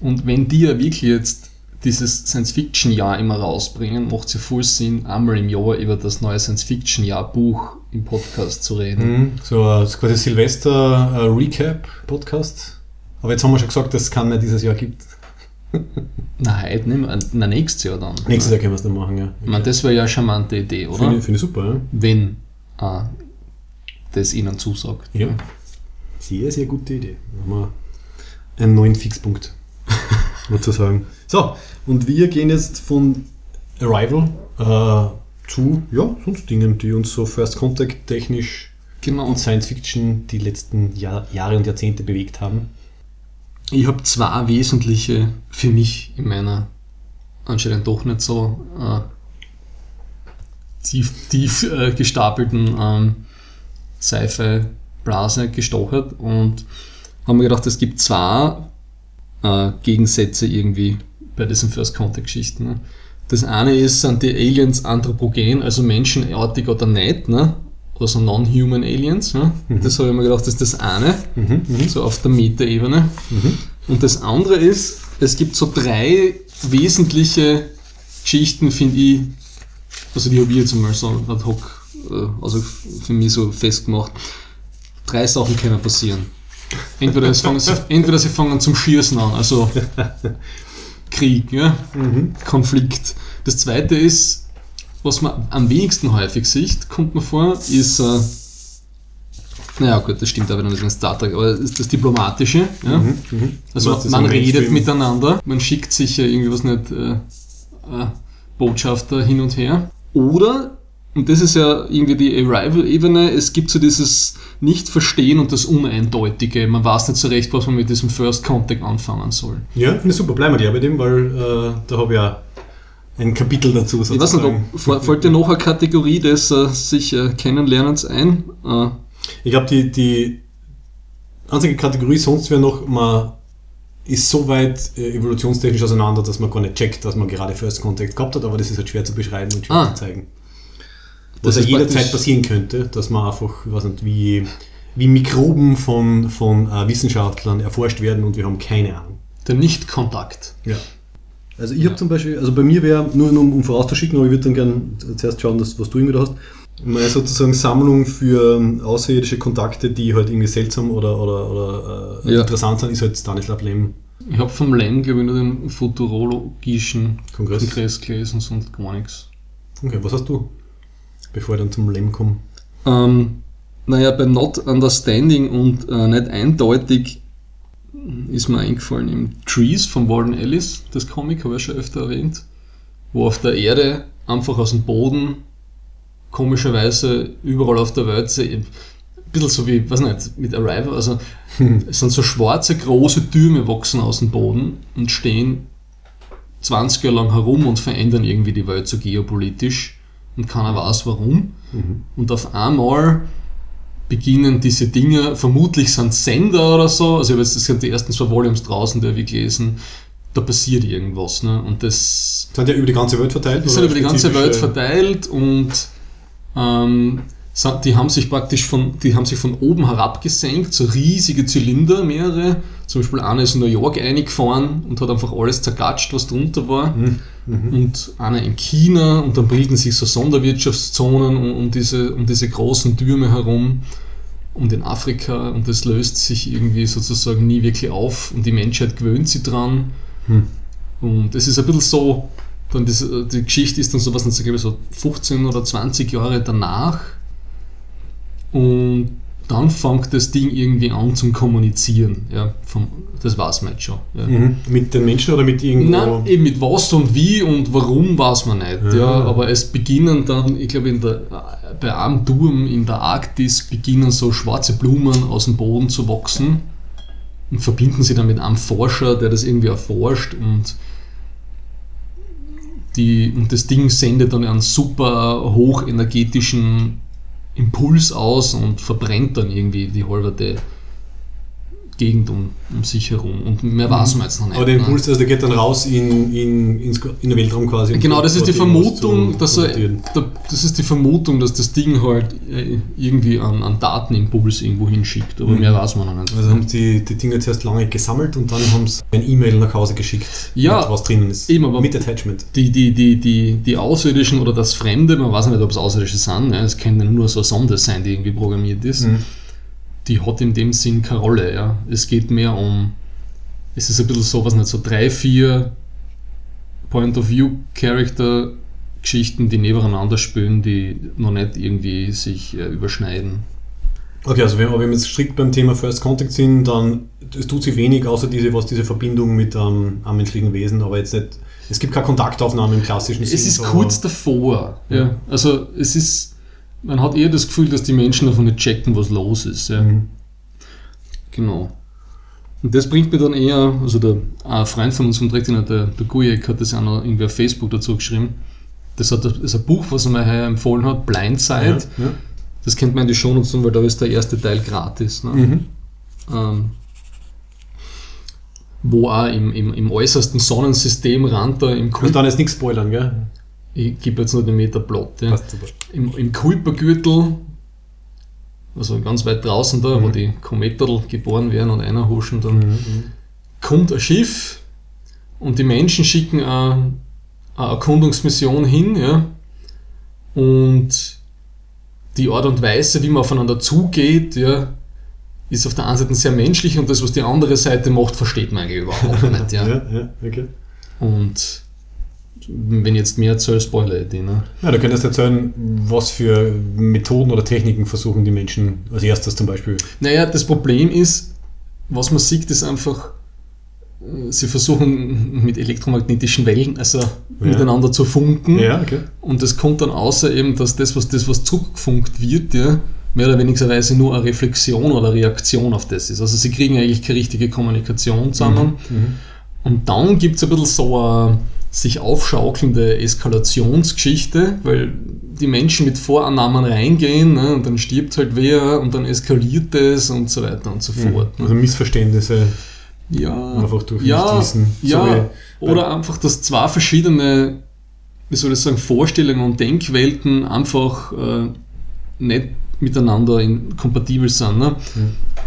Und wenn die ja wirklich jetzt dieses Science-Fiction-Jahr immer rausbringen, macht es ja voll Sinn, einmal im Jahr über das neue Science-Fiction-Jahr-Buch im Podcast zu reden. Mhm. So äh, quasi Silvester-Recap-Podcast. Aber jetzt haben wir schon gesagt, dass es keinen dieses Jahr gibt. Na, heute nicht mehr, na, nächstes Jahr dann. Nächstes Jahr können wir es dann machen, ja. Ich meine, das wäre ja eine charmante Idee, oder? Finde ich, finde ich super, ja. Wenn äh, das ihnen zusagt. Ja. Sehr, sehr gute Idee. Dann haben wir einen neuen Fixpunkt, sozusagen. So, und wir gehen jetzt von Arrival äh, zu, ja, sonst Dingen, die uns so First Contact technisch Genau. und Science Fiction die letzten Jahr, Jahre und Jahrzehnte bewegt haben. Ich habe zwei wesentliche für mich in meiner anscheinend doch nicht so äh, tief, tief äh, gestapelten ähm, Sci-Fi-Blase gestochert und haben mir gedacht, es gibt zwei äh, Gegensätze irgendwie bei diesen First Contact-Geschichten. Ne? Das eine ist, sind die Aliens anthropogen, also menschenartig oder nicht, ne? also non-human Aliens. Ne? Das habe ich mir gedacht, das ist das eine so auf der Metaebene. Und das andere ist, es gibt so drei wesentliche Geschichten, finde ich, also die habe ich jetzt mal so ad hoc, äh, also für mich so festgemacht. Drei Sachen können passieren. Entweder, es fangen, sie- entweder sie fangen zum Schießen an, also Krieg, ja? Konflikt. Das zweite ist, was man am wenigsten häufig sieht, kommt mir vor, ist, äh, naja gut, das stimmt aber nicht in Star Trek, aber ist das Diplomatische. Ja? Also Was ist man redet Mainstream? miteinander, man schickt sich ja irgendwie was nicht, äh, äh, Botschafter hin und her. Oder, und das ist ja irgendwie die Arrival-Ebene, es gibt so dieses Nicht-Verstehen und das Uneindeutige. Man weiß nicht so recht, was man mit diesem First Contact anfangen soll. Ja, finde ich super. Bleiben wir gleich bei dem, weil äh, da habe ich ja ein Kapitel dazu Ich weiß nicht, ob, fällt dir noch eine Kategorie des äh, sich äh, Kennenlernens ein? Äh, Ich glaube, die, die einzige Kategorie sonst wäre noch, man ist so weit äh, evolutionstechnisch auseinander, dass man gar nicht checkt, dass man gerade First Contact gehabt hat, aber das ist halt schwer zu beschreiben und schwer Ah. zu zeigen. Das Was ja jederzeit passieren könnte, dass man einfach, ich weiß nicht, wie, wie Mikroben von, von äh, Wissenschaftlern erforscht werden und wir haben keine Ahnung. der Nicht-Kontakt. Ja. Also ich habe zum Beispiel, also bei mir wäre, nur um, um vorauszuschicken, aber ich würde dann gerne zuerst schauen, dass, was du irgendwie da hast, meine sozusagen Sammlung für ähm, außerirdische Kontakte, die halt irgendwie seltsam oder, oder, oder äh, Ja. interessant sind, ist halt Stanislav Lem. Ich habe vom Lem, glaube ich, nur den futurologischen Kongress. Kongress gelesen, sonst gar nichts. Okay, was hast du? Bevor ich dann zum Lem komme. Ähm, naja, bei Not Understanding und äh, nicht eindeutig ist mir eingefallen im Trees von Walden Ellis, das Comic, habe ich schon öfter erwähnt, wo auf der Erde einfach aus dem Boden komischerweise überall auf der Welt, ein bisschen so wie, weiß nicht, mit Arrival, also es sind so schwarze große Türme wachsen aus dem Boden und stehen 20 Jahre lang herum und verändern irgendwie die Welt so geopolitisch und keiner weiß warum. Und auf einmal beginnen diese Dinge, vermutlich sind Sender oder so, also ich jetzt das sind die ersten zwei Volumes draußen, die habe ich gelesen, da passiert irgendwas. Ne? Und das Sind ja über die ganze Welt verteilt? die sind über die ganze Welt verteilt und ähm, die haben sich praktisch von, die haben sich von oben herab gesenkt, so riesige Zylinder, mehrere. Zum Beispiel einer ist in New York eingefahren und hat einfach alles zergatscht, was drunter war. Und einer in China und dann bilden sich so Sonderwirtschaftszonen um, um, diese, um diese großen Türme herum und in Afrika und das löst sich irgendwie sozusagen nie wirklich auf und die Menschheit gewöhnt sich dran. Und es ist ein bisschen so, dann das, die Geschichte ist dann so, was so, so 15 oder 20 Jahre danach. Und dann fängt das Ding irgendwie an zum Kommunizieren. Ja, vom, das weiß man jetzt schon. Ja. Mhm. Mit den Menschen oder mit irgendwo? Nein, eben mit was und wie und warum weiß man nicht. Ja. Ja, aber es beginnen dann, ich glaube, in der, bei einem Turm in der Arktis beginnen so schwarze Blumen aus dem Boden zu wachsen und verbinden sie dann mit einem Forscher, der das irgendwie erforscht und die, und das Ding sendet dann einen super hochenergetischen Impuls aus und verbrennt dann irgendwie die halbe Gegend um, um sich herum. Und mehr weiß man jetzt noch nicht. Aber der ne? Impuls, also der geht dann raus in, in, ins, in den Weltraum quasi. Genau, das ist die Vermutung, dass er, das ist die Vermutung, dass das Ding halt äh, irgendwie einen, einen Datenimpuls irgendwo hinschickt, aber Mhm. mehr weiß man noch nicht. Also haben die, die Dinge zuerst lange gesammelt und dann haben sie ein E-Mail nach Hause geschickt, Ja, was drinnen ist. eben, aber- mit Attachment. Die, die, die, die, die Außerirdischen oder das Fremde, man weiß nicht, ob es Außerirdische sind, ne? es kann ja nur so eine Sonde sein, die irgendwie programmiert ist, Mhm. Die hat in dem Sinn keine Rolle. Ja? Es geht mehr um, es ist ein bisschen so, was nicht, so drei, vier Point-of-View-Character-Geschichten, die nebeneinander spielen, die noch nicht irgendwie sich äh, überschneiden. Okay, also wenn, wenn wir jetzt strikt beim Thema First Contact sind, dann es tut sie wenig, außer diese, was diese Verbindung mit ähm, am menschlichen Wesen, aber jetzt nicht, es gibt keine Kontaktaufnahme im klassischen Es Sinn. ist kurz davor. Ja. Also es ist, man hat eher das Gefühl, dass die Menschen davon nicht checken, was los ist. Ja. Mhm. Genau. Und das bringt mir dann eher, also der ein Freund von uns vom Trektina, der, der Gujek, hat das ja auch noch irgendwie auf Facebook dazu geschrieben. Das, hat, das ist ein Buch, was er mir heuer empfohlen hat, Blindside. Ja, ja. Das kennt man in die Show nutzen, weil da ist der erste Teil gratis. Ne? Mhm. ähm, wo auch im, im, im äußersten Sonnensystem Rand da im Du kannst Kuip, dann jetzt nichts spoilern, gell? Ich gebe jetzt nur den Meter Plot, ja. Passt super. im, im Kuipergürtel, also ganz weit draußen da, wo Mhm. die Kometerl geboren werden und einer huschen dann, Mhm. kommt ein Schiff und die Menschen schicken eine, eine Erkundungsmission hin, ja, und die Art und Weise, wie man aufeinander zugeht, ja, ist auf der einen Seite sehr menschlich und das, was die andere Seite macht, versteht man eigentlich überhaupt <laughs> nicht. Ja. Ja, ja, okay. Und wenn ich jetzt mehr erzähle, spoiler ich die. Ne? Ja, da könntest du erzählen, was für Methoden oder Techniken versuchen die Menschen als erstes zum Beispiel. Naja, das Problem ist, was man sieht, ist einfach, sie versuchen mit elektromagnetischen Wellen also miteinander zu funken. Ja, okay. Und es kommt dann außer eben, dass das, was, das, was zurückgefunkt wird, ja, mehr oder weniger nur eine Reflexion oder Reaktion auf das ist. Also sie kriegen eigentlich keine richtige Kommunikation zusammen. Mhm. Und dann gibt es ein bisschen so eine sich aufschaukelnde Eskalationsgeschichte, weil die Menschen mit Vorannahmen reingehen ne, und dann stirbt halt wer und dann eskaliert es und so weiter und so fort. Ne. Also Missverständnisse Ja, einfach durch ja, Nichtwissen. ja. oder einfach, dass zwei verschiedene, wie soll ich sagen, Vorstellungen und Denkwelten einfach äh, nicht miteinander in, kompatibel sind. Ne?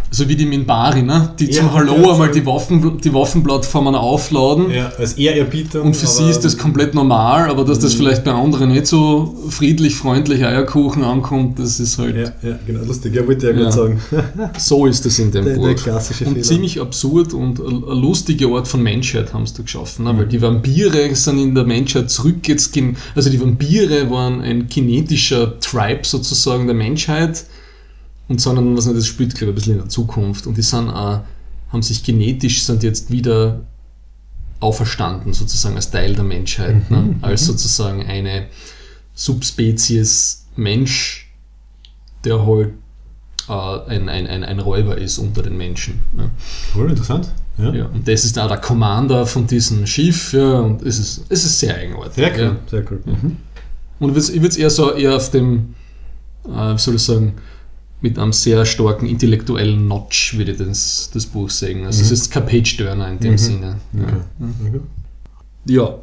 So wie die Minbari, ne? die Mhm. Ja, zum Hallo einmal die, Waffen, die Waffenplattformen aufladen. Ja, als Ehrerbieter. Und für sie ist das komplett normal, aber dass das Mhm. vielleicht bei anderen nicht so friedlich, freundlich Eierkuchen ankommt, das ist halt, Ja, ja, genau, lustig. Ja, wollte ich ja Ja. sagen. <laughs> so ist das in dem Der, Buch. der klassische Und Fehler. ziemlich absurd und ein lustiger Ort von Menschheit haben sie da geschaffen. Ne? Mhm. Weil die Vampire sind in der Menschheit zurück jetzt, also die Vampire waren ein kinetischer Tribe sozusagen der Menschheit und sondern was nicht, das spielt glaube ich ein bisschen in der Zukunft und die sind auch, haben sich genetisch sind jetzt wieder auferstanden sozusagen als Teil der Menschheit, ne? als sozusagen eine Subspezies Mensch, der halt äh, ein, ein, ein, ein Räuber ist unter den Menschen. Ne? Cool, interessant. Ja. Ja, und das ist auch der Commander von diesem Schiff, ja, und es ist, es ist sehr eigenartig. Sehr cool. Ja. Sehr cool. Mhm. Und ich würde es eher so eher auf dem, äh, wie soll ich sagen, mit einem sehr starken intellektuellen Notch, würde ich das, das Buch sagen. Also es ist kein Page-Turner in dem Mhm. Sinne. Ja. Okay. Okay. ja.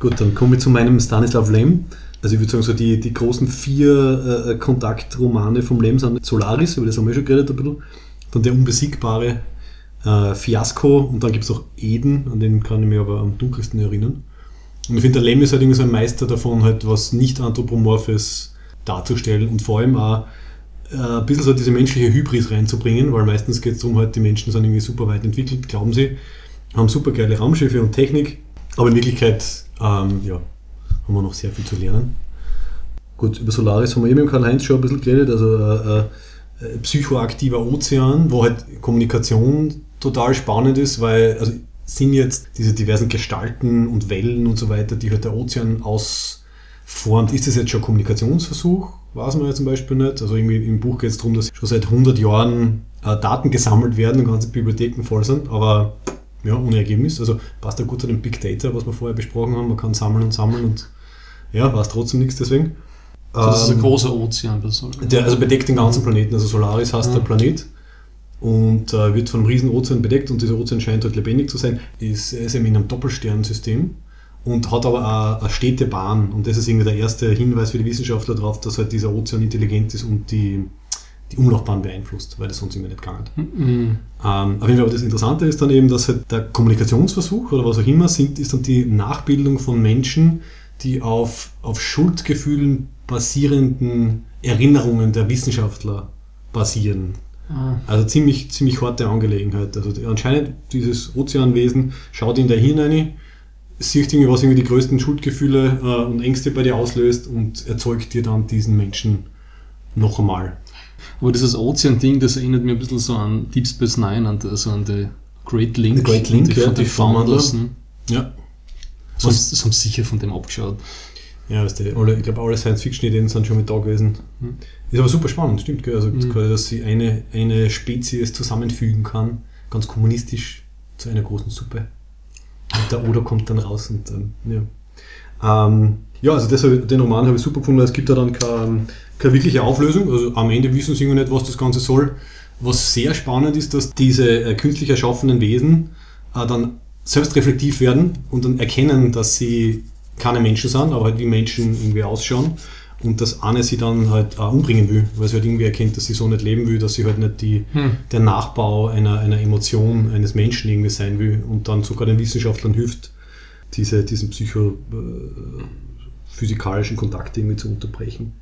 Gut, dann kommen wir zu meinem Stanislav Lem. Also ich würde sagen, so die, die großen vier äh, Kontaktromane vom Lem sind Solaris, über das haben wir schon geredet ein bisschen. Dann der Unbesiegbare, äh, Fiasco und dann gibt es noch Eden, an den kann ich mich aber am dunkelsten erinnern. Und ich finde, der Lem ist halt irgendwie so ein Meister davon, halt was nicht anthropomorphes darzustellen und vor allem auch äh, ein bisschen so diese menschliche Hybris reinzubringen, weil meistens geht es darum, halt, die Menschen sind irgendwie super weit entwickelt, glauben sie, haben super geile Raumschiffe und Technik, Aber in Wirklichkeit ähm, ja, haben wir noch sehr viel zu lernen. Gut, über Solaris haben wir eben im Karl-Heinz schon ein bisschen geredet, also äh, äh, psychoaktiver Ozean, wo halt Kommunikation total spannend ist, weil also sind jetzt diese diversen Gestalten und Wellen und so weiter, die halt der Ozean ausformt. Ist das jetzt schon Kommunikationsversuch? Weiß man ja zum Beispiel nicht. Also irgendwie im Buch geht es darum, dass schon seit 100 Jahren äh, Daten gesammelt werden und ganze Bibliotheken voll sind, aber ja, ohne Ergebnis. Also passt ja gut zu dem Big Data, was wir vorher besprochen haben. Man kann sammeln und sammeln und ja, weiß trotzdem nichts deswegen. Also das ist ein Ähm, großer Ozean. der, also bedeckt den ganzen Planeten. Also Solaris heißt der Planet und äh, wird von einem riesen Ozean bedeckt und dieser Ozean scheint halt lebendig zu sein. Ist, er ist eben in einem Doppelsternensystem und hat aber auch eine stete Bahn und das ist irgendwie der erste Hinweis für die Wissenschaftler darauf, dass halt dieser Ozean intelligent ist und die, die Umlaufbahn beeinflusst, weil das sonst irgendwie nicht gegangen. Mhm. Ähm, auf jeden Fall, aber das Interessante ist dann eben, dass halt der Kommunikationsversuch oder was auch immer sind, ist dann die Nachbildung von Menschen, die auf, auf Schuldgefühlen basierenden Erinnerungen der Wissenschaftler basieren. Ah. Also ziemlich, ziemlich harte Angelegenheit. Also anscheinend dieses Ozeanwesen schaut in dein Hirn rein, irgendwie, was irgendwie die größten Schuldgefühle äh, und Ängste bei dir auslöst und erzeugt dir dann diesen Menschen noch einmal. Aber dieses Ozean-Ding, das erinnert mich ein bisschen so an Deep Space Nine, an, also an die Great Link. The Great Link, die, ja, die Founders. Founders. Ne? Ja. Haben, das haben sie sicher von dem abgeschaut. Ja, weißt du, alle, ich glaube, alle Science-Fiction-Ideen sind schon mit da gewesen. Mhm. Ist aber super spannend, stimmt. Gell? Also, Mhm. quasi, dass sie eine, eine Spezies zusammenfügen kann, ganz kommunistisch, zu einer großen Suppe. Und der Oder kommt dann raus und dann, ja. Ähm, ja, also das, den Roman habe ich super gefunden, weil es gibt da dann keine, keine wirkliche Auflösung. Also am Ende wissen sie nicht, was das Ganze soll. Was sehr spannend ist, dass diese äh, künstlich erschaffenen Wesen äh, dann selbstreflektiv werden und dann erkennen, dass sie keine Menschen sind, aber halt wie Menschen irgendwie ausschauen. Und dass eine sie dann halt auch umbringen will, weil sie halt irgendwie erkennt, dass sie so nicht leben will, dass sie halt nicht die, Hm. der Nachbau einer, einer Emotion eines Menschen irgendwie sein will und dann sogar den Wissenschaftlern hilft, diese, diesen psychophysikalischen Kontakt irgendwie zu unterbrechen.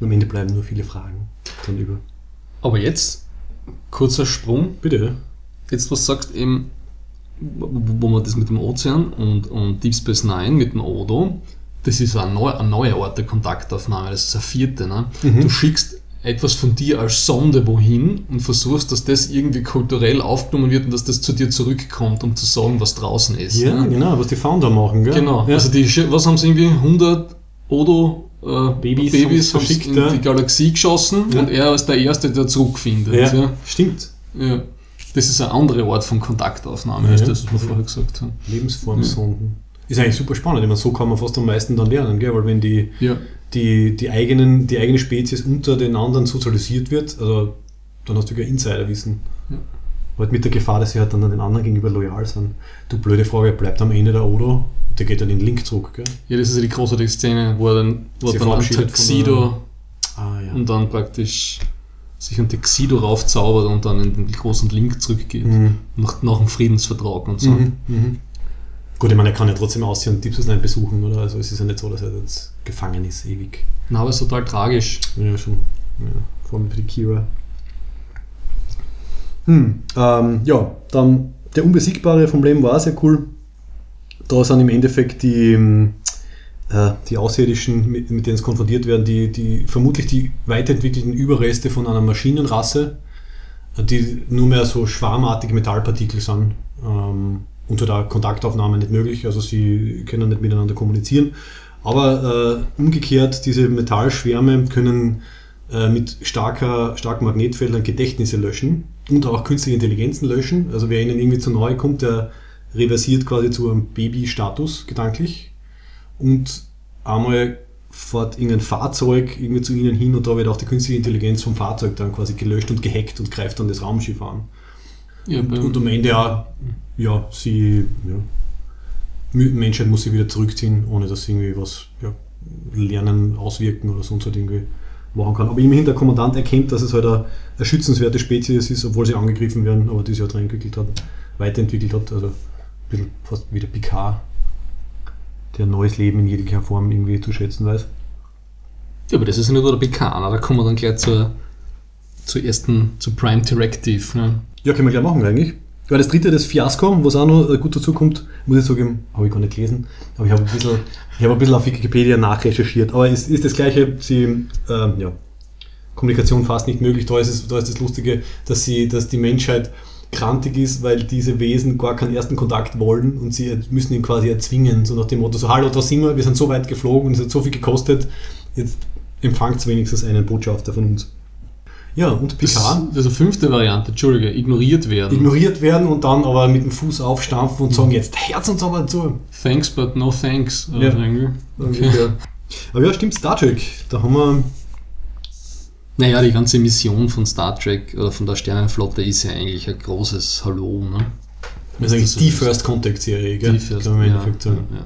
Und am Ende bleiben nur viele Fragen dann über. Aber jetzt, kurzer Sprung, Bitte. jetzt was sagst eben, wo, wo man das mit dem Ozean und, und Deep Space Nine mit dem Odo, das ist eine neue, eine neue Art der Kontaktaufnahme, das ist eine vierte. Ne? Mhm. Du schickst etwas von dir als Sonde wohin und versuchst, dass das irgendwie kulturell aufgenommen wird und dass das zu dir zurückkommt, um zu sagen, was draußen ist. Ja, ne? genau, was die Founder machen, gell? Genau. Ja. Also die, was haben sie irgendwie 100 Odo äh, Babys Babys, haben in ja. die Galaxie geschossen Ja. und er ist der Erste, der zurückfindet. ja, Ja. stimmt. Ja. Das ist eine andere Art von Kontaktaufnahme, als das, was wir vorher gesagt haben. Lebensformsonden. Ist eigentlich super spannend. Ich meine, so kann man fast am meisten dann lernen, gell? weil wenn die, Ja. die, die, eigenen, die eigene Spezies unter den anderen sozialisiert wird, also dann hast du ja Insiderwissen. Ja. Halt mit der Gefahr, dass sie halt dann den anderen gegenüber loyal sind. Du blöde Frage, bleibt am Ende der Odo? Der geht dann in den Link zurück, gell? ja, das ist ja die großartige Szene, wo er dann, wo Sie dann von Tuxedo Ah ja. und dann praktisch sich ein Tuxedo raufzaubert und dann in den großen Link zurückgeht. Mhm. Nach, nach dem Friedensvertrag und so. Mhm. Mhm. Gut, ich meine, er kann ja trotzdem aussehen und Deep besuchen, oder? Also es ist ja nicht so, dass er jetzt gefangen ist, ewig. Na, aber es ist total tragisch. Ja, schon. Ja, vor allem für die Kira. Hm, ähm, ja, dann der Unbesiegbare vom Leben war sehr cool. Da sind im Endeffekt die, ähm, äh, die Außerirdischen, mit, mit denen es konfrontiert werden, die, die vermutlich die weiterentwickelten Überreste von einer Maschinenrasse, die nur mehr so schwarmartige Metallpartikel sind. Ähm, unter der Kontaktaufnahme nicht möglich, also sie können nicht miteinander kommunizieren. Aber äh, umgekehrt, diese Metallschwärme können äh, mit starker, starken Magnetfeldern Gedächtnisse löschen und auch künstliche Intelligenzen löschen. Also wer ihnen irgendwie zu nahe kommt, der reversiert quasi zu einem Baby-Status gedanklich. Und einmal fährt irgendein Fahrzeug irgendwie zu ihnen hin und da wird auch die künstliche Intelligenz vom Fahrzeug dann quasi gelöscht und gehackt und greift dann das Raumschiff an. Ja, Und, und am Ende auch, ja, sie, ja, Menschheit muss sich wieder zurückziehen, ohne dass sie irgendwie was, ja, Lernen auswirken oder sonst halt irgendwie machen kann. Aber immerhin der Kommandant erkennt, dass es halt eine, eine schützenswerte Spezies ist, obwohl sie angegriffen werden, aber die sich halt dran entwickelt hat, weiterentwickelt hat, also ein bisschen fast wie der Picard, der neues Leben in jeglicher Form irgendwie zu schätzen weiß. Ja, aber das ist ja nicht nur der Bekaner, da kommen wir dann gleich zur, zur ersten, zu Prime Directive. Ne? Ja, können wir gleich machen eigentlich. Weil das dritte, das Fiasko, was auch noch äh, gut dazu kommt, muss ich sagen, habe ich gar nicht gelesen, aber ich habe ein bisschen, habe ein bisschen auf Wikipedia nachrecherchiert. Aber es ist das gleiche, sie, ähm, ja, Kommunikation fast nicht möglich. Da ist, es, da ist das Lustige, dass, sie, dass die Menschheit krantig ist, weil diese Wesen gar keinen ersten Kontakt wollen und sie müssen ihn quasi erzwingen, so nach dem Motto, so hallo, da sind wir, wir sind so weit geflogen und es hat so viel gekostet, jetzt empfangt wenigstens einen Botschafter von uns. Ja, und Picard das ist eine fünfte Variante, Entschuldige, ignoriert werden. ignoriert werden und dann aber mit dem Fuß aufstampfen und sagen, jetzt Herz uns aber zu. thanks, but no thanks. äh, Ja. irgendwie. Ungefähr. Aber ja, stimmt, Star Trek, da haben wir, Naja, die ganze Mission von Star Trek oder von der Sternenflotte ist ja eigentlich ein großes Hallo. Ne? das ist eigentlich das die First Contact Serie, gell? Die First, Kann man ja, Endeffekt sagen. ja.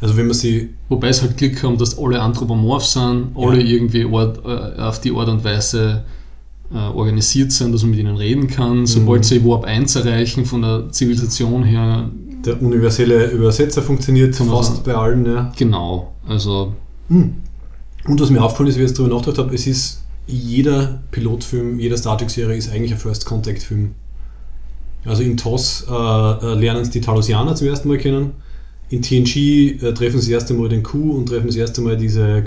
Also wenn man sie, Wobei es halt Glück haben, dass alle anthropomorph sind, alle irgendwie äh, auf die Art und Weise äh, organisiert sind, dass man mit ihnen reden kann. Mhm. Sobald sie Warp 1 erreichen, von der Zivilisation her, der universelle Übersetzer funktioniert fast sagen. bei allen, ja. genau. Also, Hm. Und was mir aufgefallen ist, wie ich jetzt darüber nachgedacht habe, es ist jeder Pilotfilm, jeder Star Trek-Serie ist eigentlich ein First Contact-Film. Also in TOS äh, äh, lernen sie die Talosianer zum ersten Mal kennen. In TNG äh, treffen sie das erste Mal den Q und treffen das erste Mal diese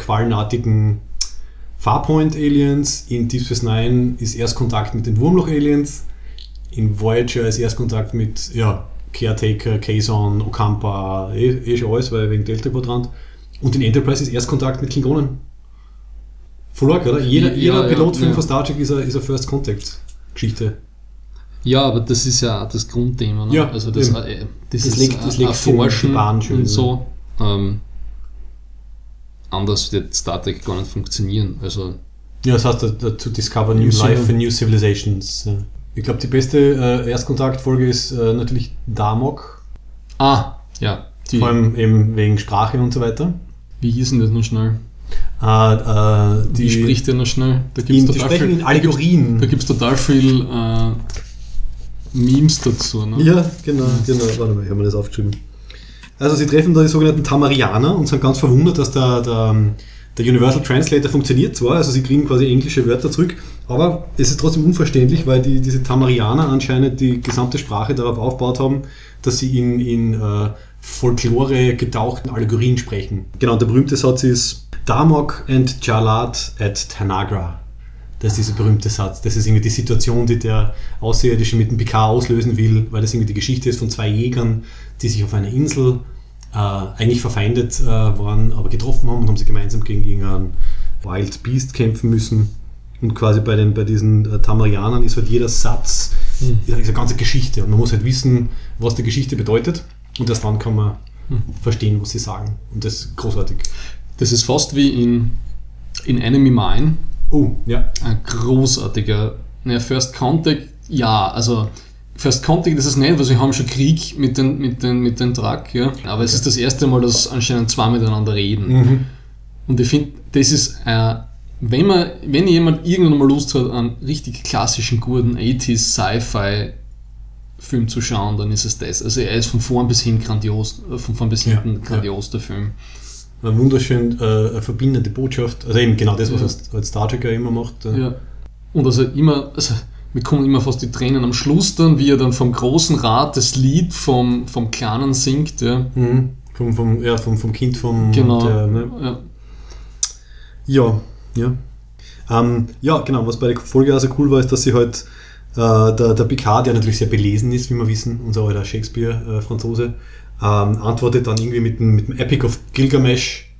quallenartigen Farpoint-Aliens. In Deep Space Nine ist Erstkontakt mit den Wurmloch-Aliens. In Voyager ist Erstkontakt mit ja, Caretaker, Kazon, Okampa, eh, eh schon alles, weil wegen Delta-Quadrant. Und in Enterprise ist Erstkontakt mit Klingonen. Voll arg, oder? Jeder, Ja, jeder ja, Pilotfilm ja. von Star Trek ist eine, ist eine First Contact-Geschichte. ja, aber das ist ja auch das Grundthema. Ne? Ja, also das, äh, Das das die- Erforschen die Bahn schön, und so. Ähm, anders wird Star Trek gar nicht funktionieren. Also, Ja, das heißt, to discover new New life and new civilizations. Ja. Ich glaube, die beste äh, Erstkontaktfolge ist äh, natürlich Damok. ah, ja. Die, Vor allem eben wegen Sprache und so weiter. wie hieß denn das noch schnell? Äh, äh, Die die, spricht ja noch schnell. Da in, gibt's die total sprechen viel, in Allegorien. Da gibt es total viel äh, Memes dazu. Ne? Ja, genau, genau. Warte mal, ich habe mir das aufgeschrieben. Also sie treffen da die sogenannten Tamarianer und sind ganz verwundert, dass der, der, der Universal Translator funktioniert zwar, also sie kriegen quasi englische Wörter zurück, aber es ist trotzdem unverständlich, weil die, diese Tamarianer anscheinend die gesamte Sprache darauf aufgebaut haben, dass sie in, in äh, Folklore getauchten Allegorien sprechen. Genau, der berühmte Satz ist Damok and Jalad at Tanagra. Das ist dieser berühmte Satz. Das ist irgendwie die Situation, die der Außerirdische mit dem Picard auslösen will, weil das irgendwie die Geschichte ist von zwei Jägern, die sich auf einer Insel äh, eigentlich verfeindet äh, waren, aber getroffen haben und haben sie gemeinsam gegen irgendeinen Wild Beast kämpfen müssen. Und quasi bei, den, bei diesen äh, Tamarianern ist halt jeder Satz Hm. ist eine ganze Geschichte. Und man muss halt wissen, was die Geschichte bedeutet. Und erst dann kann man Hm. verstehen, was sie sagen. Und das ist großartig. Das ist fast wie in, in Enemy Mine. Oh, ja. Ein großartiger naja, First Contact. Ja, also First Contact ist es nicht, weil sie haben schon Krieg mit den, mit den, mit den Truck. Ja. Aber es ist das erste Mal, dass anscheinend zwei miteinander reden. Mhm. Und ich finde, das ist, äh, wenn, man, wenn jemand irgendwann mal Lust hat, einen richtig klassischen, guten 80s Sci-Fi-Film zu schauen, dann ist es das. Also er ist von vorn bis hin grandios, äh, von vorn bis Ja, hinten ja. grandios, der Film. Eine wunderschön äh, verbindende Botschaft. Also eben genau das, was Ja. als- als Star Trek ja immer macht. äh. Ja. Und also immer, also mir kommen immer fast die Tränen am Schluss dann, wie er dann vom großen Rad das Lied vom, vom Kleinen singt. Ja. Mhm. Vom, vom, ja, vom, vom Kind vom Genau. Der, ne? Ja. Ja, ja. Ähm, ja, genau, was bei der Folge auch so cool war, ist, dass sie halt äh, der, der Picard, der natürlich sehr belesen ist, wie wir wissen, unser alter Shakespeare-Franzose, ähm, antwortet dann irgendwie mit dem, mit dem Epic of Gilgamesh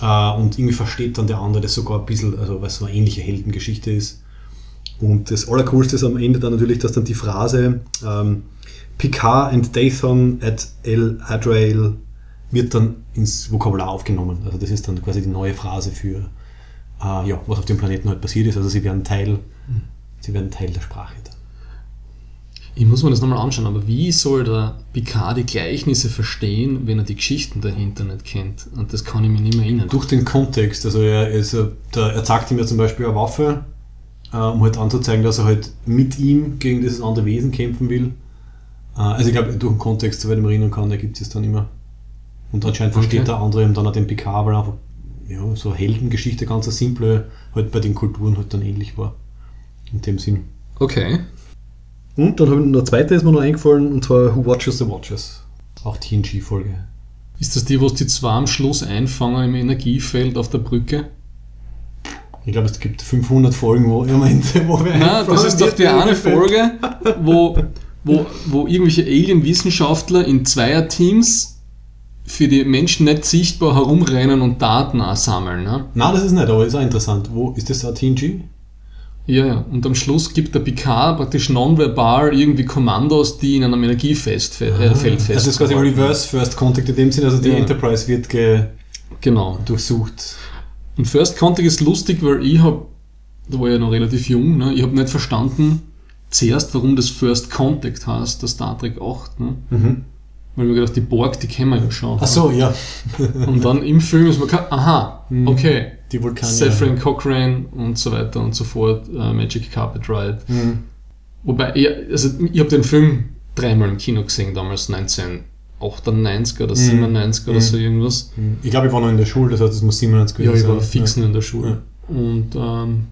äh, und irgendwie versteht dann der andere das sogar ein bisschen, also weil es so eine ähnliche Heldengeschichte ist. Und das Allercoolste ist am Ende dann natürlich, dass dann die Phrase ähm, Picard and Dathan at El Adrail wird dann ins Vokabular aufgenommen. Also das ist dann quasi die neue Phrase für äh, ja, was auf dem Planeten halt passiert ist. Also sie werden Teil, sie werden Teil der Sprache. Dann. Ich muss mir das nochmal anschauen, aber wie soll der Picard die Gleichnisse verstehen, wenn er die Geschichten dahinter nicht kennt? Und das kann ich mir nicht mehr erinnern. Durch den Kontext, also er, ist, der, er zeigt ihm ja zum Beispiel eine Waffe, äh, um halt anzuzeigen, dass er halt mit ihm gegen dieses andere Wesen kämpfen will. Äh, also ich glaube, durch den Kontext, soweit ich mich erinnern kann, ergibt es dann immer. Und anscheinend versteht Okay. der andere eben dann auch den Picard, weil einfach ja, so eine Heldengeschichte, ganz eine simple, halt bei den Kulturen halt dann ähnlich war. In dem Sinn. Okay. Und dann habe ich noch zweite ist mir noch eingefallen, und zwar Who Watches the Watchers. Auch TNG-Folge. Ist das die, wo es die zwei am Schluss einfangen im Energiefeld auf der Brücke? Ich glaube, es gibt 500 Folgen, wo im Ende, wo wir Nein, das ist doch die eine Folge, wo, wo, wo irgendwelche Alien-Wissenschaftler in Zweierteams für die Menschen nicht sichtbar herumrennen und Daten sammeln. Ne? Nein, das ist nicht, aber ist auch interessant. Wo ist das auch TNG? Ja, ja. Und am Schluss gibt der Picard praktisch nonverbal irgendwie Kommandos, die in einem Energiefeld fe äh, Feld fest. Also das ist quasi Reverse First Contact in dem Sinne, also die Ja. Enterprise wird ge Genau. durchsucht. Und First Contact ist lustig, weil ich habe, da war ich ja noch relativ jung, ne, ich habe nicht verstanden zuerst, warum das First Contact heißt, der Star Trek 8. Ne? Mhm. Weil ich mir gedacht, die Borg, die kennen wir ja schon. Ach so, ja. Und dann im Film ist man klar, aha, Mhm. okay, Die Vulkanier. Saffron Cochrane und so weiter und so fort, äh, Magic Carpet Ride. Mhm. Wobei, ich, also ich habe den Film dreimal im Kino gesehen, damals 1998 oder 97 oder Mhm. so irgendwas. Ich glaube, ich war noch in der Schule, das heißt, es muss 97 Ja, gewesen ich war sein. fix nur in der Schule. Und ähm,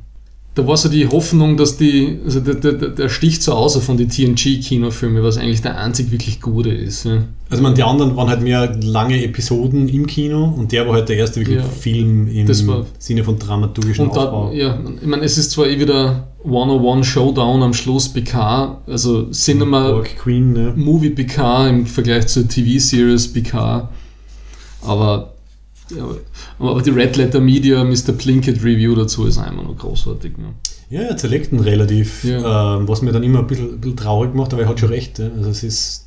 da war so die Hoffnung, dass die, also der, der, der sticht so außer von den TNG-Kinofilmen, was eigentlich der einzig wirklich gute ist. Ja. Also man, die anderen waren halt mehr lange Episoden im Kino und der war halt der erste wirklich Ja. Film im Sinne von dramaturgischen Und da, Aufbau. ja, ich meine, es ist zwar eh wieder 101 Showdown am Schluss PK, also Cinema Queen, ne? Movie PK im Vergleich zur TV-Series PK, aber, ja, aber die Red Letter Media Mr. Plinkett Review dazu ist immer noch großartig. Ne? Ja, er zerlegt ihn relativ, Ja. ähm, was mir dann immer ein bisschen, ein bisschen traurig macht, aber er hat schon recht. Ja? Also es ist,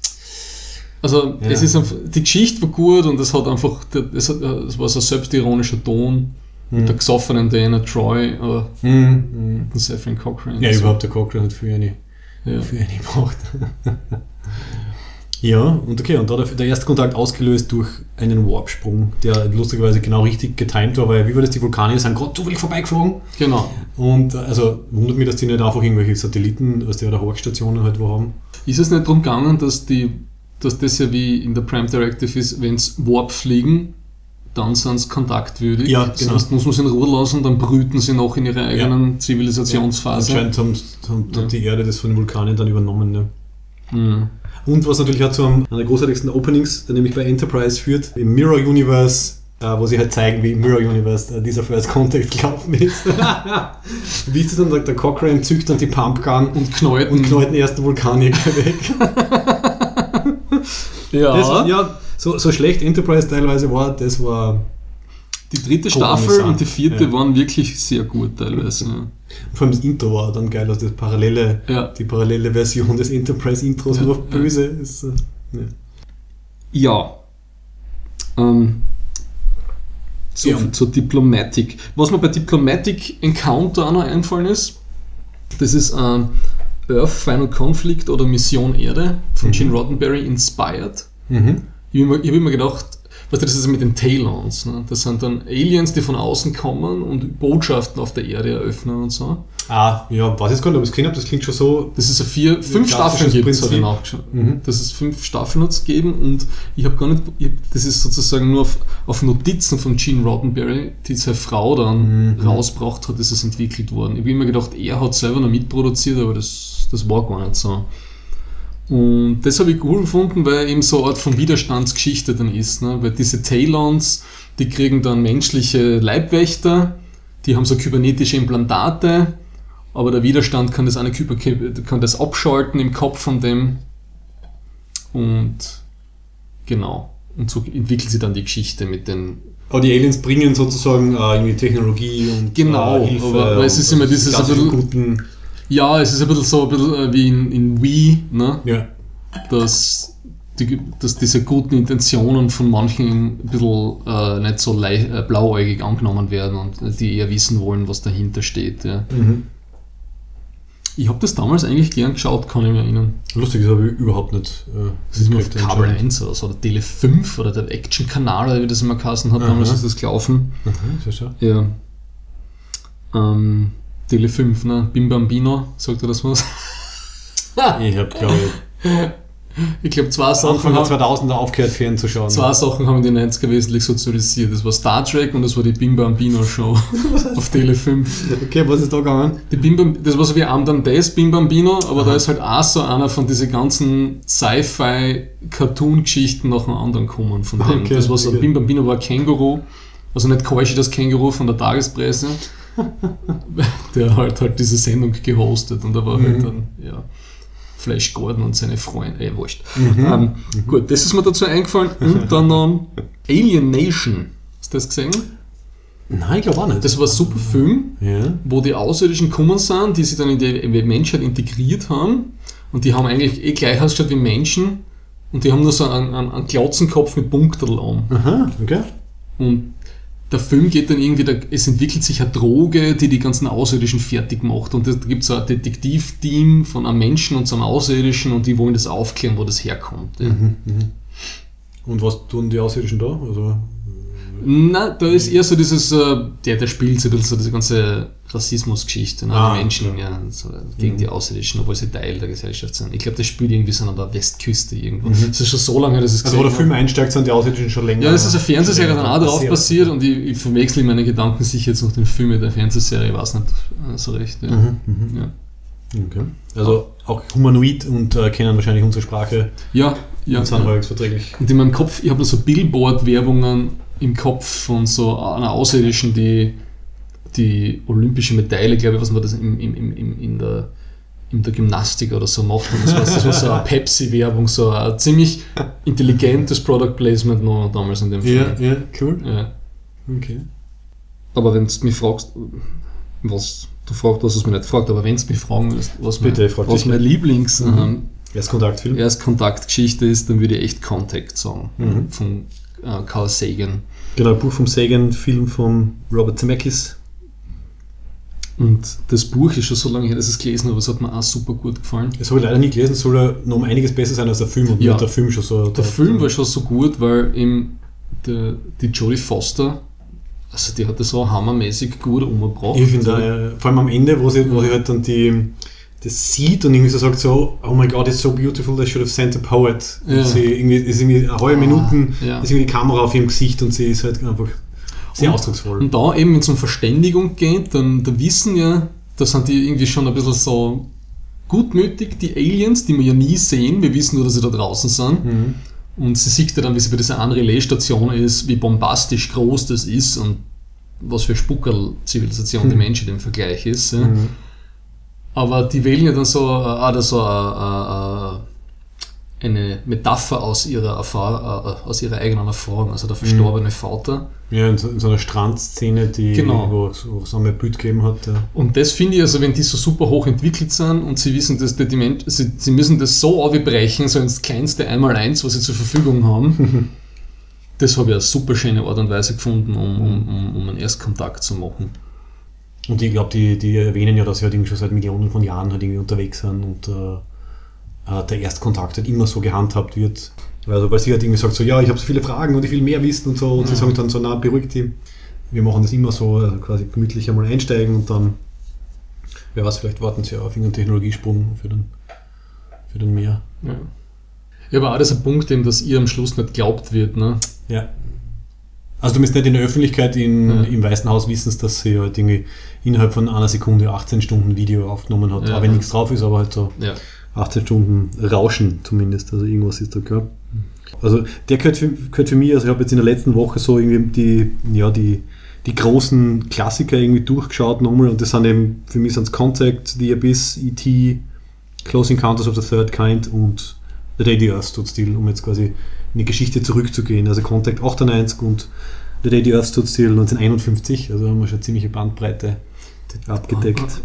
Also Ja. es ist einfach, die Geschichte war gut und es hat einfach, es, hat, es war so ein selbstironischer Ton mit der gesoffenen Diana Troy, aber Mhm. den Saffron Cochrane. Ja, Also, überhaupt der Cochrane hat für eine, Ja. für eine gebraucht. <laughs> ja, und okay, und da hat der erste Kontakt ausgelöst durch einen Warpsprung, der lustigerweise genau richtig getimt war, weil wie war das, die Vulkanier sind gerade zufällig vorbeigeflogen Genau. und äh, also wundert mich, dass die nicht einfach irgendwelche Satelliten aus der oder Hochstationen halt wo haben. Ist es nicht darum gegangen, dass, die, dass das ja wie in der Prime Directive ist, wenn es Warp fliegen, dann sind sie kontaktwürdig. Ja, genau. Sonst muss man sie in Ruhe lassen, dann brüten sie noch in ihrer eigenen Zivilisationsphase. Anscheinend haben, haben, Ja. hat die Erde das von den Vulkanien dann übernommen. Ne? Mhm. Und was natürlich auch zu einem einer der großartigsten Openings, nämlich bei Enterprise führt, im Mirror Universe, äh, wo sie halt zeigen, wie im Mirror Universe äh, dieser First Contact gelaufen ist. <laughs> wie ist das dann? Der, der Cochrane zückt dann die Pumpgun Und knallt. und knallt den ersten Vulkanier weg. <laughs> ja. Das, ja, so, so schlecht Enterprise teilweise war, das war die dritte Staffel und die vierte Ja. waren wirklich sehr gut teilweise. Ja. Vor allem das Intro war dann geil, also das parallele, Ja. die parallele Version des Enterprise-Intros, Ja, nur auf ja. böse ist. äh, ja. Ja. Ähm, so Ja. zur Diplomatic. Was mir bei Diplomatic Encounter auch noch eingefallen ist, das ist ähm, Earth Final Conflict oder Mission Erde von Mhm. Gene Roddenberry inspired. Mhm. Ich habe immer, hab immer gedacht, weißt du, das ist mit den Talons. Ne? Das sind dann Aliens, die von außen kommen und Botschaften auf der Erde eröffnen und so. Ah, ja, weiß jetzt gar nicht, ob ich es gesehen habe, das klingt schon so. Das ist ein vier, fünf Staffeln gibt es, habe ich nachgeschaut. Mhm. Dass es fünf Staffeln hat gegeben und ich habe gar nicht, ich hab, das ist sozusagen nur auf, auf Notizen von Gene Roddenberry, die seine Frau dann Mhm. rausgebracht hat, ist es entwickelt worden. Ich habe immer gedacht, er hat selber noch mitproduziert, aber das, das war gar nicht so. Und das habe ich cool gefunden, weil eben so eine Art von Widerstandsgeschichte dann ist. Ne? Weil diese Talons, die kriegen dann menschliche Leibwächter, die haben so kybernetische Implantate, aber der Widerstand kann das, eine Kyber kann das abschalten im Kopf von dem. Und genau. Und so entwickelt sich dann die Geschichte mit den. Aber die Aliens bringen sozusagen äh, irgendwie Technologie und Genau, äh, Hilfe. aber- aber es ist immer dieses guten, Ja, es ist ein bisschen so ein bisschen äh, wie in, in Wii, ne? ja. dass, die, dass diese guten Intentionen von manchen ein bisschen äh, nicht so lei- äh, blauäugig angenommen werden und die eher wissen wollen, was dahinter steht. Ja. Mhm. Ich habe das damals eigentlich gern geschaut, kann ich mich erinnern. Lustig, das habe ich überhaupt nicht. Äh, Das ist immer auf Kabel anscheinend. 1 oder so, oder Tele 5 oder der Action-Kanal, oder wie das immer geheißen hat, damals Aha. ist das gelaufen. Sehr schön. Ja. Ähm, Tele 5, ne? Bim Bambino, sagt er das was? <laughs> Ich habe, glaube ich, <laughs> Ich glaube, zwei Sachen, Anfang der haben, 2000er aufgehört, fernzuschauen. zwei Sachen haben den 90er wesentlich sozialisiert. Das war Star Trek und das war die Bim Bambino Show <laughs> auf Tele 5. Okay, was ist da gegangen? Die Bim Bam, das war so wie Am dann das Bim Bambino, aber da ist halt auch so einer von diesen ganzen Sci-Fi-Cartoon-Geschichten nach dem anderen gekommen. Von dem. Okay, das war so, okay. Bim Bambino war Känguru, also nicht Keushi das Känguru von der Tagespresse, <laughs> der halt halt diese Sendung gehostet und da war halt dann, ja, Flash Gordon und seine Freunde, eh, wurscht. Ähm, Gut, das ist mir dazu eingefallen und <laughs> dann ähm, Alien Nation. Hast du das gesehen? Nein, ich glaube auch nicht. Das war ein super Film ja. wo die Außerirdischen gekommen sind, die sich dann in die, Menschheit integriert haben und die haben eigentlich eh gleich ausgeschaut wie Menschen und die haben nur so einen, einen, einen Klotzenkopf mit Punkterl an. Aha, okay. Und der Film geht dann irgendwie, da, es entwickelt sich eine Droge, die die ganzen Außerirdischen fertig macht und da gibt es so ein Detektivteam von einem Menschen und so einem Außerirdischen und die wollen das aufklären, wo das herkommt. Ja. Und was tun die Außerirdischen da? Also, Na, da ist eher so dieses, äh, der, der spielt so ein bisschen so diese ganze Rassismusgeschichte, ne? Ah, die Menschen ja. so, gegen die Außerirdischen, obwohl sie Teil der Gesellschaft sind. Ich glaube, das spielt irgendwie so an der Westküste irgendwo. Das ist schon so lange, dass es also wo der Film einsteigt, sind die Außerirdischen schon länger. Ja, das ist eine Fernsehserie dann auch drauf passiert. und ich, ich verwechsel meine Gedanken sicher jetzt noch den Film mit der Fernsehserie, ich weiß nicht äh, so recht. Ja. Mhm, Ja. Okay. Also auch humanoid und äh, kennen wahrscheinlich unsere Sprache Ja, ja. und sind ja. verträglich. Und in meinem Kopf, ich habe so Billboard-Werbungen im Kopf von so einer Außerirdischen, die die olympische Medaille, glaube ich, was man das im, im, im, in, der, in der Gymnastik oder so macht. Und das, war, das war so eine <laughs> Pepsi-Werbung, so ein ziemlich intelligentes Product Placement noch damals in dem Film. ja, cool. Ja. Okay. Aber wenn du mich fragst, was du fragst, was es mir nicht fragt, aber wenn du mich fragen willst, was, Bitte, mein, was mein Lieblings ähm, Erstkontaktfilm. Erstkontaktgeschichte ist, dann würde ich echt Contact sagen. Mhm. Von äh, Carl Sagan. Genau, Buch vom Sagan, Film von Robert Zemeckis. Und das Buch ist schon so lange her, dass ich es gelesen habe, aber es hat mir auch super gut gefallen. Das habe ich leider nie gelesen, soll er noch um einiges besser sein als der Film. Und Ja. der Film schon so. Der Film war schon so gut, weil eben der, die Jodie Foster, also die hat das so hammermäßig gut umgebracht. Ich finde, äh, vor allem am Ende, wo sie, wo sie halt dann die, das sieht und irgendwie so sagt so, oh my god, it's so beautiful, they should have sent a poet. Und Ja. sie irgendwie, ist irgendwie eine halbe Ah, Minuten, ja. ist irgendwie die Kamera auf ihrem Gesicht und sie ist halt einfach sehr Und- ausdrucksvoll. Und da eben, wenn es um Verständigung geht, dann da wissen ja, da sind die irgendwie schon ein bisschen so gutmütig, die Aliens, die wir ja nie sehen. Wir wissen nur, dass sie da draußen sind. Mhm. Und sie sieht ja dann, wie sie bei dieser einen Relaisstation ist, wie bombastisch groß das ist und was für Spuckerl-Zivilisation die Menschheit im Vergleich ist. Ja. Mhm. Aber die wählen ja dann so, äh, oder so äh, äh, eine Metapher aus ihrer, Erfahr äh, aus ihrer eigenen Erfahrung, also der verstorbene Vater. Ja, in so, in so einer Strandszene, die, Genau. wo es wo es einmal ein Bild gegeben hat. Ja. Und das finde ich, also wenn die so super hoch entwickelt sind und sie wissen, dass die, die Menschen, sie, sie müssen das so aufbrechen, so ins kleinste Einmaleins, was sie zur Verfügung haben, <laughs> das habe ich eine super schöne Art und Weise gefunden, um, um, um, um einen Erstkontakt zu machen. Und ich glaube, die, die erwähnen ja, dass sie halt irgendwie schon seit Millionen von Jahren halt irgendwie unterwegs sind und äh, äh, der Erstkontakt halt immer so gehandhabt wird. Also, weil sie halt irgendwie sagt so, ja, ich habe so viele Fragen und ich will mehr wissen und so. Und sie Ja. sagen dann so, na, beruhigt die. Wir machen das immer so, also quasi gemütlich einmal einsteigen und dann, wer weiß, vielleicht warten sie ja auf irgendeinen Technologiesprung für den, für den Meer. Ja. Ja, aber auch das ist ein Punkt, eben, dass ihr am Schluss nicht glaubt wird. Ne? Ja. Also du bist nicht in der Öffentlichkeit in, Ja. im Weißen Haus wissen, dass sie halt irgendwie innerhalb von einer Sekunde 18 Stunden Video aufgenommen hat. Ja. Auch wenn nichts drauf ist, aber halt so Ja. 18 Stunden Rauschen zumindest. Also irgendwas ist da klar. Also der gehört für, gehört für mich, also ich habe jetzt in der letzten Woche so irgendwie die, ja, die, die großen Klassiker irgendwie durchgeschaut nochmal und das sind eben, für mich sind es Contact, The Abyss, E.T., Close Encounters of the Third Kind und The Day the Earth Stood Still, um jetzt quasi in die Geschichte zurückzugehen. Also Contact 98 und The Day the Earth Stood Still 1951, also haben wir schon eine ziemliche Bandbreite abgedeckt.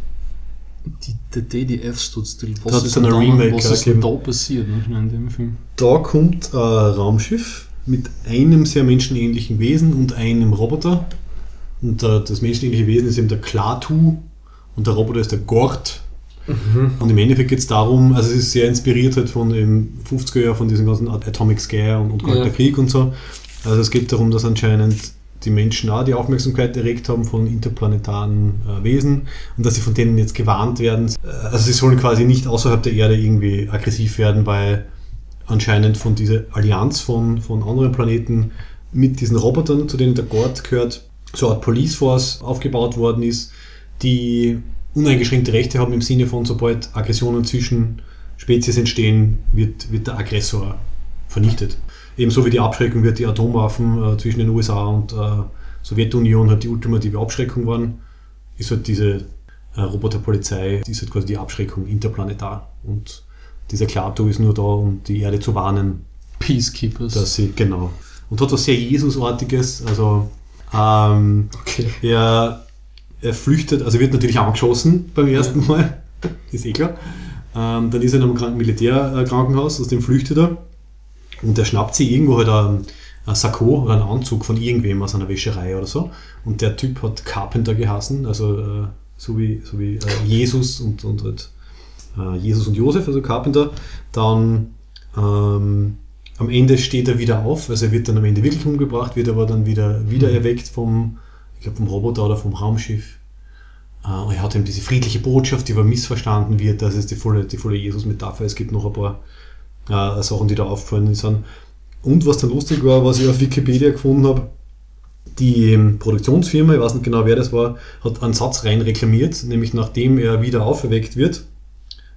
Die, der DDF steht still. Da hat es dann ein da- Remake Was ist denn da passiert ne, in dem Film? Da kommt ein Raumschiff mit einem sehr menschenähnlichen Wesen und einem Roboter. Und äh, das menschenähnliche Wesen ist eben der Klaatu und der Roboter ist der Gort. Und im Endeffekt geht es darum, also es ist sehr inspiriert halt von dem 50er Jahr, von diesem ganzen Atomic Scare und, und Kalter Ja. Krieg und so. Also es geht darum, dass anscheinend die Menschen auch die Aufmerksamkeit erregt haben von interplanetaren äh, Wesen und dass sie von denen jetzt gewarnt werden. Äh, Also sie sollen quasi nicht außerhalb der Erde irgendwie aggressiv werden, weil anscheinend von dieser Allianz von, von anderen Planeten mit diesen Robotern, zu denen der Gord gehört, so eine Art Police Force aufgebaut worden ist, die uneingeschränkte Rechte haben im Sinne von, sobald Aggressionen zwischen Spezies entstehen, wird, wird der Aggressor vernichtet. Ebenso wie die Abschreckung wird die Atomwaffen äh, zwischen den USA und äh, Sowjetunion halt die ultimative Abschreckung waren, ist halt diese äh, Roboterpolizei, die ist halt quasi die Abschreckung interplanetar. Und dieser Klato ist nur da, um die Erde zu warnen, Peacekeepers. dass sie, genau. Und hat was sehr Jesusartiges, also ähm, okay. er, er flüchtet, also wird natürlich angeschossen beim ersten Mal, <laughs> ist eh klar. Ähm, dann ist er in einem Kranken Militärkrankenhaus, aus dem flüchtet er. Und er schnappt sich irgendwo halt ein, ein Sakko oder einen Anzug von irgendwem aus einer Wäscherei oder so. Und der Typ hat Carpenter geheißen, also äh, so wie, so wie äh, Jesus und, und halt, äh, Jesus und Josef, also Carpenter. Dann ähm, am Ende steht er wieder auf, also er wird dann am Ende wirklich umgebracht, wird aber dann wieder, wieder erweckt vom, ich glaube vom Roboter oder vom Raumschiff. Äh, und er hat eben diese friedliche Botschaft, die aber missverstanden wird, das ist die volle, die volle Jesus-Metapher. Es gibt noch ein paar äh, Sachen, die da aufgefallen sind. Und was dann lustig war, was ich auf Wikipedia gefunden habe, die ähm, Produktionsfirma, ich weiß nicht genau wer das war, hat einen Satz rein reklamiert, nämlich nachdem er wieder auferweckt wird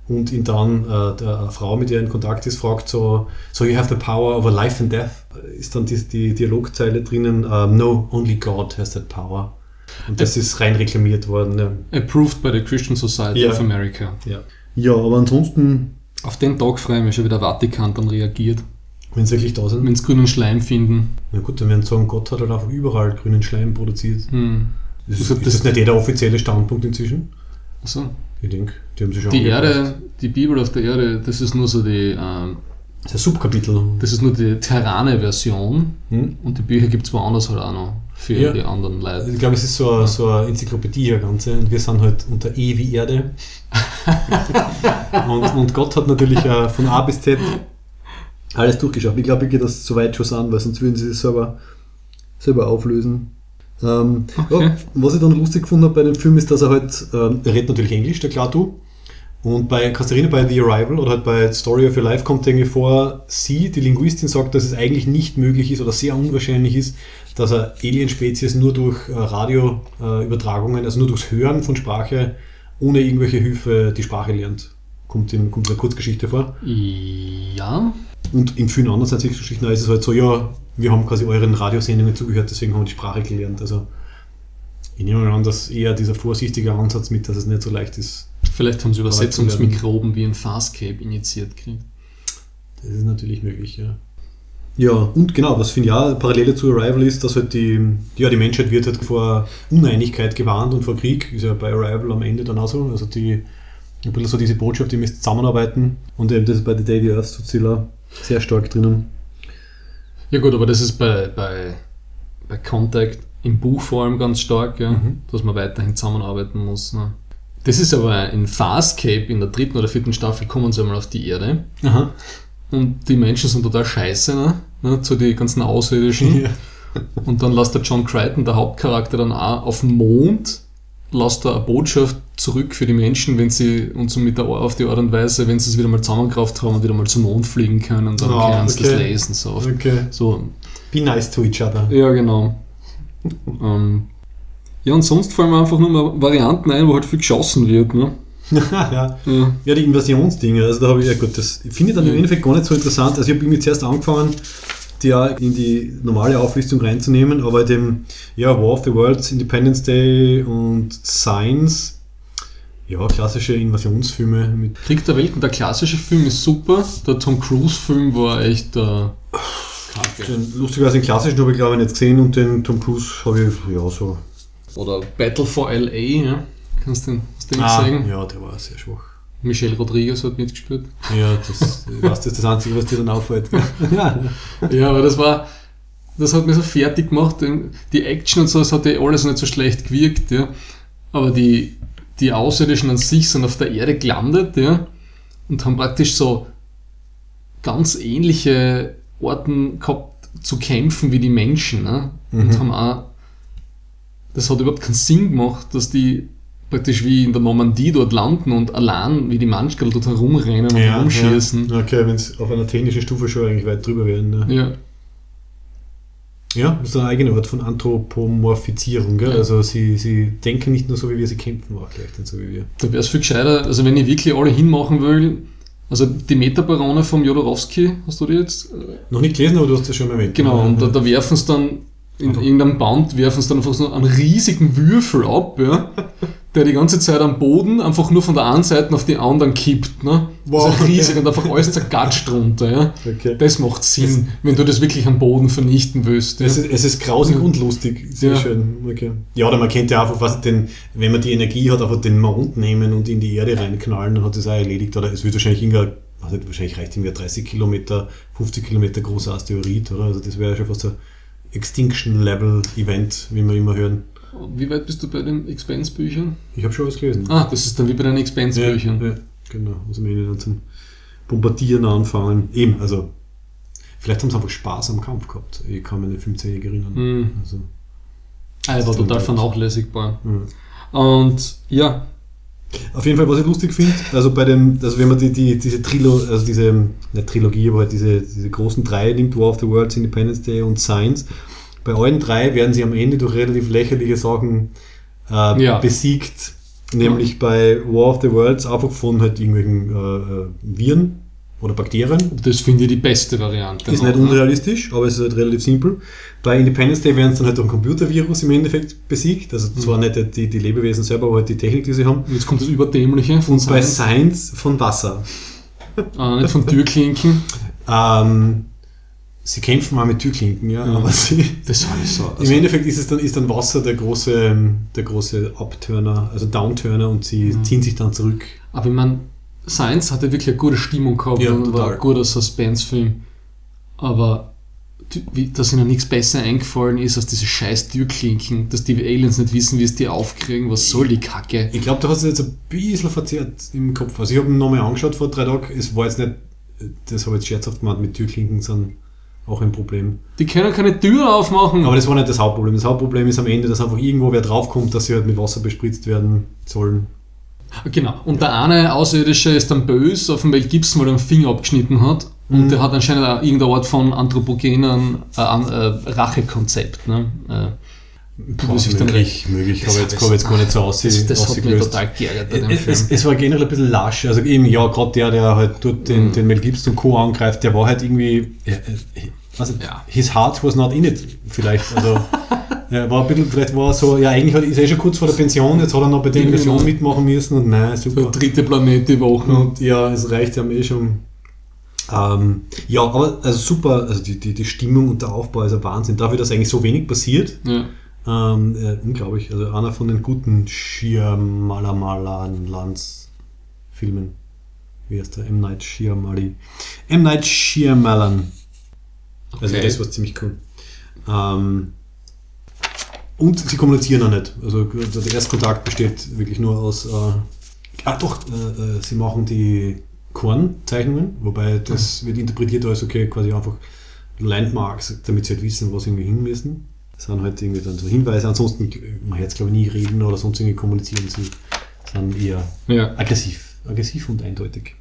und ihn dann äh, der Frau, mit der er in Kontakt ist, fragt so, so you have the power over life and death, ist dann die, die Dialogzeile drinnen, um, no, only God has that power. Und das ist rein reklamiert worden. Ja, Approved by the Christian Society Ja. of America. ja. ja aber ansonsten, Auf den Tag freue ich mich schon, wie der Vatikan dann reagiert. wenn sie wirklich da sind, Wenn sie grünen Schleim finden. na gut, dann werden sie sagen, Gott hat halt einfach überall grünen Schleim produziert. Hm. Das ist, ist das- nicht jeder offizielle Standpunkt inzwischen? Also, Ich denke, die haben sich schon die angepasst. Erde, die Bibel auf der Erde, das ist nur so die, ähm, Das ist ein Subkapitel. das ist nur die Terrane-Version Hm? und die Bücher gibt es woanders halt auch noch für Ja. die anderen Leute. Ich glaube, es ist so eine, so eine Enzyklopädie, ganze, und wir sind halt unter E wie Erde. <laughs> und, und Gott hat natürlich äh, von A bis Z alles durchgeschaut. Ich glaube, ich gehe das so weit schon an, weil sonst würden sie es selber, selber auflösen. Ähm, Okay. ja, was ich dann lustig gefunden habe bei dem Film ist, dass er halt, ähm, er redet natürlich Englisch, der Klaatu. Und bei Katharina bei The Arrival oder halt bei Story of Your Life kommt irgendwie vor, sie, die Linguistin, sagt, dass es eigentlich nicht möglich ist oder sehr unwahrscheinlich ist, dass eine Alien-Spezies nur durch äh, Radioübertragungen, also nur durchs Hören von Sprache, ohne irgendwelche Hilfe die Sprache lernt. Kommt in, kommt in der Kurzgeschichte vor. Ja, Und in vielen anderen Science-Fiction-Geschichten ist es halt so, ja, wir haben quasi euren Radiosendungen zugehört, deswegen haben wir die Sprache gelernt. Also ich nehme an, dass eher dieser vorsichtige Ansatz mit, dass es nicht so leicht ist, vielleicht haben sie Übersetzungsmikroben wie ein Fastcape injiziert gekriegt. Das ist natürlich möglich, ja. Ja, und genau, was finde ich auch Parallele zu Arrival ist, dass halt die, ja, die Menschheit wird halt vor Uneinigkeit gewarnt und vor Krieg, ist ja bei Arrival am Ende dann auch so. Also die, ein bisschen so diese Botschaft, ihr müsst zusammenarbeiten und eben das ist bei The Day the Earth so Zilla sehr stark drinnen. Ja gut, aber das ist bei, bei, bei Contact im Buch vor allem ganz stark, ja, Mhm. dass man weiterhin zusammenarbeiten muss. Ne. Das ist aber in Fastcape in der dritten oder vierten Staffel kommen sie einmal auf die Erde Aha. und die Menschen sind total scheiße, ne, ne, zu den ganzen Außerirdischen. Ja. Und dann lässt der John Crichton, der Hauptcharakter, dann auch auf den Mond, lässt er eine Botschaft zurück für die Menschen, wenn sie, und so mit der, auf die Art und Weise, wenn sie es wieder mal zusammengekraft haben und wieder mal zum Mond fliegen können, dann Ah, können sie das okay. lesen. So, Okay. so Be nice to each other. ja, genau. ähm, ja, und sonst fallen mir einfach nur mal Varianten ein, wo halt viel geschossen wird. Ne? <laughs> ja. Ja. Ja, die Invasionsdinge, also da habe ich, ja gut, das finde ich dann im Mhm. Endeffekt gar nicht so interessant. Also ich habe irgendwie zuerst angefangen, die ja in die normale Auflistung reinzunehmen, aber dem, ja, War of the Worlds, Independence Day und Science, ja, klassische Invasionsfilme mit, Krieg der Welten, der klassische Film ist super, der Tom Cruise-Film war echt äh, kacke. den, lustigerweise den klassischen habe ich glaube ich nicht gesehen und den Tom Cruise habe ich, ja, so. Oder Battle for L.A., ja? Kannst du den, hast du den Ah, gesehen? ja, der war sehr schwach. Michelle Rodriguez hat mitgespielt. Ja, das, das ist das Einzige, was dir dann auffällt. ja. <laughs> Ja, aber das war, das hat mich so fertig gemacht. Die Action und so, das hat ja alles nicht so schlecht gewirkt, ja. Aber die, die Außerirdischen an sich sind auf der Erde gelandet, ja. Und haben praktisch so ganz ähnliche Orten gehabt zu kämpfen wie die Menschen, ne? Und Mhm. haben auch, das hat überhaupt keinen Sinn gemacht, dass die praktisch wie in der Normandie dort landen und allein wie die Manschkerl dort herumrennen und herumschießen. Ja. Okay, wenn es auf einer technischen Stufe schon eigentlich weit drüber wären. Ne? Ja. Ja, das ist eine eigene Art von Anthropomorphizierung. Gell? Ja. Also sie, sie denken nicht nur so wie wir, sie kämpfen auch gleich dann so wie wir. Da wäre es viel gescheiter, also wenn ich wirklich alle hinmachen will, also die Metabarone vom Jodorowsky, hast du die jetzt? Noch nicht gelesen, aber du hast das schon mal erwähnt. Genau, Ja, und da, ja. da werfen sie dann in Einfach- irgendeinem Band, werfen sie dann einfach so einen riesigen Würfel ab, ja, der die ganze Zeit am Boden einfach nur von der einen Seite auf die anderen kippt. Ne? Wow, also riesig okay. und einfach alles zergatscht drunter. Ja? Okay. Das macht Sinn, wenn du das wirklich am Boden vernichten willst. Ja? Es ist, es ist grausig Ja. und lustig. Sehr Ja. schön. Okay. Ja, oder man könnte einfach, was den, wenn man die Energie hat, einfach den Mond nehmen und in die Erde reinknallen, dann hat es auch erledigt. Oder es wird wahrscheinlich irgendein, nicht, wahrscheinlich reicht irgendwie ein 30 Kilometer, 50 Kilometer großer Asteroid, oder? Also das wäre schon fast ein Extinction-Level-Event, wie wir immer hören. Wie weit bist du bei den Expense-Büchern? Ich habe schon was gelesen. Ah, das ist dann wie bei den Expense-Büchern. Ja, genau. Also wenn die dann zum Bombardieren anfangen. Eben, also vielleicht haben sie einfach Spaß am Kampf gehabt. Ich kann mich nicht 15 erinnern. Hm. Also, Ah, er war total vernachlässigbar. ja. Und ja, Auf jeden Fall, was ich lustig finde, also bei dem, also wenn man die, die, diese Trilo, also diese, nicht Trilogie, aber halt diese, diese großen drei nimmt, War of the Worlds, Independence Day und Science, bei allen drei werden sie am Ende durch relativ lächerliche Sachen äh, Ja. besiegt. Nämlich bei War of the Worlds einfach von halt irgendwelchen äh, äh, Viren oder Bakterien. das finde ich die beste Variante. Ist noch, nicht ne? unrealistisch, aber es ist halt relativ simpel. Bei Independence Day werden es dann halt durch ein Computervirus im Endeffekt besiegt. Also zwar Mhm. nicht die, die Lebewesen selber, aber halt die Technik, die sie haben. Jetzt kommt das Überdämliche von Und bei Science. Science von Wasser. Ah, nicht von Türklinken. <laughs> Ähm, sie kämpfen mal mit Türklinken, ja, Ja. aber sie, Das war so. im Also, Endeffekt ist es dann, ist dann Wasser der große, ähm, der große Upturner, also Downturner und sie Mhm. ziehen sich dann zurück. aber ich meine, Science hatte wirklich eine gute Stimmung gehabt Ja, und war total. ein guter Suspense-Film. Aber dass ihnen nichts besser eingefallen ist als diese scheiß Türklinken, dass die Aliens nicht wissen, wie es die aufkriegen. Was soll die Kacke? Ich glaube, du hast es jetzt ein bisschen verzerrt im Kopf. Also ich habe ihn nochmal angeschaut vor drei Tagen. Es war jetzt nicht, das habe ich jetzt scherzhaft gemeint, mit Türklinken sind auch ein Problem. Die können keine Tür aufmachen. Aber das war nicht das Hauptproblem. Das Hauptproblem ist am Ende, dass einfach irgendwo wer draufkommt, dass sie halt mit Wasser bespritzt werden sollen. Genau. Und der eine Außerirdische ist dann böse, auf dem Mel Gibson, weil er den Finger abgeschnitten hat. Und Mhm. der hat anscheinend auch irgendeine Art von anthropogenen äh, äh, Rachekonzept. Ne? Äh, Boah, muss ich dann möglich, möglich. Aber jetzt, habe jetzt gar nicht so das, das hat mich total geärgert dem Es, es, es war generell ein bisschen lasch. Also eben, ja, gerade der, der halt dort den, Mhm. den Mel Gibson und Co. angreift, der war halt irgendwie, was, Ja. his heart was not in it, vielleicht. Also, <laughs> ja, war ein bisschen, vielleicht war er so, ja, eigentlich hat- ist er schon kurz vor der Pension, jetzt hat er noch bei der Genau. Mission mitmachen müssen und nein, super. dritte Planet die Woche. Und ja, es reicht ja eh schon. Ähm, ja, aber also super, also die, die, die Stimmung und der Aufbau ist ein Wahnsinn. Dafür, dass eigentlich so wenig passiert, Ja. ähm, äh, unglaublich. Also einer von den guten Shyamalan-Lands-Filmen. Wie heißt der? M. Night Shyamali. M. Night Shyamalan. Also Okay. das war ziemlich cool. Ähm, und sie kommunizieren auch nicht. Also der Erstkontakt besteht wirklich nur aus. Äh, ah doch, äh, äh, sie machen die Kornzeichnungen, wobei das wird interpretiert als okay, quasi einfach Landmarks, damit sie halt wissen, wo sie irgendwie hin müssen. Das sind halt irgendwie dann so Hinweise. Ansonsten, man jetzt glaube ich nie reden oder sonst irgendwie kommunizieren. Sie sind eher ja. aggressiv. Aggressiv und eindeutig.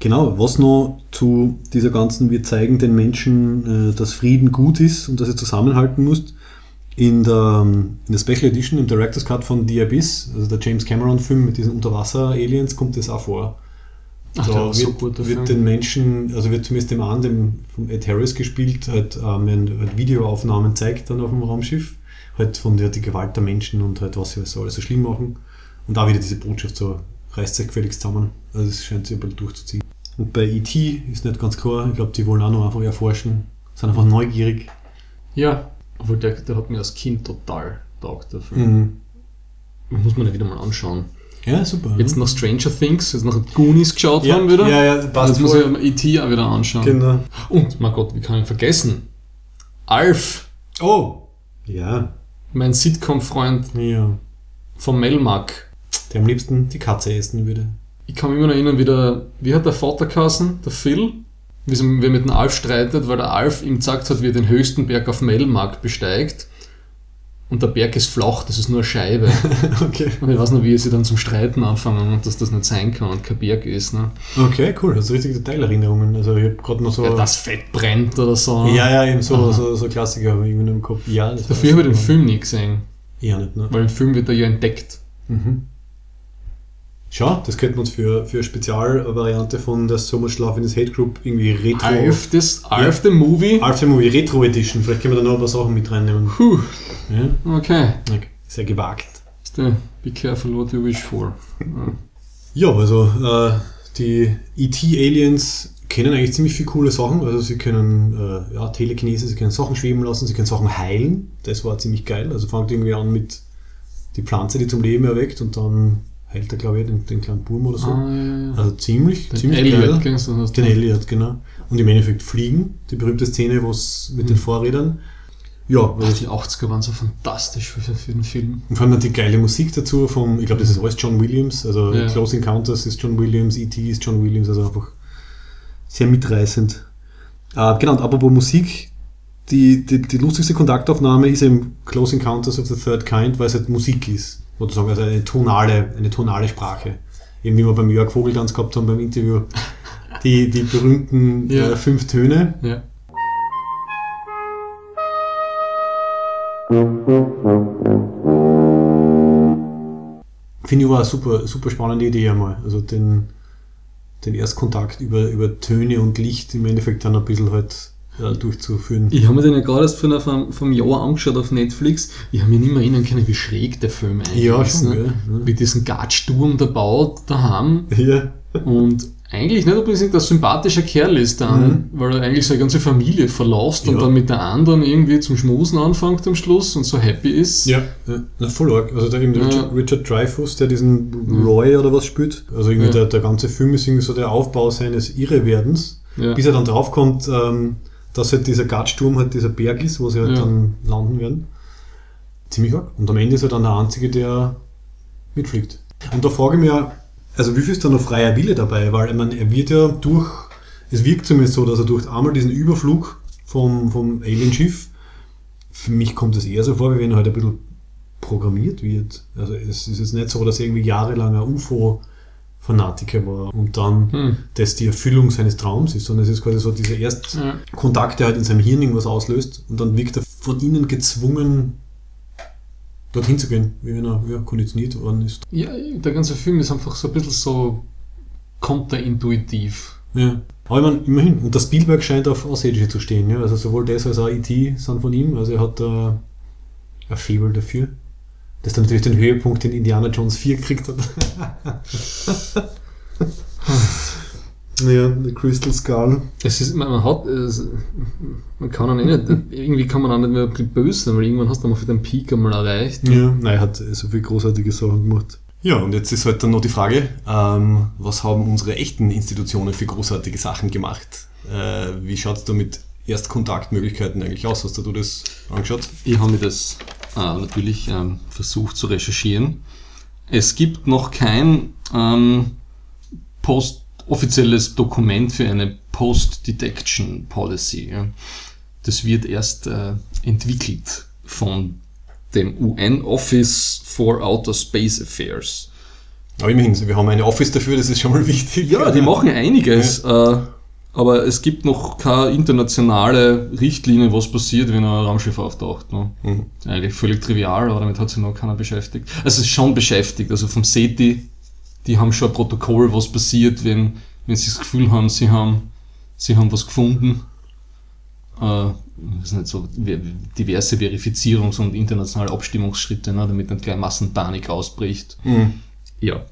Genau, was noch zu dieser ganzen, wir zeigen den Menschen, äh, dass Frieden gut ist und dass er zusammenhalten muss. In der, ähm, in der Special Edition, im Director's Cut von The Abyss, also der James Cameron-Film mit diesen Unterwasser-Aliens, kommt das auch vor. Ach, da war so wird, gut, wird den Menschen, also wird zumindest dem einen, dem von Ed Harris gespielt, halt, ähm, halt Videoaufnahmen zeigt dann auf dem Raumschiff, halt von der die Gewalt der Menschen und halt was sie so alles so schlimm machen. Und da wieder diese Botschaft so, reißt sich gefälligst zusammen. Also es scheint sich ein bisschen durchzuziehen. Und bei E.T. ist nicht ganz klar, ich glaube, die wollen auch noch einfach erforschen, sind einfach neugierig. ja. Obwohl der, der hat mir als Kind total taugt, der Film. Mhm. Muss man ja wieder mal anschauen. Ja, super. Jetzt nach Stranger Things, jetzt nach Goonies geschaut ja, haben wieder. Ja, ja, passt Jetzt muss ich E.T. auch wieder anschauen. Genau. Und, mein Gott, wie kann ich vergessen? Alf, Oh! Ja, mein Sitcom-Freund ja. von Melmac. Der am liebsten die Katze essen würde. Ich kann mich immer noch erinnern, wie, der, wie hat der Vater geheißen, der Phil, wie er mit dem Alf streitet, weil der Alf ihm gesagt hat, wie er den höchsten Berg auf Melmac besteigt. und der Berg ist flach, das ist nur eine Scheibe. <laughs> Okay. Und ich weiß noch, wie sie dann zum Streiten anfangen und dass das nicht sein kann und kein Berg ist. Ne? Okay, cool. Hast du richtig Detailerinnerungen. Also ich habe gerade noch so. Ja, das Fett brennt oder so. ja, ja, eben so, Aha. so, so Klassiker habe ich irgendwie noch im Kopf. Ja, das Dafür habe ich den Film nie gesehen, Eher nicht, ne? weil im Film wird er ja entdeckt. Mhm. Schau, das könnten wir uns für, für eine Spezialvariante von der So Much Love in this Hate Group irgendwie Retro. Alf, das, Alf the Movie. Alf the Movie Retro Edition. Vielleicht können wir da noch ein paar Sachen mit reinnehmen. Puh, Ja? okay. Okay. Sehr gewagt. Be careful what you wish for. Ja. Also äh, die ET-Aliens können eigentlich ziemlich viele coole Sachen. Also sie können äh, ja, Telekinese, sie können Sachen schweben lassen, sie können Sachen heilen. Das war ziemlich geil. Also fängt irgendwie an mit die Pflanze, die zum Leben erweckt und dann heilt er, glaube ich, den, den kleinen Burm oder so. Ah, ja, ja. Also ziemlich, Den ziemlich Elliot, geil. das? Den Elliot, genau. Und im Endeffekt fliegen, die berühmte Szene, wo es mit den Vorrädern. Ja, Ach, die 80er waren so fantastisch für, für, für den Film. und vor allem dann die geile Musik dazu vom, ich glaube, das ist alles John Williams, also Ja. Close Encounters ist John Williams, E.T. ist John Williams, also einfach sehr mitreißend. Äh, genau, und apropos Musik, die, die, die lustigste Kontaktaufnahme ist eben Close Encounters of the Third Kind, weil es halt Musik ist, sozusagen, also eine tonale, eine tonale Sprache. Eben wie wir beim Jörg Vogelgans gehabt haben beim Interview, die, die berühmten <laughs> Ja. äh, fünf Töne, Ja. Finde ich war eine super, super spannende Idee einmal. Also den, den Erstkontakt über, über Töne und Licht im Endeffekt dann ein bisschen halt ja, durchzuführen. Ich habe mir den ja gerade erst vom, vom Jahr angeschaut auf Netflix. Ich habe mich nicht mehr erinnern können, wie schräg der Film eigentlich Ja, ist. schon, ne? Ja. Wie diesen Gatschturm da baut daheim. Ja. Und eigentlich nicht unbedingt ein sympathischer Kerl ist dann, weil er eigentlich seine ganze Familie verlässt und Ja. dann mit der anderen irgendwie zum Schmusen anfängt am Schluss und so happy ist. Ja, ja. Na, voll arg. Also da eben Ja. Richard, Richard Dreyfuss, der diesen Roy oder was spielt. Also irgendwie der, der ganze Film ist irgendwie so der Aufbau seines Irrewerdens, bis er dann draufkommt, ähm, dass halt dieser Gattsturm halt dieser Berg ist, wo sie halt Ja. dann landen werden. Ziemlich arg. Und am Ende ist er dann der Einzige, der mitfliegt. Und da frage ich mich ja, also wie viel ist da noch freier Wille dabei? Weil ich meine, er wird ja durch, es wirkt zumindest so, dass er durch einmal diesen Überflug vom, vom Alienschiff, für mich kommt es eher so vor, wie wenn er halt ein bisschen programmiert wird. Also es ist jetzt nicht so, dass er irgendwie jahrelang ein UFO-Fanatiker war und dann Hm. das die Erfüllung seines Traums ist, sondern es ist quasi so dieser erste Ja. Kontakt, der halt in seinem Hirn irgendwas auslöst und dann wirkt er von innen gezwungen, dorthin zu gehen, wie wenn er ja, konditioniert worden ist. ja, der ganze Film ist einfach so ein bisschen so konterintuitiv. Ja. Aber ich meine, immerhin, und der Spielberg scheint auf Außerirdische zu stehen, ja. Also sowohl das als auch E.T. sind von ihm, also er hat da ein Fable dafür. Das dann natürlich den Höhepunkt in Indiana Jones 4 gekriegt hat. <laughs> ja, The Crystal Skull. Es ist, man, man hat, es, man kann auch nicht, irgendwie kann man auch nicht mehr ein bisschen böse sein, weil irgendwann hast du mal für den Peak einmal erreicht. Ja, nein, er hat so viele großartige Sachen gemacht. Ja, und jetzt ist halt dann noch die Frage, ähm, was haben unsere echten Institutionen für großartige Sachen gemacht? Äh, wie schaut es da mit Erstkontaktmöglichkeiten eigentlich aus? Hast du das angeschaut? Ich habe mir das äh, natürlich ähm, versucht zu recherchieren. Es gibt noch kein ähm, post offizielles Dokument für eine Post-Detection Policy. Ja. Das wird erst äh, entwickelt von dem UN Office for Outer Space Affairs. Aber immerhin, wir haben eine Office dafür, das ist schon mal wichtig. Ja, die <laughs> machen einiges, äh, aber es gibt noch keine internationale Richtlinie, was passiert, wenn ein Raumschiff auftaucht. Ne? Mhm. Eigentlich völlig trivial, aber damit hat sich noch keiner beschäftigt. Also es ist schon beschäftigt, also vom SETI, die haben schon ein Protokoll, was passiert, wenn, wenn sie das Gefühl haben, sie haben, sie haben was gefunden. Äh, das nicht so ver- diverse Verifizierungs- und internationale Abstimmungsschritte, ne, damit nicht gleich Massenpanik ausbricht. Mhm. Ja,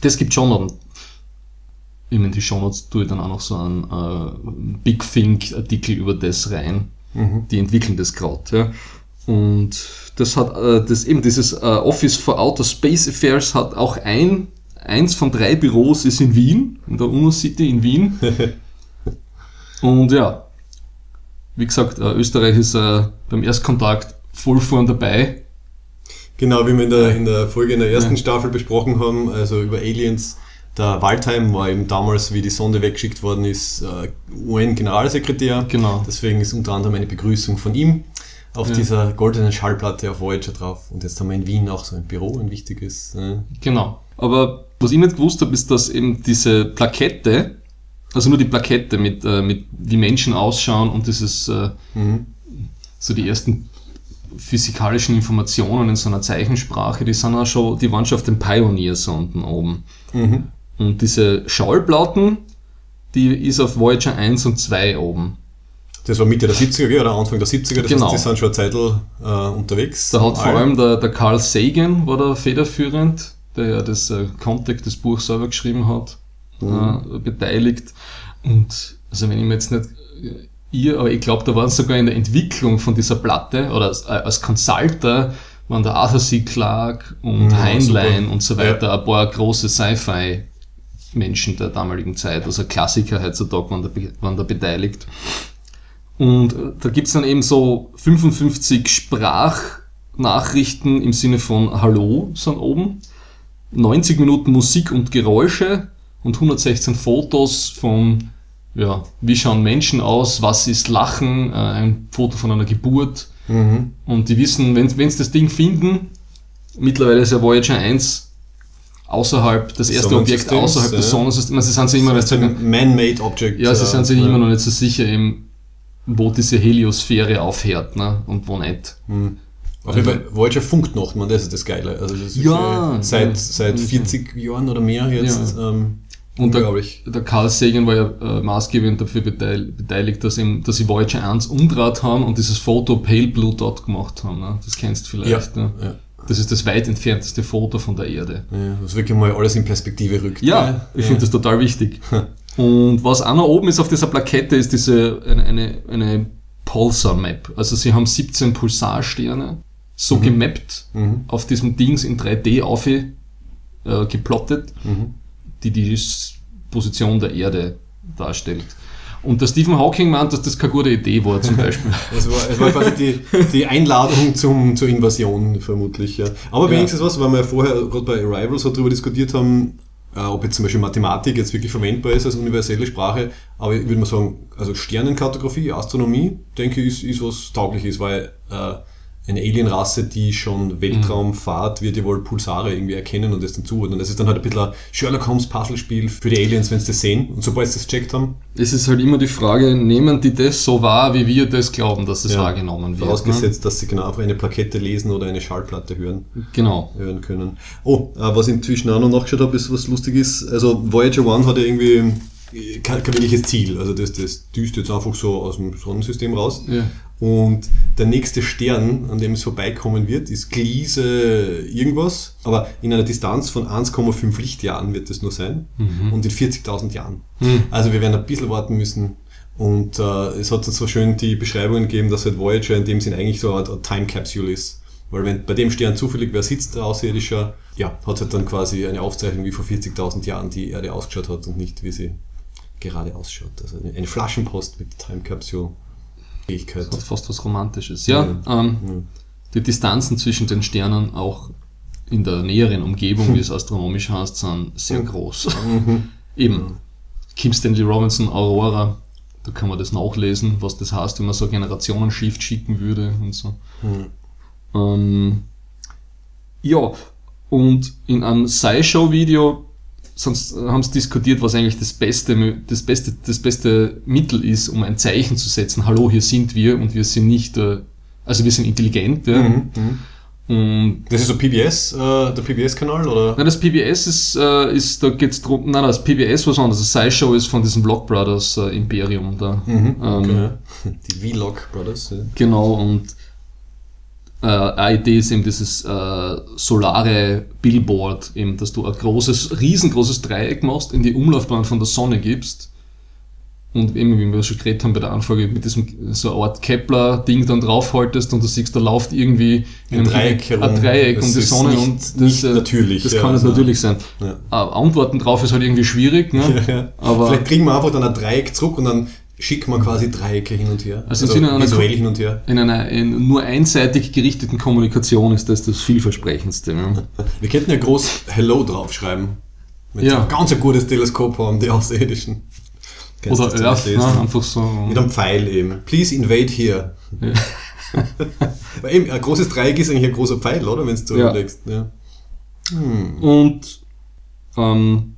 das gibt schon noch. In die Shownotes tue ich dann auch noch so einen äh, Big Think-Artikel über das rein. Mhm. Die entwickeln das gerade. Ja. Und das hat äh, das eben dieses äh, Office for Outer Space Affairs hat auch ein eins von drei Büros ist in Wien, in der UNO City in Wien. <laughs> Und ja, wie gesagt, äh, Österreich ist äh, beim Erstkontakt voll vorn dabei. Genau, wie wir in der, in der Folge in der ersten Ja. Staffel besprochen haben, also über Aliens. Der Waldheim war eben damals, wie die Sonde weggeschickt worden ist, äh, UN-Generalsekretär. Genau. Deswegen ist unter anderem eine Begrüßung von ihm auf Ja. dieser goldenen Schallplatte auf Voyager drauf. Und jetzt haben wir in Wien auch so ein Büro, ein wichtiges. Äh, Genau. Aber was ich nicht gewusst habe, ist, dass eben diese Plakette, also nur die Plakette mit, äh, mit wie Menschen ausschauen und dieses, äh, mhm. so die ersten physikalischen Informationen in so einer Zeichensprache, die sind auch schon, die waren schon auf den Pioneer-Sonden oben. Mhm. Und diese Schallplatten, die ist auf Voyager 1 und 2 oben. Das war Mitte der 70er gell, oder Anfang der 70er, das Genau. heißt, die sind schon eine Zeit äh, unterwegs. Da hat vor Alle. allem der, der Carl Sagan war da federführend, der ja das äh, Contact, das Buch selber geschrieben hat, äh, beteiligt. Und also wenn ich mir jetzt nicht äh, ihr, aber ich glaube, da waren sogar in der Entwicklung von dieser Platte oder als, äh, als Consulter waren der Arthur C. Clarke und Ja, Heinlein super. und so weiter ein paar große Sci-Fi-Menschen der damaligen Zeit, also Klassiker heutzutage waren da, waren da beteiligt. Und äh, da gibt's dann eben so 55 Sprachnachrichten im Sinne von Hallo sind oben, 90 Minuten Musik und Geräusche und 116 Fotos von, ja, wie schauen Menschen aus, was ist Lachen, äh, ein Foto von einer Geburt. Mhm. Und die wissen, wenn wenn sie das Ding finden, mittlerweile ist ja Voyager 1 außerhalb, das erste Objekt außerhalb des ja. Sonnensystems, sie sind sich immer, ein Man-Made Object. ja, sie sind sich ja. immer noch nicht so sicher, eben, wo diese Heliosphäre aufhört ne? und wo nicht. Mhm. Auf jeden Fall, Voyager funkt noch, man, das ist das Geile. Also das Ja, äh, seit, ja. seit 40 Jahren oder mehr jetzt. Ähm, Und der, der Carl Sagan war ja äh, maßgebend dafür beteil, beteiligt, dass, eben, dass sie Voyager 1 umdraht haben und dieses Foto Pale Blue Dot gemacht haben. Ne? Das kennst du vielleicht. Ne? Ja. Das ist das weit entfernteste Foto von der Erde. Ja, was wirklich mal alles in Perspektive rückt. Ja, ich finde das total wichtig. Und was auch noch oben ist auf dieser Plakette, ist diese eine, eine, eine Pulsar-Map. Also sie haben 17 Pulsarsterne so gemappt Mhm. auf diesem Dings in 3D auf äh, geplottet, Mhm. die die Position der Erde darstellt. Und der Stephen Hawking meint, dass das keine gute Idee war, zum Beispiel. <laughs> Es war, es war quasi die, die Einladung zum, zur Invasion, vermutlich. Ja. Aber Ja. wenigstens was, weil wir ja vorher gerade bei Arrival so darüber diskutiert haben, äh, ob jetzt zum Beispiel Mathematik jetzt wirklich verwendbar ist als universelle Sprache. Aber ich würde mal sagen, also Sternenkartografie, Astronomie, denke ich, ist, ist was Taugliches, weil äh, eine Alienrasse, die schon Weltraum fahrt, wird ja wohl Pulsare irgendwie erkennen und das dann zuordnen. Das ist dann halt ein bisschen ein Sherlock Holmes Puzzlespiel für die Aliens, wenn sie das sehen. Und sobald sie das checkt haben, Es ist halt immer die Frage, nehmen die das so wahr, wie wir das glauben, dass es Ja. wahrgenommen wird? vorausgesetzt, dass sie genau einfach eine Plakette lesen oder eine Schallplatte hören. Ne? Genau. hören können. Oh, äh, was ich inzwischen auch noch nachgeschaut habe, ist was lustig ist. Also Voyager 1 hat ja irgendwie kein, kein wirkliches Ziel. Also das, das düst jetzt einfach so aus dem Sonnensystem raus. Ja. Und der nächste Stern, an dem es vorbeikommen wird, ist Gliese irgendwas. Aber in einer Distanz von 1,5 Lichtjahren wird das nur sein. Und in 40.000 Jahren. Hm. Also wir werden ein bisschen warten müssen. Und äh, es hat so schön die Beschreibungen gegeben, dass halt Voyager in dem Sinn eigentlich so eine Art Time Capsule ist. Weil wenn bei dem Stern zufällig wer sitzt, der Außerirdischer, ja, hat halt dann quasi eine Aufzeichnung, wie vor 40.000 Jahren die Erde ausgeschaut hat und nicht, wie sie gerade ausschaut. Also eine- Flaschenpost mit Time Capsule Fähigkeit. Das hat fast was Romantisches. Ja, ähm, Ja. die Distanzen zwischen den Sternen auch in der näheren Umgebung, wie <laughs> es astronomisch heißt, sind sehr groß. Mhm. Eben. Kim Stanley Robinson, Aurora, da kann man das nachlesen, was das heißt, wenn man so Generationenshift schicken würde und so. Mhm. Ähm, ja, und in einem SciShow-Video sonst haben sie diskutiert, was eigentlich das beste, das beste, das beste Mittel ist, um ein Zeichen zu setzen. Hallo, hier sind wir und wir sind nicht, äh, also wir sind intelligent. Ja. Mhm. Mhm. Und Das ist so PBS, äh, der PBS-Kanal, oder? na, das PBS ist, äh, ist da geht's drum, nein, das PBS was anderes. Das SciShow ist von diesem Block Brothers äh, Imperium da. Mhm. Ähm, Okay. Die Vlog Brothers. Ja. Genau, und äh, eine Idee ist eben dieses äh, solare Billboard, eben, dass du ein großes, riesengroßes Dreieck machst, in die Umlaufbahn von der Sonne gibst und eben, wie wir schon geredet haben bei der Anfrage, mit diesem so eine Art Kepler-Ding dann draufhaltest und du siehst, da läuft irgendwie in Ein Dreieck herum. ein Dreieck Das um die ist Sonne nicht- und das, nicht äh, natürlich, Das ja, kann nicht also- natürlich sein. Ja. Äh, Antworten drauf ist halt irgendwie schwierig, ne? <laughs> Ja. aber Vielleicht kriegen wir einfach dann ein Dreieck zurück und dann schickt man quasi Dreiecke hin und her. Also im Sinne einer visuell hin und her. in einer in nur einseitig gerichteten Kommunikation ist das das vielversprechendste. Ja. <laughs> Wir könnten ja groß Hello draufschreiben. Wenn Ja. ein ganz ein gutes Teleskop haben, die Außerirdischen. Kennst du Oder Earth, ne? Einfach so. Mit einem Pfeil eben. Please invade here. Ja. <laughs> Weil eben, ein großes Dreieck ist eigentlich ein großer Pfeil, oder? Wenn du so Ja. Ja. Und ähm,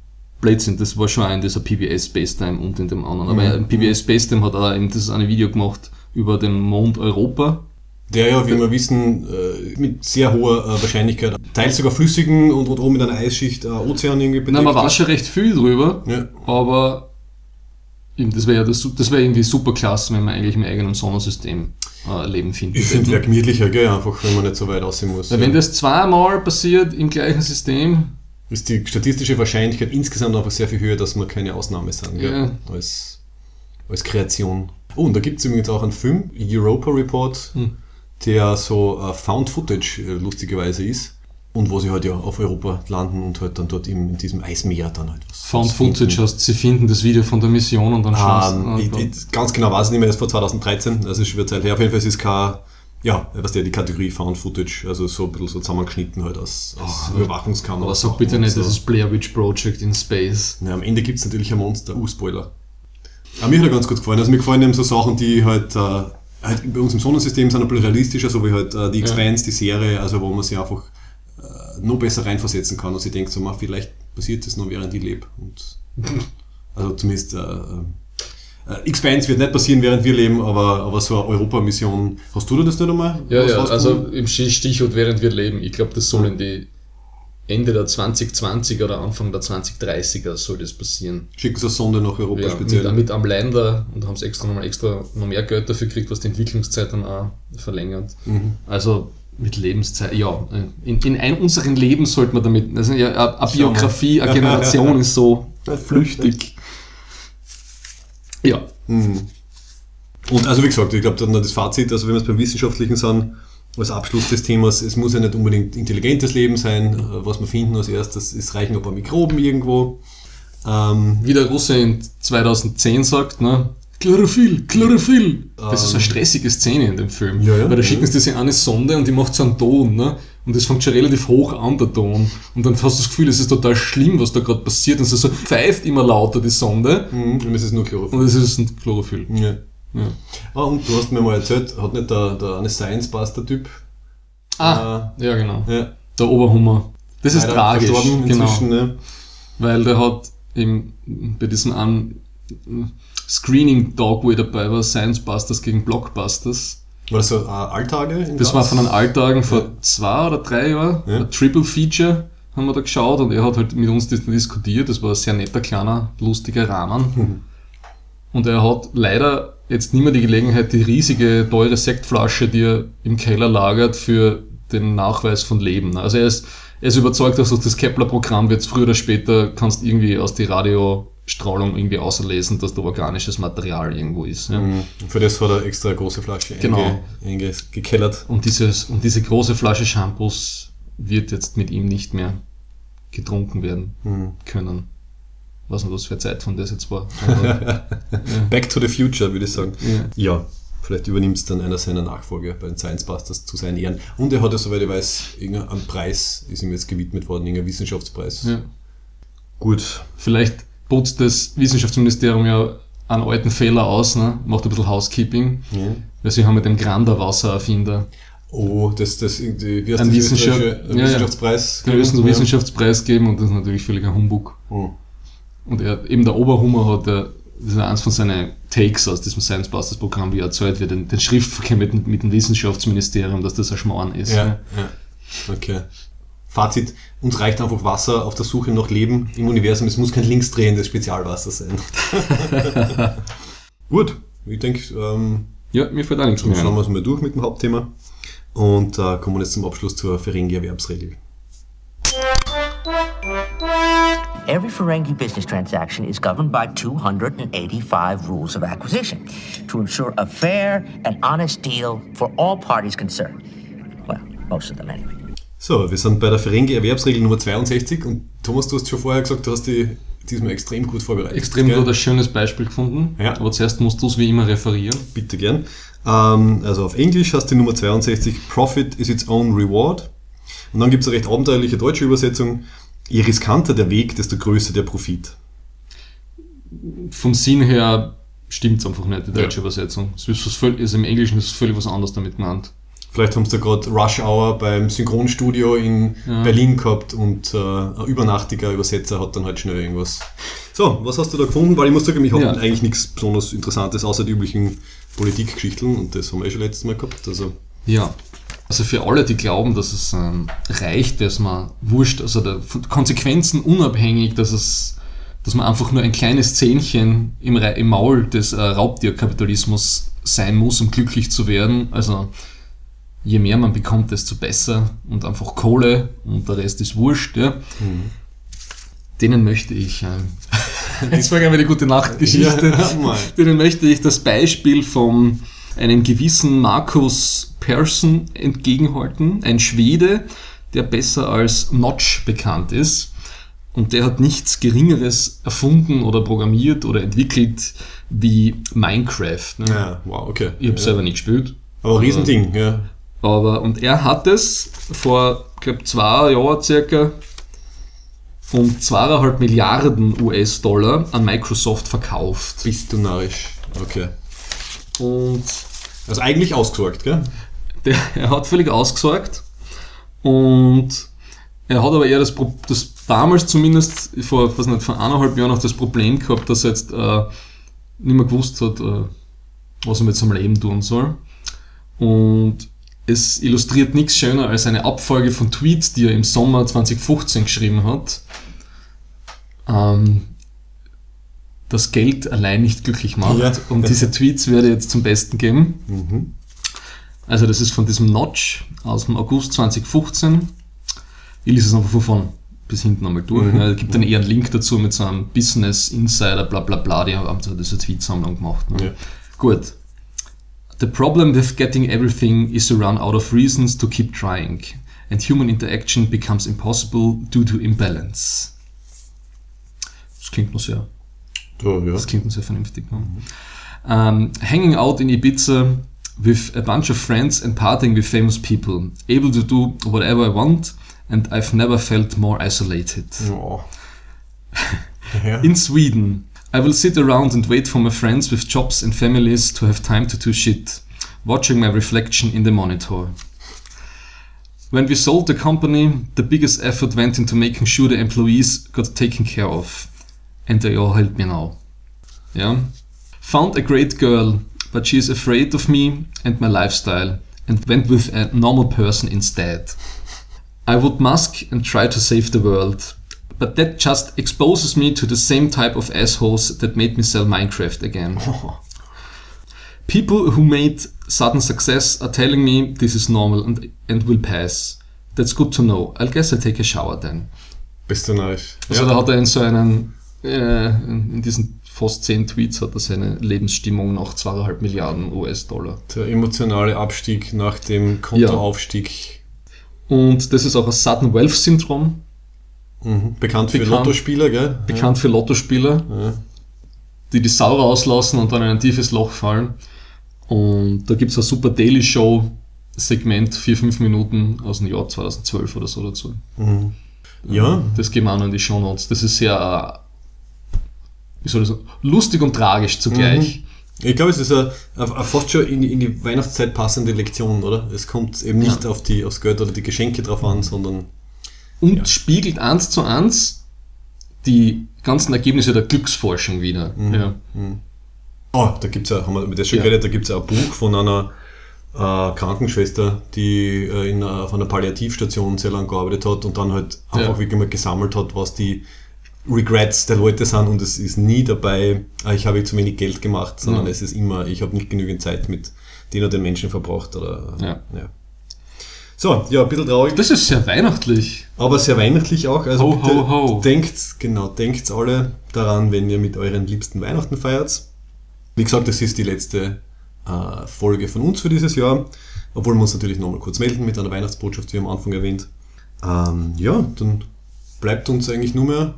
Blödsinn, das war schon auch in dieser PBS Space Time und in dem anderen. Aber Mhm. PBS Space Time hat auch eben das eine Video gemacht über den Mond Europa. Der ja, wie wir wissen, äh, mit sehr hoher äh, Wahrscheinlichkeit teils sogar flüssigen und, und oben mit einer Eisschicht äh, Ozean irgendwie bedeckt Nein, man weiß schon recht viel drüber, Ja. aber eben, das wäre ja das, das wäre irgendwie super klasse, wenn man eigentlich im eigenen Sonnensystem äh, Leben finden Ich finde, wäre gemütlicher, gell? einfach wenn man nicht so weit aussehen muss. Weil wenn das zweimal passiert im gleichen System, ist die statistische Wahrscheinlichkeit insgesamt einfach sehr viel höher, dass wir keine Ausnahme sind? Ja. Als, als Kreation. Oh, und da gibt es übrigens auch einen Film, Europa Report, Hm. der so äh, Found Footage äh, lustigerweise ist. Und wo sie halt ja auf Europa landen und halt dann dort im, in diesem Eismeer dann halt was. Found. Footage heißt, sie finden das Video von der Mission und dann schauen Ähm, sie. ich, ganz genau weiß ich nicht mehr, das ist vor 2013, also ist schon wieder Zeit her. Auf jeden Fall ist es kein, ja, was der die Kategorie Found Footage, also so ein bisschen so zusammengeschnitten halt aus, aus Überwachungskameras. aber sag bitte nicht, so. das ist Blair Witch Project in Space. Ja, am Ende gibt es natürlich ein Monster, uh, Aber mir hat er ganz gut gefallen. Also mir gefallen eben so Sachen, die halt, äh, halt bei uns im Sonnensystem sind ein bisschen realistischer, so wie halt äh, die Expanse, die Serie, also wo man sich einfach äh, noch besser reinversetzen kann und sich denkt, so, man, vielleicht passiert das noch während ich lebe. Und, <laughs> also zumindest äh, Expanse wird nicht passieren, während wir leben, aber, aber so eine Europa-Mission, hast du da das nicht einmal? Ja, ja, also im Stichwort während wir leben, ich glaube, das soll in die Ende der 2020 oder Anfang der 2030er soll das passieren. Schicken sie eine Sonde nach Europa Ja, speziell. mit, mit am Länder und haben sie extra nochmal extra noch mehr Geld dafür gekriegt, was die Entwicklungszeit dann auch verlängert. Mhm. Also mit Lebenszeit, ja, in, in ein, unseren Leben sollte man damit, also ja, eine. Biografie, eine <laughs> Generation ist so <laughs> flüchtig. Ja, Mhm. Und also wie gesagt, ich glaube dann das Fazit, also wenn wir es beim Wissenschaftlichen sind, als Abschluss des Themas, es muss ja nicht unbedingt intelligentes Leben sein, äh, was wir finden als erstes, es reichen ein paar Mikroben irgendwo. Ähm, wie der Russe in 2010 sagt, ne? Chlorophyll, Chlorophyll. Das ist so eine Ähm. stressige Szene in dem Film. Ja, ja. Weil da schicken sie diese eine Sonde und die macht so einen Ton, ne? Und das fängt schon relativ hoch an, der Ton. Und dann hast du das Gefühl, es ist total schlimm, was da gerade passiert. Und sie so pfeift immer lauter, die Sonde. mhm, und es ist nur Chlorophyll. Und es ist ein Chlorophyll. Ja. Ja. Ah, und du hast mir mal erzählt, hat nicht der, der eine Science-Buster-Typ Ah, ja, genau. ja, Der Oberhummer. Das ist tragisch. Genau. ne? Weil der hat im, bei diesem einen Screening Dog, wo ich dabei war, Science Busters gegen Blockbusters. War das so äh, Alltage? Das war Graz? von den Alltagen vor zwei oder drei Jahren. Ja. Ein Triple Feature haben wir da geschaut und er hat halt mit uns diskutiert. Das war ein sehr netter, kleiner, lustiger Rahmen. <laughs> Und er hat leider jetzt nicht mehr die Gelegenheit, die riesige, teure Sektflasche, die er im Keller lagert, für den Nachweis von Leben. Also er ist, er ist überzeugt, dass durch das Kepler-Programm wird früher oder später kannst irgendwie aus der Radiostrahlung irgendwie auslesen, dass da organisches Material irgendwo ist. Ja. Mhm. Für das hat er extra eine große Flasche Genau. einge, einge, gekellert. Und, dieses, und diese große Flasche Shampoos wird jetzt mit ihm nicht mehr getrunken werden Mhm. können. Was nicht, was für eine Zeit von das jetzt war. <laughs> Aber, Back to the Future, würde ich sagen. ja. Ja, vielleicht übernimmt es dann einer seiner Nachfolger bei den Science Busters zu seinen Ehren. Und er hat ja, soweit ich weiß, irgendein Preis ist ihm jetzt gewidmet worden, irgendein Wissenschaftspreis. Ja. Gut. Vielleicht putzt das Wissenschaftsministerium ja einen alten Fehler aus, ne? macht ein bisschen Housekeeping, Ja. weil sie haben mit dem Grander Wassererfinder Oh, das, das irgendwie, wie heißt Ein das Wissenschaft- österreichische- ja, ja. Wissenschaftspreis? den müssen einen Ja. Wissenschaftspreis geben und das ist natürlich völlig ein Humbug. Oh. Und er, eben der Oberhummer hat, der, das ist eins von seinen Takes aus diesem Science Busters Programm, wie er erzählt wird, den, den Schriftverkehr mit, mit dem Wissenschaftsministerium, dass das ein Schmarrn ist. Ja, ja. Okay. Fazit, uns reicht einfach Wasser auf der Suche nach Leben im Universum. Es muss kein linksdrehendes Spezialwasser sein. <laughs> Gut, ich denke, ähm, ja mir fällt auch nichts dann mehr schauen wir es mal durch mit dem Hauptthema und äh, kommen jetzt zum Abschluss zur Ferengi-Erwerbsregel. Every Ferengi business transaction is governed by 285 rules of acquisition to ensure a fair and honest deal for all parties concerned. Well, most of them anyway. So, wir sind bei der Ferengi-Erwerbsregel Nummer 62 und Thomas, du hast schon vorher gesagt, du hast die diesmal extrem gut vorbereitet. Extrem gell? gut ein schönes Beispiel gefunden, Ja. aber zuerst musst du es wie immer referieren. Bitte gern. Ähm, also auf Englisch heißt die Nummer 62 Profit is its own reward. Und dann gibt es eine recht abenteuerliche deutsche Übersetzung. Je riskanter der Weg, desto größer der Profit. Vom Sinn her stimmt einfach nicht, die deutsche Ja. Übersetzung. Es ist, was völlig, also im Englischen ist es völlig was anderes damit genannt. Vielleicht haben sie da gerade Rush Hour beim Synchronstudio in Ja. Berlin gehabt und äh, ein übernachtiger Übersetzer hat dann halt schnell irgendwas. So, was hast du da gefunden? Weil ich muss sagen, ich habe Ja. eigentlich nichts besonders Interessantes außer die üblichen Politikgeschichten und das haben wir eh schon letztes Mal gehabt. Also, Ja. Also für alle, die glauben, dass es ähm, reicht, dass man wurscht, also der, von Konsequenzen unabhängig, dass es, dass man einfach nur ein kleines Zähnchen im, Re- im Maul des äh, Raubtierkapitalismus sein muss, um glücklich zu werden. Also je mehr man bekommt, desto besser und einfach Kohle und der Rest ist wurscht. Ja. Denen möchte ich, ähm, das war eine gute Nachtgeschichte. Ja. Denen möchte ich das Beispiel von einem gewissen Markus Persson entgegenhalten, ein Schwede, der besser als Notch bekannt ist. Und der hat nichts Geringeres erfunden oder programmiert oder entwickelt wie Minecraft. Ne? ja, wow, okay. Ich habe ja. selber nicht gespielt. Aber ein Riesending, ja. Aber, und er hat es vor, glaube zwei Jahren circa um zweieinhalb Milliarden US-Dollar an Microsoft verkauft. Bist du narrisch. Okay. Und Also eigentlich ausgesorgt, gell? der, er hat völlig ausgesorgt und er hat aber eher das, das damals zumindest vor, was nicht, vor eineinhalb Jahren noch das Problem gehabt, dass er jetzt äh, nicht mehr gewusst hat, äh, was er mit seinem Leben tun soll. Und es illustriert nichts schöner als eine Abfolge von Tweets, die er im Sommer 2015 geschrieben hat. Ähm, das Geld allein nicht glücklich macht. Ja. Und diese Tweets werde ich jetzt zum Besten geben. Mhm. Also das ist von diesem Notch aus dem August 2015. Ich lese es einfach von vorn bis hinten einmal durch. Mhm. Ja, es gibt dann eher einen Link dazu mit so einem Business Insider, bla bla bla, die haben so diese Tweetsammlung gemacht. Ne? Ja. Gut. The problem with getting everything is to run out of reasons to keep trying. And human interaction becomes impossible due to imbalance. Das klingt nur sehr So, ja. das klingt sehr vernünftig. Ne? Um, hanging out in Ibiza with a bunch of friends and partying with famous people. Able to do whatever I want and I've never felt more isolated. Oh. <laughs> In Sweden, I will sit around and wait for my friends with jobs and families to have time to do shit, watching my reflection in the monitor. When we sold the company, the biggest effort went into making sure the employees got taken care of. And they all help me now. Yeah. Found a great girl, but she is afraid of me and my lifestyle and went with a normal person instead. I would mask and try to save the world. But that just exposes me to the same type of assholes that made me sell Minecraft again. <laughs> People who made sudden success are telling me this is normal and, and will pass. That's good to know. I'll guess I take a shower then. Bist du narrisch. Also da hat er in so einen, äh, in diesen fast zehn Tweets hat er seine Lebensstimmung nach zweieinhalb Milliarden US-Dollar. Der emotionale Abstieg nach dem Kontoaufstieg. Und das ist auch das Sudden Wealth Syndrom, Mhm. Bekannt für Bekannt. Lottospieler, gell? bekannt für Lottospieler. Ja. die die Sau rauslassen und dann in ein tiefes Loch fallen. Und da gibt es ein super Daily Show Segment, 4-5 Minuten aus dem Jahr 2012 oder so dazu. Mhm. Ja, Das geben wir noch in die Show Notes. Das ist sehr, äh, wie soll ich sagen, lustig und tragisch zugleich. ich glaube, es ist eine, fast schon in die, in die Weihnachtszeit passende Lektion, oder? Es kommt eben nicht Ja. auf, die, aufs Geld oder die Geschenke drauf an, sondern Und Ja. spiegelt eins zu eins die ganzen Ergebnisse der Glücksforschung wieder. Ja. Oh, da gibt's ja, haben wir über das schon Ja. geredet, da gibt es ja ein Buch von einer äh, Krankenschwester, die äh, in, einer- auf einer Palliativstation sehr lange gearbeitet hat und dann halt einfach Ja. wirklich mal gesammelt hat, was die Regrets der Leute sind und es ist nie dabei, ah, ich habe zu wenig Geld gemacht, sondern Ja. es ist immer, ich habe nicht genügend Zeit mit den oder den Menschen verbracht. Oder, Ja. So, ja, ein bisschen traurig. Das ist sehr weihnachtlich. Aber sehr weihnachtlich auch. Also Ho, bitte ho, ho. denkt, genau, denkt alle daran, wenn ihr mit euren Liebsten Weihnachten feiert. Wie gesagt, das ist die letzte äh, Folge von uns für dieses Jahr. Obwohl wir uns natürlich nochmal kurz melden mit einer Weihnachtsbotschaft, wie am Anfang erwähnt. Ähm, ja, dann bleibt uns eigentlich nur mehr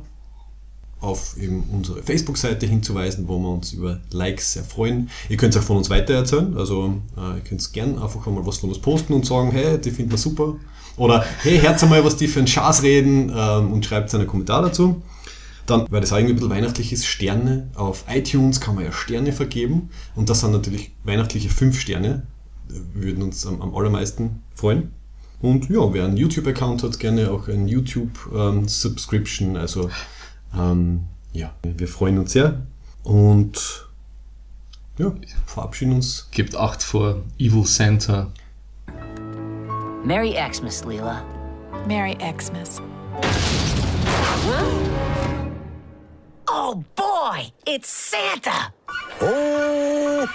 auf eben unsere Facebook-Seite hinzuweisen, wo wir uns über Likes sehr freuen. Ihr könnt es auch von uns weitererzählen, also äh, ihr könnt gern einfach einmal was von uns posten und sagen, hey, die finden wir super. Oder hey, hört einmal, was die für einen Schaß reden ähm, und schreibt einen Kommentar dazu. Dann, weil das irgendwie ein bisschen weihnachtlich ist, Sterne. Auf iTunes kann man ja Sterne vergeben. Und das sind natürlich weihnachtliche 5 Sterne. Würden uns am, am allermeisten freuen. Und ja, wer einen YouTube-Account hat, gerne auch ein YouTube-Subscription. also ähm, ja, wir freuen uns sehr. Und ja, verabschieden uns. Gebt Acht vor Evil Santa. Merry Xmas, Leela. Merry Xmas. Oh boy, it's Santa! Oh,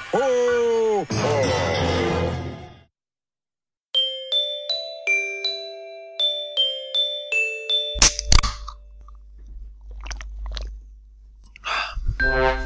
Bye.